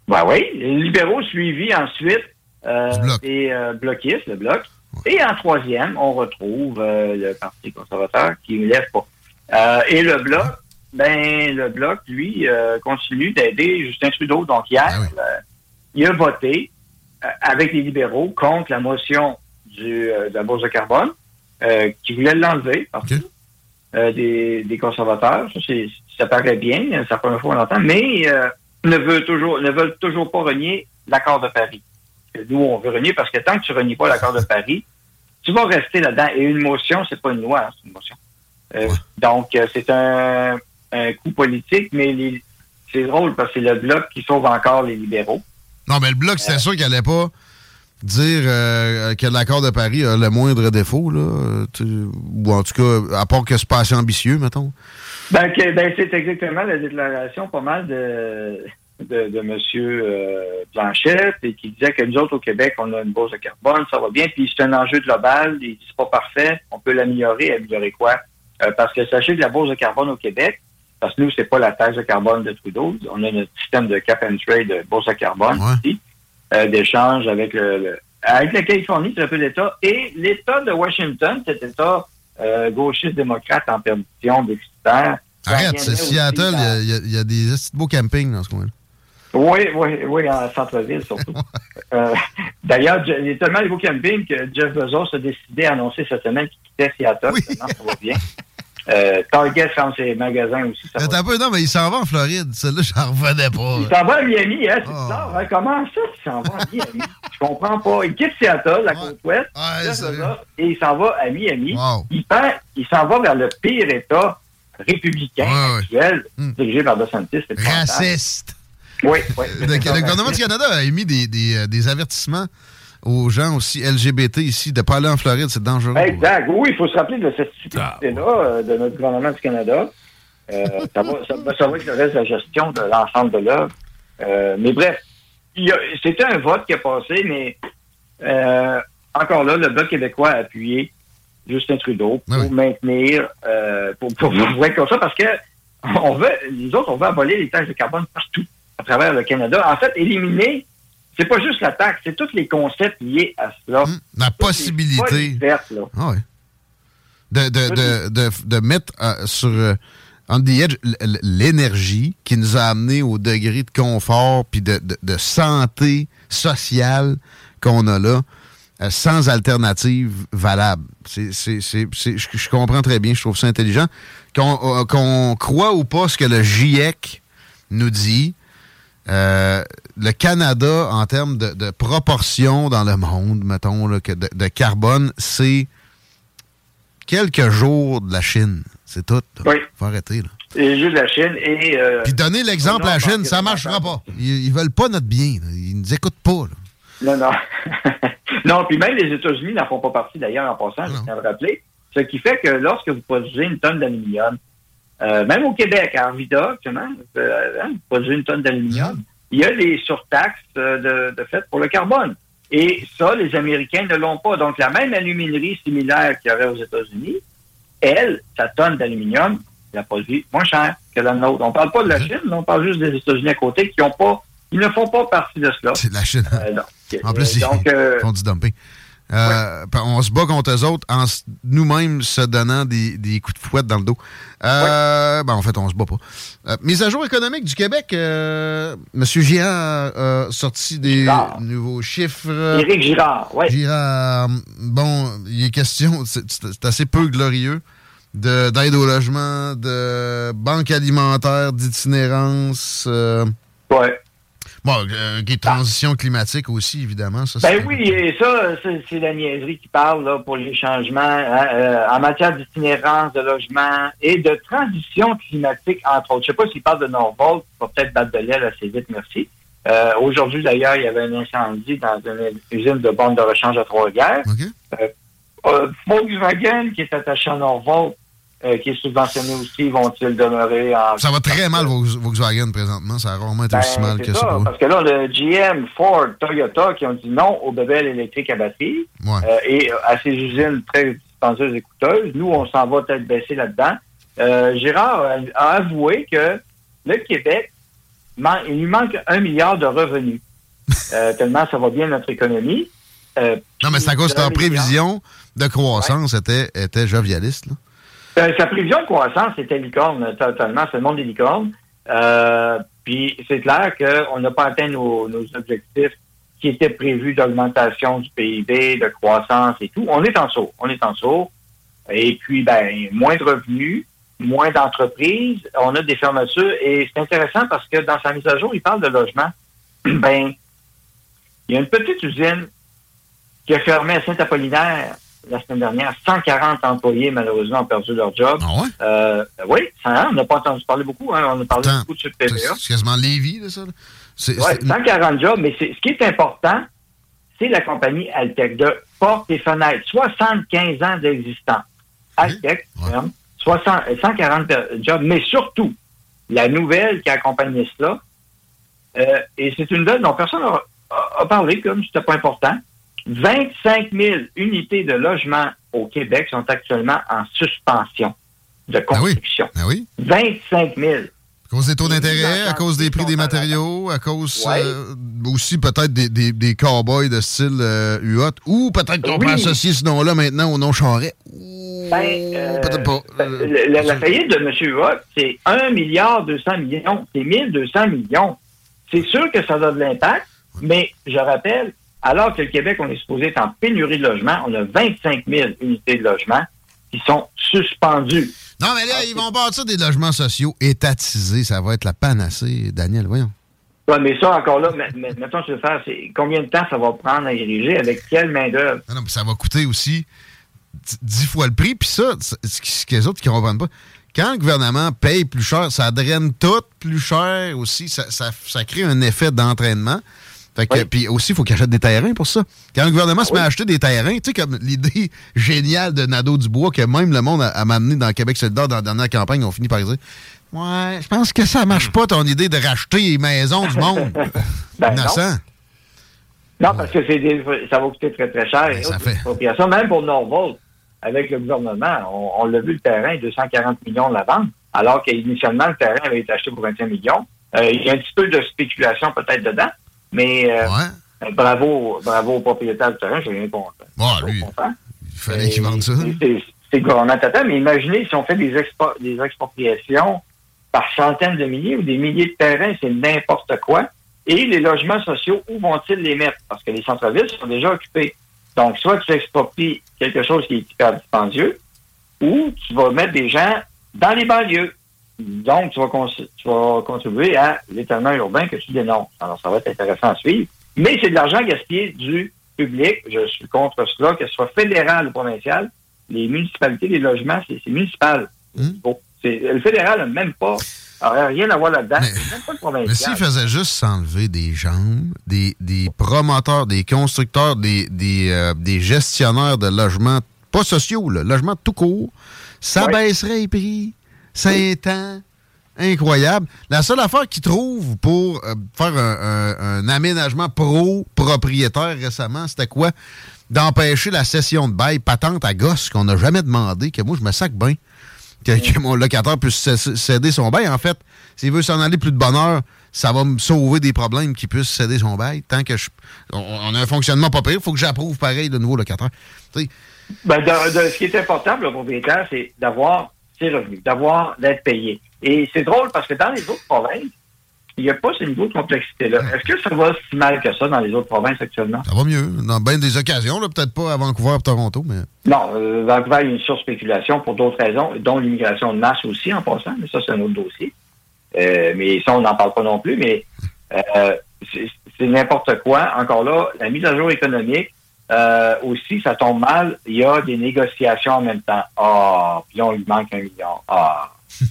S11: ben oui, les libéraux suivis ensuite euh, des euh, bloquistes, le bloc. Et en troisième, on retrouve euh, le Parti conservateur qui ne lève pas. Euh, et le bloc, ben le bloc, lui, euh, continue d'aider Justin Trudeau. Donc hier, euh, il a voté euh, avec les libéraux contre la motion du, de la Bourse de carbone qui voulait l'enlever partout euh, des, des conservateurs. Ça, c'est- ça paraît bien, c'est la première fois qu'on l'entend, mais ne, veut toujours, ne veulent toujours pas renier l'accord de Paris. Nous, on veut renier parce que tant que tu renies pas l'accord de Paris, tu vas rester là-dedans. Et une motion, c'est pas une loi, hein, c'est une motion. Donc, c'est un, un coup politique, mais les- c'est drôle parce que c'est le bloc qui sauve encore les libéraux.
S4: Non, mais le bloc, c'était sûr qu'il allait pas dire euh, que l'accord de Paris a le moindre défaut, là. euh, tu- ou en tout cas, à part que c'est pas assez ambitieux, mettons.
S11: Ben, que- ben, c'est exactement la déclaration pas mal de, de, de M. Blanchette et qui disait que nous autres au Québec, on a une bourse de carbone, ça va bien, puis c'est un enjeu global, il dit c'est pas parfait, on peut l'améliorer, améliorer quoi? Euh, parce que sachez que la bourse de carbone au Québec, parce que nous, c'est pas la taxe de carbone de Trudeau, on a notre système de cap and trade de bourse de carbone ici, euh, d'échange avec le, le- avec la Californie, c'est un peu l'État, et l'État de Washington, cet État euh, gauchiste démocrate en perdition d'existence.
S4: Arrête, c'est Seattle, il y a- y, y des beaux campings dans ce coin-là.
S11: Oui, oui, oui, en centre-ville surtout. Euh, D'ailleurs, il y a tellement de beaux campings que Jeff Bezos a décidé à annoncer cette semaine qu'il quittait Seattle. Maintenant, ça va bien. Euh, Target ferme ses magasins aussi. Ça
S4: Attends un peu, non, mais il s'en va en Floride. Celle-là, j'en revenais pas.
S11: Il s'en va à Miami, hein, c'est bizarre. hein. Comment ça, il s'en va à Miami? Je comprends pas. Il quitte Seattle, la côte ouest, et il s'en va à Miami. Il, perd- il s'en va vers le pire État républicain actuel, dirigé par DeSantis.
S4: Raciste.
S11: Oui, oui.
S4: Le, le gouvernement du Canada a émis des, des, euh, des avertissements aux gens aussi LGBT ici de ne pas aller en Floride, c'est dangereux.
S11: Exact. Oui, il faut se rappeler de cette spécificité-là euh, de notre gouvernement du Canada. Euh, ça, va, ça, va- ça va être le reste de la gestion de l'ensemble de l'œuvre. Euh, mais bref, c'était un vote qui a passé, mais euh, encore là, le Bloc québécois a appuyé Justin Trudeau pour maintenir, pour, pour, pour être comme ça, parce que on veut, les autres, on veut abolir les taxes de carbone partout à travers le Canada. En fait, éliminer, c'est pas juste la taxe, c'est tous les concepts liés à cela.
S4: La possibilité. Ah ouais. De, de, de, de, de mettre euh, sur euh, on the edge l'énergie qui nous a amené au degré de confort puis de, santé sociale qu'on a là, euh, sans alternative valable. C'est, c'est, je, je comprends très bien, je trouve ça intelligent. Qu'on, qu'on croit ou pas ce que le GIEC nous dit, euh, le Canada, en termes de, de proportion dans le monde, mettons, là, de, de carbone, c'est quelques jours de la Chine. C'est tout. là.
S11: Oui.
S4: Faut arrêter. Là.
S11: Et juste la Chine et... euh,
S4: Puis donner l'exemple à la Chine, ça
S11: que-
S4: marchera pas. Ils, ils veulent pas notre bien. Ils nous écoutent pas.
S11: Non, non. non, puis même les États-Unis n'en font pas partie d'ailleurs en passant, je tiens à le rappeler. Ce qui fait que lorsque vous produisez une tonne d'aluminium, euh, même au Québec, à Arvida, actuellement, euh, hein, vous produisez une tonne d'aluminium, il y a des surtaxes euh, de, de fait pour le carbone. Et ça, les Américains ne l'ont pas. Donc, la même aluminerie similaire qu'il y aurait aux États-Unis, elle, sa tonne d'aluminium, la produit moins cher que la nôtre. On parle pas de la Chine, on parle juste des États-Unis à côté qui ont pas, ils ne font pas partie de cela.
S4: C'est la Chine.
S11: Euh,
S4: En plus,
S11: donc,
S4: ils font du dumping. Euh, On se bat contre eux autres en nous-mêmes se donnant des, des coups de fouette dans le dos. Euh, ben, en fait, on se bat pas. Euh, mise à jour économique du Québec. euh, Monsieur Girard a sorti des
S11: Girard.
S4: nouveaux chiffres.
S11: Éric Girard, oui.
S4: Girard, bon, il est question, c'est assez peu glorieux, de- d'aide au logement, de banque alimentaire, d'itinérance. euh,
S11: Ouais.
S4: Bon, euh, qui est transition climatique aussi, évidemment. Ça,
S11: Ben oui, et ça, c'est la niaiserie qui parle là, pour les changements hein, euh, en matière d'itinérance, de logement et de transition climatique, entre autres. Je sais pas s'il parle de Norvolt, il va peut-être battre de l'aile assez vite, merci. Euh, Aujourd'hui, d'ailleurs, il y avait un incendie dans une usine de bornes de rechange à Trois-Rivières. Euh, euh, Volkswagen, qui est attaché à Norvolt, euh, qui est subventionné aussi, vont-ils demeurer en...
S4: Ça va très mal Volks- Volkswagen présentement. Ça a rarement été
S11: Ben,
S4: aussi mal que ça.
S11: ça. Parce que là, le GM, Ford, Toyota qui ont dit non aux bébelles électriques à batterie
S4: Ouais.
S11: euh, et à ces usines très dispendieuses et coûteuses. Nous, on s'en va peut-être baisser là-dedans. Euh, Gérard a, a avoué que le Québec, man- il lui manque un milliard de revenus. Tellement ça va bien notre économie.
S4: Non, mais c'est à cause leur
S11: milliard.
S4: prévision de croissance était, était jovialiste. là.
S11: Euh, sa prévision de croissance, c'était licorne, euh, totalement. C'est le monde des licornes. Euh, puis c'est clair qu'on n'a pas atteint nos, nos objectifs qui étaient prévus d'augmentation du PIB, de croissance et tout. On est en saut. On est en saut. Et puis, ben, moins de revenus, moins d'entreprises. On a des fermetures. Et c'est intéressant parce que dans sa mise à jour, il parle de logement. ben, il y a une petite usine qui a fermé à Saint-Apollinaire la semaine dernière. 140 employés, malheureusement, ont perdu leur job. Euh, oui, ça, on n'a pas entendu parler beaucoup. Hein, on a parlé beaucoup de ce TVA.
S4: C'est quasiment Lévis, ça. c'est-
S11: 140 jobs, mais ce qui est important, c'est la compagnie Altec de portes et fenêtres. 75 ans d'existence. Altec, hein, 60 euh, 140 jobs, mais surtout, la nouvelle qui accompagne cela, euh, et c'est une nouvelle dont personne n'a parlé comme c'était pas important. 25 000 unités de logement au Québec sont actuellement en suspension de construction.
S4: Ah oui?
S11: 25 000.
S4: À cause des taux d'intérêt, à cause des prix des matériaux, à cause euh, aussi peut-être des, des, des cow-boys de style euh, UOT, ou peut-être qu'on
S11: Oui.
S4: peut associer ce nom-là maintenant au nom Charret.
S11: Ben, euh,
S4: Peut-être pas.
S11: la faillite de M. Huot, c'est 1 milliard 200 millions. C'est 1200 millions. C'est sûr que ça a de l'impact, mais je rappelle, alors que le Québec, on est supposé être en pénurie de logement, on a 25 000 unités de logement qui sont suspendues.
S4: Non, mais là, ils vont bâtir des logements sociaux étatisés. Ça va être la panacée, Daniel, voyons.
S11: Ouais, mais ça, encore là, mais- mais- mettons, je veux faire, c'est combien de temps ça va prendre à ériger, avec quelle main-d'œuvre?
S4: Non, non, puis ça va coûter aussi dix fois le prix. Puis ça, ce qui- ce que les autres qui ne comprennent pas, quand le gouvernement paye plus cher, ça draine tout plus cher aussi. Ça, ça- ça crée un effet d'entraînement. Fait que, Puis aussi, il faut qu'ils achètent des terrains pour ça. Quand le gouvernement se met à acheter des terrains, tu sais, comme l'idée géniale de Nadeau Dubois, que même le monde a, a m'amené dans Québec solidaire dans la dernière campagne, on finit par dire Ouais, je pense que ça marche pas ton idée de racheter les maisons du monde.
S11: Ben, non.
S4: Innocent.
S11: Non, parce que des- ça va coûter très, très cher. Et
S4: ça fait.
S11: expropriations. Même pour Norvolt, avec le gouvernement, on, on l'a vu, le terrain, 240 millions de la vente, alors qu'initialement, le terrain avait été acheté pour 25 millions. Euh, il y a un petit peu de spéculation peut-être dedans, mais euh, euh, bravo, bravo au propriétaire du terrain, je rien contre.
S4: Ouais, lui, il fallait qu'il vende ça.
S11: C'est gouvernement total, mais imaginez si on fait des, expo- des expropriations par centaines de milliers ou des milliers de terrains, c'est n'importe quoi. Et les logements sociaux, où vont-ils les mettre? Parce que les centres-villes sont déjà occupés. Donc, soit tu expropries quelque chose qui est hyper dispendieux, ou tu vas mettre des gens dans les banlieues. Donc, tu vas, tu vas contribuer à l'étalement urbain que tu dénonces. Alors, ça va être intéressant à suivre. Mais c'est de l'argent gaspillé du public. Je suis contre cela, que ce soit fédéral ou provincial. Les municipalités, les logements, c'est municipal. Bon, c'est- le fédéral n'a même pas, aurait rien à voir là-dedans.
S4: Mais s'il faisait juste s'enlever des jambes, des, des promoteurs, des constructeurs, des, des, euh, des gestionnaires de logements, pas sociaux, là, logements tout court, ça baisserait les prix. C'est un incroyable. La seule affaire qu'ils trouvent pour euh, faire un, un- un aménagement pro-propriétaire récemment, c'était quoi? D'empêcher la cession de bail patente à gosse qu'on n'a jamais demandé, que moi je me sac bien que, que mon locataire puisse cé- céder son bail. En fait, s'il veut s'en aller plus de bonheur, ça va me sauver des problèmes qui puissent céder son bail. Tant que je, on, a un fonctionnement pas pire, il faut que j'approuve pareil de nouveau locataire.
S11: Ben, ce qui est important pour le propriétaire, c'est d'avoir revenus, d'avoir d'être payé. Et c'est drôle parce que dans les autres provinces, il n'y a pas ce niveau de complexité-là. Est-ce que ça va si mal que ça dans les autres provinces actuellement?
S4: Ça va mieux. Dans bien des occasions, peut-être pas à Vancouver ou Toronto, mais.
S11: Non, euh, Vancouver, il y a une surspéculation pour d'autres raisons, dont l'immigration de masse aussi en passant, mais ça, c'est un autre dossier. Euh, mais ça, on n'en parle pas non plus, mais euh, c'est n'importe quoi. Encore là, la mise à jour économique, aussi, ça tombe mal. Il y a des négociations en même temps. Ah, puis là, on lui manque un million. Ah.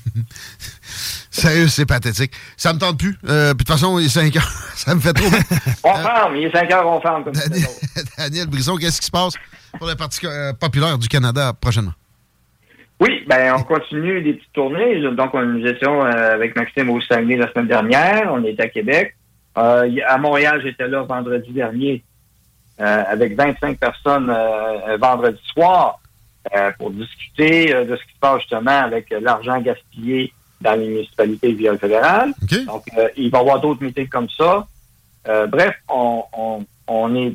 S4: Sérieux, c'est pathétique. Ça me tente plus. Euh, puis de toute façon, il est 5 heures. ça me fait trop.
S11: on ferme. Il est 5 heures, on ferme. Comme
S4: Daniel, Daniel Brisson, qu'est-ce qui se passe pour le Parti euh, populaire du Canada prochainement?
S11: Oui, ben on continue des petites tournées. Donc, nous étions euh, avec Maxime au Saguenay la semaine dernière. On est à Québec. à Montréal, j'étais là vendredi dernier avec 25 personnes vendredi soir pour discuter de ce qui se passe justement avec l'argent gaspillé dans les municipalités via le fédéral. Donc, euh, il va y avoir d'autres meetings comme ça. Euh, bref, on, on, est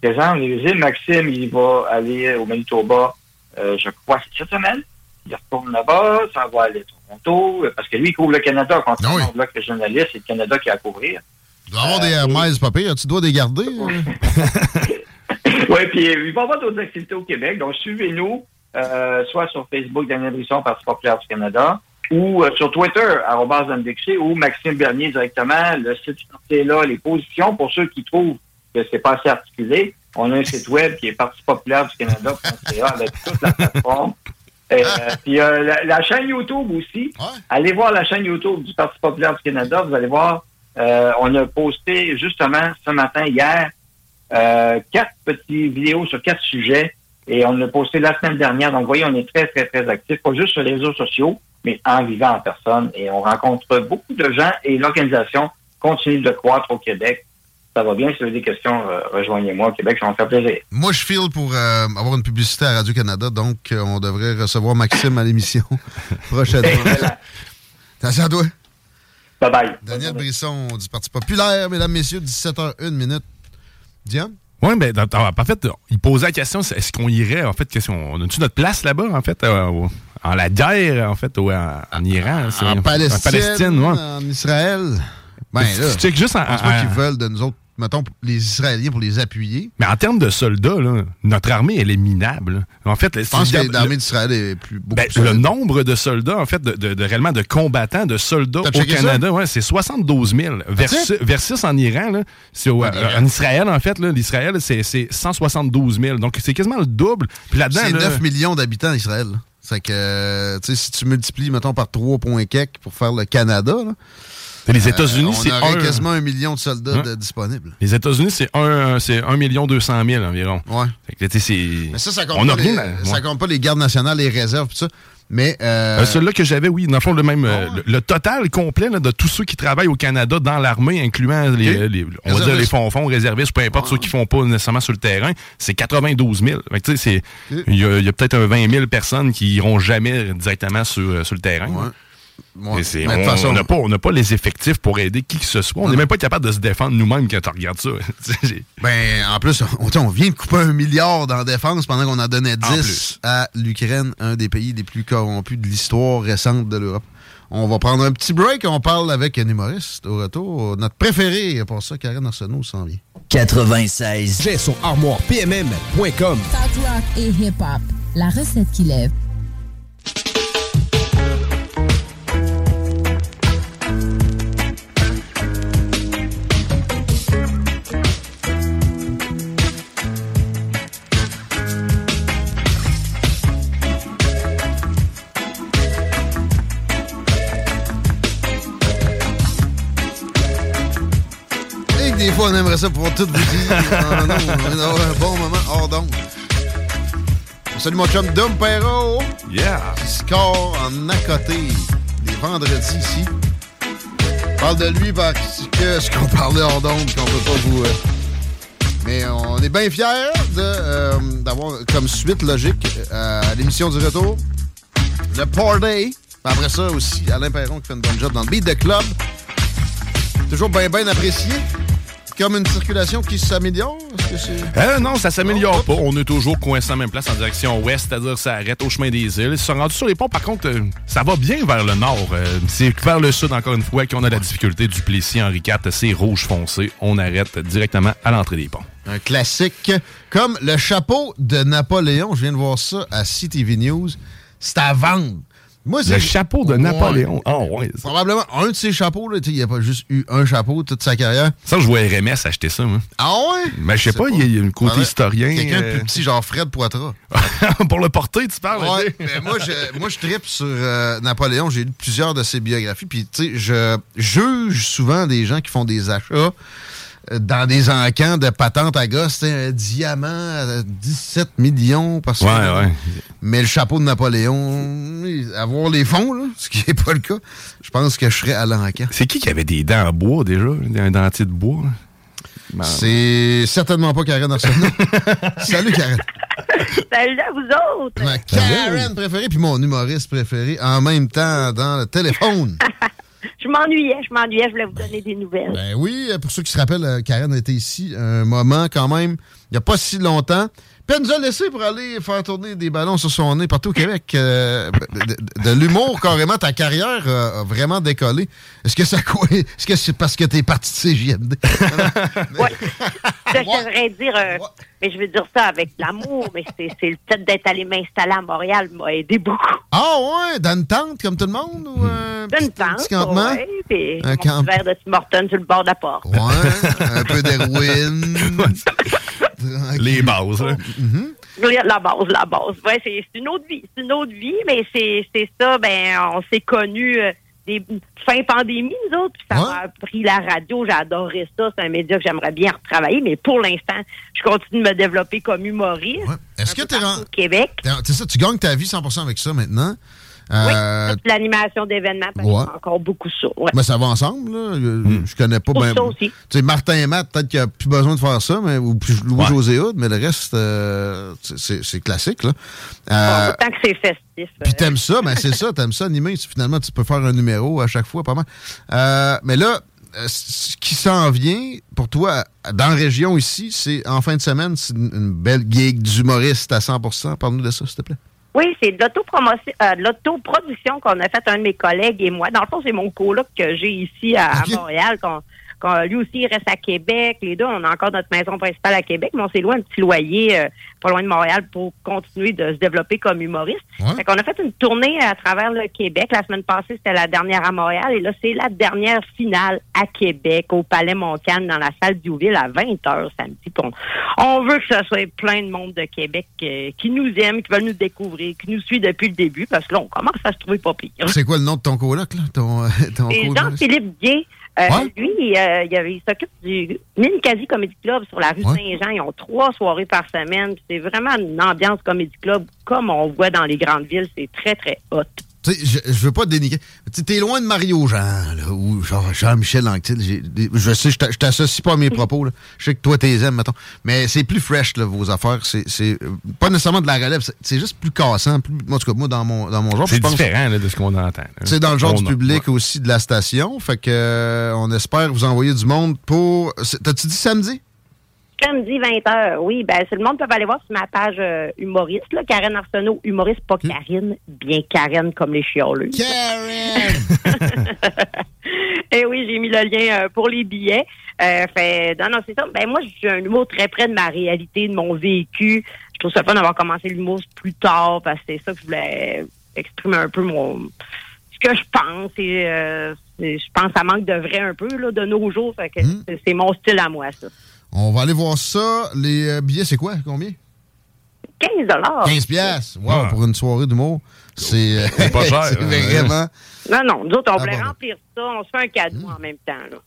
S11: présent, on est visible. Maxime, il va aller au Manitoba, euh, je crois, cette semaine. Il retourne là-bas, ça va aller à Toronto, parce que lui, il couvre le Canada. Quand ah oui. on bloque le journaliste, c'est le Canada qui a à couvrir.
S4: Tu dois avoir des Hermès, pas pire. Tu dois les garder.
S11: oui, puis il va y avoir d'autres activités au Québec. Donc, suivez-nous, soit sur Facebook, Daniel Brisson, Parti populaire du Canada, ou euh, sur Twitter, indexé, ou Maxime Bernier directement. Le site est là, les positions, pour ceux qui trouvent que c'est pas assez articulé, on a un site web qui est Parti populaire du Canada, avec toute la plateforme. Euh, puis euh, la, chaîne YouTube aussi. Allez voir la chaîne YouTube du Parti populaire du Canada. Vous allez voir, on a posté justement ce matin, hier, quatre petites vidéos sur quatre sujets. Et on l'a posté la semaine dernière. Donc, vous voyez, on est très, très, très actifs, pas juste sur les réseaux sociaux, mais en vivant en personne. Et on rencontre beaucoup de gens et l'organisation continue de croître au Québec. Ça va bien. Si vous avez des questions, euh, rejoignez-moi au Québec, ça va me faire plaisir.
S4: Moi, je file pour euh, avoir une publicité à Radio-Canada, donc euh, on devrait recevoir Maxime à l'émission prochainement. Attention à toi.
S11: Bye bye.
S4: Daniel Brisson du Parti populaire, mesdames, messieurs, 17h01 minute. Diane?
S8: Oui, ben, en fait, il posait la question est-ce qu'on irait, en fait, on a-tu notre place là-bas, en fait, en la guerre, en fait, ou en, Iran.
S4: En, Palestine, en Israël. Ben là,
S8: tu juste en,
S4: je pense pas qu'ils veulent de nous autres, mettons, les Israéliens pour les appuyer.
S8: Mais en termes de soldats, notre armée, elle est minable. En fait,
S4: je pense que l'armée d'Israël est plus beaucoup
S8: ben, Le nombre de soldats, en fait, de, de, réellement de combattants, de soldats au Canada, ouais, c'est 72 000. Versus, en Iran, là, en, euh, en, Israël, en fait, l'Israël, c'est 172 000. Donc, c'est quasiment le double.
S4: Puis là-dedans, c'est 9 millions d'habitants d'Israël. C'est que, tu sais, si tu multiplies, mettons, par 3 points pour faire le Canada,
S8: les États-Unis, c'est
S4: On aurait quasiment un million de soldats disponibles.
S8: Les États-Unis, c'est 1, c'est 1 million 200 000 environ.
S4: Ouais.
S8: Mais
S4: ça, ça compte, pas, les, ça compte pas les gardes nationales, les réserves, tout ça. Mais euh...
S8: euh Celui-là que j'avais, oui, dans le fond, le même. Euh, ah le, total complet de tous ceux qui travaillent au Canada dans l'armée, incluant les, les, on va dire les fonds fonds réservistes, peu importe ceux qui font pas nécessairement sur le terrain, c'est 92 000. Il y a, a peut-être 20 000 personnes qui iront jamais directement sur, euh, sur le terrain. Ouais on n'a pas, pas, les effectifs pour aider qui que ce soit. On n'est même pas capable de se défendre nous-mêmes quand on regarde ça.
S4: ben, en plus, on, vient de couper un milliard dans la défense pendant qu'on en donnait 10 à l'Ukraine, un des pays les plus corrompus de l'histoire récente de l'Europe. On va prendre un petit break. On parle avec un humoriste au retour. Notre préféré, pour ça, Karen Arsenault s'en vient.
S1: 96.
S12: J'ai son armoirepmm.com.
S7: Talk rock et hip-hop. La recette qui lève.
S4: Fois, on aimerait ça pouvoir tout vous dire. non, non, on avoir un bon moment hors d'onde. Salut mon chum Dom.
S8: Yeah.
S4: Qui score en à côté les vendredis ici. parle de lui parce que ce qu'on parlait hors d'onde, qu'on peut pas vous. Euh, mais on est bien fiers euh, d'avoir comme suite logique euh, à l'émission du retour le Day. Après ça aussi, Alain Perron qui fait une bonne job dans le beat de club. Toujours bien, bien apprécié. Comme une circulation qui s'améliore?
S8: Euh, non, ça s'améliore pas. On est toujours coincé en même place en direction ouest, c'est-à-dire ça arrête au chemin des îles. Ils sont rendus sur les ponts, par contre, euh, ça va bien vers le nord. Euh, c'est vers le sud, encore une fois, qu'on a la difficulté du Plessis Henri IV. C'est rouge foncé. On arrête directement à l'entrée des ponts.
S4: Un classique. Comme le chapeau de Napoléon, je viens de voir ça à CTV News. C'est à vendre. Moi,
S8: Le chapeau de Napoléon. Ah, ouais.
S4: Probablement un de ces chapeaux. là, Il n'y a pas juste eu un chapeau toute sa carrière.
S8: Ça, je vois RMS acheter ça. moi.
S4: Ah ouais?
S8: Mais je sais pas, il y a un côté historien.
S4: Quelqu'un de
S8: euh,
S4: plus petit, genre Fred Poitras.
S8: Pour le porter, tu parles?
S4: Ouais, mais moi, je, moi, je tripe sur euh, Napoléon. J'ai lu plusieurs de ses biographies. Puis, tu sais, je juge souvent des gens qui font des achats dans des encans de patentes à gosse. Un diamant à 17 millions. Parce que,
S8: Ouais, ouais.
S4: Mais le chapeau de Napoléon, avoir les fonds, là, ce qui n'est pas le cas, je pense que je serais à l'encan.
S8: C'est qui qui avait des dents en bois déjà? Un dentier de bois? Ben,
S4: C'est certainement pas Karen Arsenault. Salut, Karen.
S13: Salut à vous autres!
S4: Ma Karen préférée, puis mon humoriste préféré, en même temps dans le téléphone.
S13: Je m'ennuyais, je m'ennuyais, je voulais vous donner des nouvelles.
S4: Ben oui, pour ceux qui se rappellent, euh, Karen été ici un moment quand même, il n'y a pas si longtemps. Puis elle nous a laissé pour aller faire tourner des ballons sur son nez partout au Québec. Euh, de l'humour, carrément, ta carrière euh, a vraiment décollé. Est-ce que ça quoi? Est-ce que c'est parce que t'es parti de CJMD?
S13: Ça, je devrais dire, euh, mais je veux dire ça avec l'amour, mais c'est le fait d'être allé m'installer à Montréal m'a aidé beaucoup.
S4: Ah ouais, dans une tente comme tout le monde? Ou un
S13: D'une
S4: petit, un petit
S13: tente,
S4: campement?
S13: ouais, puis
S4: Un
S13: mon
S4: camp-
S13: petit verre de Tim Hortons sur le bord de la porte.
S4: Ouais, un peu d'héroïne.
S8: Les bases, là.
S13: La base, la base. Ouais, c'est une autre vie. C'est une autre vie, mais c'est ça, ben, on s'est connus euh, des fin pandémie, nous autres, puis ça m'a pris la radio. J'ai adoré ça. C'est un média que j'aimerais bien retravailler, mais pour l'instant, je continue de me développer comme humoriste.
S4: Est-ce que t'es
S13: au Québec?
S4: C'est ça, tu gagnes ta vie 100% avec ça maintenant. Euh,
S13: Toute l'animation d'événements,
S4: ouais.
S13: encore beaucoup ça. Ouais.
S4: Mais ça va ensemble, là. Je,
S8: Hmm.
S4: je connais pas
S13: aussi.
S4: Tu sais, Martin et Matt, peut-être qu'il n'y a plus besoin de faire ça, mais, ou puis Louis-José Hood, mais le reste, euh, c'est- classique, là. Euh,
S13: Autant que c'est festif.
S4: puis t'aimes ça, ben c'est ça, t'aimes ça animer. Finalement, tu peux faire un numéro à chaque fois, pas mal. Euh, mais là, euh, ce qui s'en vient pour toi, dans la région ici, c'est en fin de semaine, c'est une, une belle gig d'humoriste à 100% Parle-nous de ça, s'il te plaît.
S13: Oui, c'est de l'autopromotion, euh, de l'autoproduction qu'on a fait un de mes collègues et moi. Dans le fond, c'est mon coloc que j'ai ici à, à Montréal, qu'on, lui aussi il reste à Québec. Les deux, on a encore notre maison principale à Québec, mais on s'est un petit loyer euh, pas loin de Montréal pour continuer de se développer comme humoriste.
S14: Ouais.
S13: Fait qu'on a fait une tournée à travers le Québec. La semaine passée, c'était la dernière à Montréal et là, c'est la dernière finale à Québec, au Palais Montcalm, dans la salle Diouville à 20h samedi. On, on veut que ce soit plein de monde de Québec euh, qui nous aime, qui veulent nous découvrir, qui nous suit depuis le début, parce que là, on commence à se trouver pas pire.
S4: C'est quoi le nom de ton coloc, là? Ton, euh, ton?
S13: Jean-Philippe Gay. Euh,
S4: Ouais.
S13: Lui, euh, il, avait- il s'occupe du Minicasi Comedy Club sur la rue
S4: Ouais.
S13: Saint-Jean. Ils ont trois soirées par semaine. C'est vraiment une ambiance Comedy Club comme on voit dans les grandes villes. C'est très, très hot.
S4: Tu sais, je, je veux pas te dénigrer. Tu sais, T'es loin de Mario Jean, là, ou genre Jean-Michel Anctil. Je sais, je t'a- je t'associe pas à mes propos. Là. Je sais que toi, t'es aimes, mettons. Mais c'est plus fresh, là, vos affaires. C'est pas nécessairement de la relève. c'est- C'est juste plus cassant. Plus, en tout cas, moi, dans mon, dans mon genre.
S8: C'est
S4: je pense-
S8: différent là, de ce qu'on entend.
S4: C'est dans le genre
S8: On
S4: du
S8: a-
S4: public aussi de la station. Fait que euh, on espère vous envoyer du monde pour. T'as-tu dit samedi?
S13: Samedi 20h, oui, ben c'est le monde peut aller voir sur ma page euh, humoriste, là, Karen Arsenault, humoriste, pas Karine, bien Karen comme les chioleux.
S4: Karen!
S13: Eh oui, j'ai mis le lien euh, pour les billets. Euh, fait, non, non, c'est ça. Ben moi, j'ai un humour très près de ma réalité, de mon vécu. Je trouve ça fun d'avoir commencé l'humour plus tard parce que c'est ça que je voulais exprimer un peu mon ce que je pense. Et, je pense que ça manque de vrai un peu là, de nos jours. Fait que c'est- c'est mon style à moi, ça.
S4: On va aller voir ça. Les euh, billets, c'est quoi? Combien?
S13: 15 dollars.
S4: 15 piastres. Wow, pour une soirée d'humour. C'est euh,
S8: C'est pas cher,
S4: c'est
S8: hein.
S4: vraiment
S13: Non, non, nous autres, on
S4: Ah,
S13: voulait
S4: bon, bon.
S13: remplir ça. On se fait un cadeau en même temps. Là.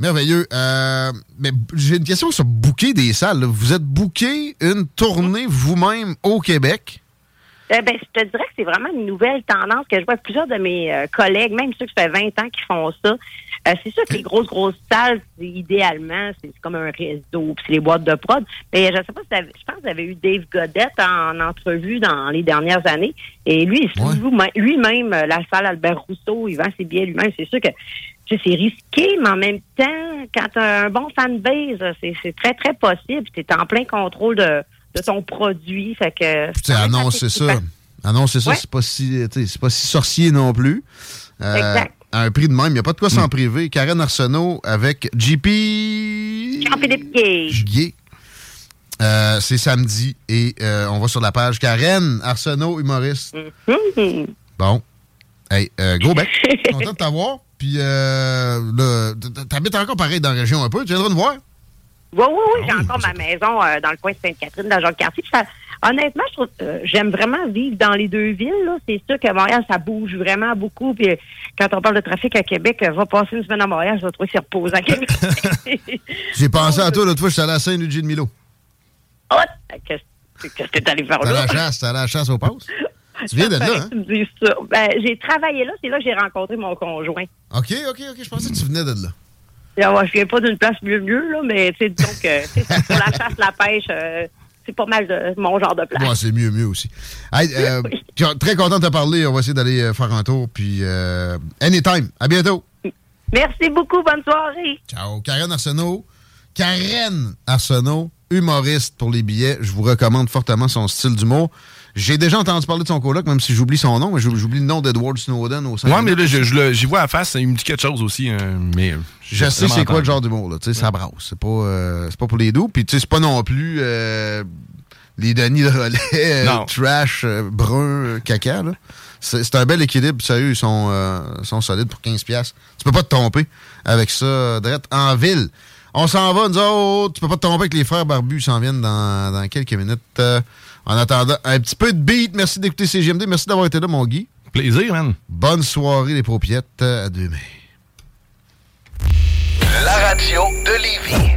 S4: merveilleux. Euh, mais j'ai une question sur booker des salles. là. Vous êtes booké une tournée vous-même au Québec?
S13: Eh ben, je te dirais que c'est vraiment une nouvelle tendance que je vois plusieurs de mes euh, collègues, même ceux qui ça fait 20 ans qui font ça. Euh, c'est sûr que les grosses, grosses salles, idéalement, c'est comme un réseau, puis c'est les boîtes de prod. Mais je sais pas si je pense que vous avez eu Dave Godette en, entrevue dans les dernières années. Et lui, lui-même euh, la salle Albert Rousseau, il vend ses billets lui-même. C'est sûr que c'est risqué, mais en même temps, quand tu as un bon fanbase, c'est c'est très, très possible. Tu es en plein contrôle de, de ton produit. Fait que.
S4: Tu ça. Annoncer ça,
S13: Ouais.
S4: c'est pas si pas si sorcier non plus. Euh,
S13: Exact.
S4: À un prix de même, il n'y a pas de quoi s'en priver. Karen Arsenault avec JP.
S13: Jean-Philippe.
S4: Guy. Euh, c'est samedi et euh, on va sur la page Karen Arsenault, humoriste.
S13: Mhm.
S4: Bon. Hey, euh, gros bec. Content de t'avoir. Puis, euh, t'habites encore pareil dans la région un peu. Tu viendras nous voir?
S13: Oui, oui, oui, j'ai encore ma maison euh, dans le coin de Sainte-Catherine, dans ça- Honnêtement, je trouve, euh, j'aime vraiment vivre dans les deux villes. là. C'est sûr que Montréal, ça bouge vraiment beaucoup. Puis euh, quand on parle de trafic à Québec, euh, va passer une semaine à Montréal, je vais trouver que c'est reposant.
S4: J'ai pensé à toi l'autre fois, j'étais allé à Saint-Lucie de Milo.
S13: Oh, Qu'est-ce qu'est-ce que t'es allé faire
S4: à
S13: là?
S4: la chasse, à la chasse aux passes. Tu viens de là, hein?
S13: tu ça. Ben, j'ai travaillé là, c'est là que j'ai rencontré mon conjoint.
S4: OK, OK, OK. Je pensais que tu venais de là.
S13: Et, ouais, je viens pas d'une place mieux mieux, là, mais tu sais, tu sais, pour la chasse, la pêche, c'est pas mal de mon genre de place.
S4: Ouais, c'est mieux, mieux aussi. Hey, euh, très content de te parler. On va essayer d'aller euh, faire un tour. Puis, euh, anytime. À bientôt.
S13: Merci beaucoup, bonne soirée.
S4: Ciao. Karen Arsenault. Karen Arsenault, humoriste pour les billets. Je vous recommande fortement son style d'humour. J'ai déjà entendu parler de son coloc, même si j'oublie son nom, mais j'ou- j'oublie le nom d'Edward Snowden au sein
S8: Ouais, mais là, je- je le- j'y vois à face, il me dit quelque chose aussi, euh, mais...
S4: Je sais c'est quoi le genre d'humour, là. Tu sais, ça brasse. C'est pas, euh, c'est pas pour les doux. Puis, tu sais, c'est pas non plus euh, les Denis de relais, euh, trash, brun, caca, là. C'est un bel équilibre. Sérieux, ils sont, sont solides pour 15$. piastres. Tu peux pas te tromper avec ça, direct en ville. On s'en va, nous autres. Tu peux pas te tromper avec les frères barbus. S'en viennent dans, dans quelques minutes. En attendant, un petit peu de beat. Merci d'écouter CGMD. Merci d'avoir été là, mon Guy.
S8: Plaisir, man.
S4: Bonne soirée, les propriétés. À demain.
S3: La radio de Lévis.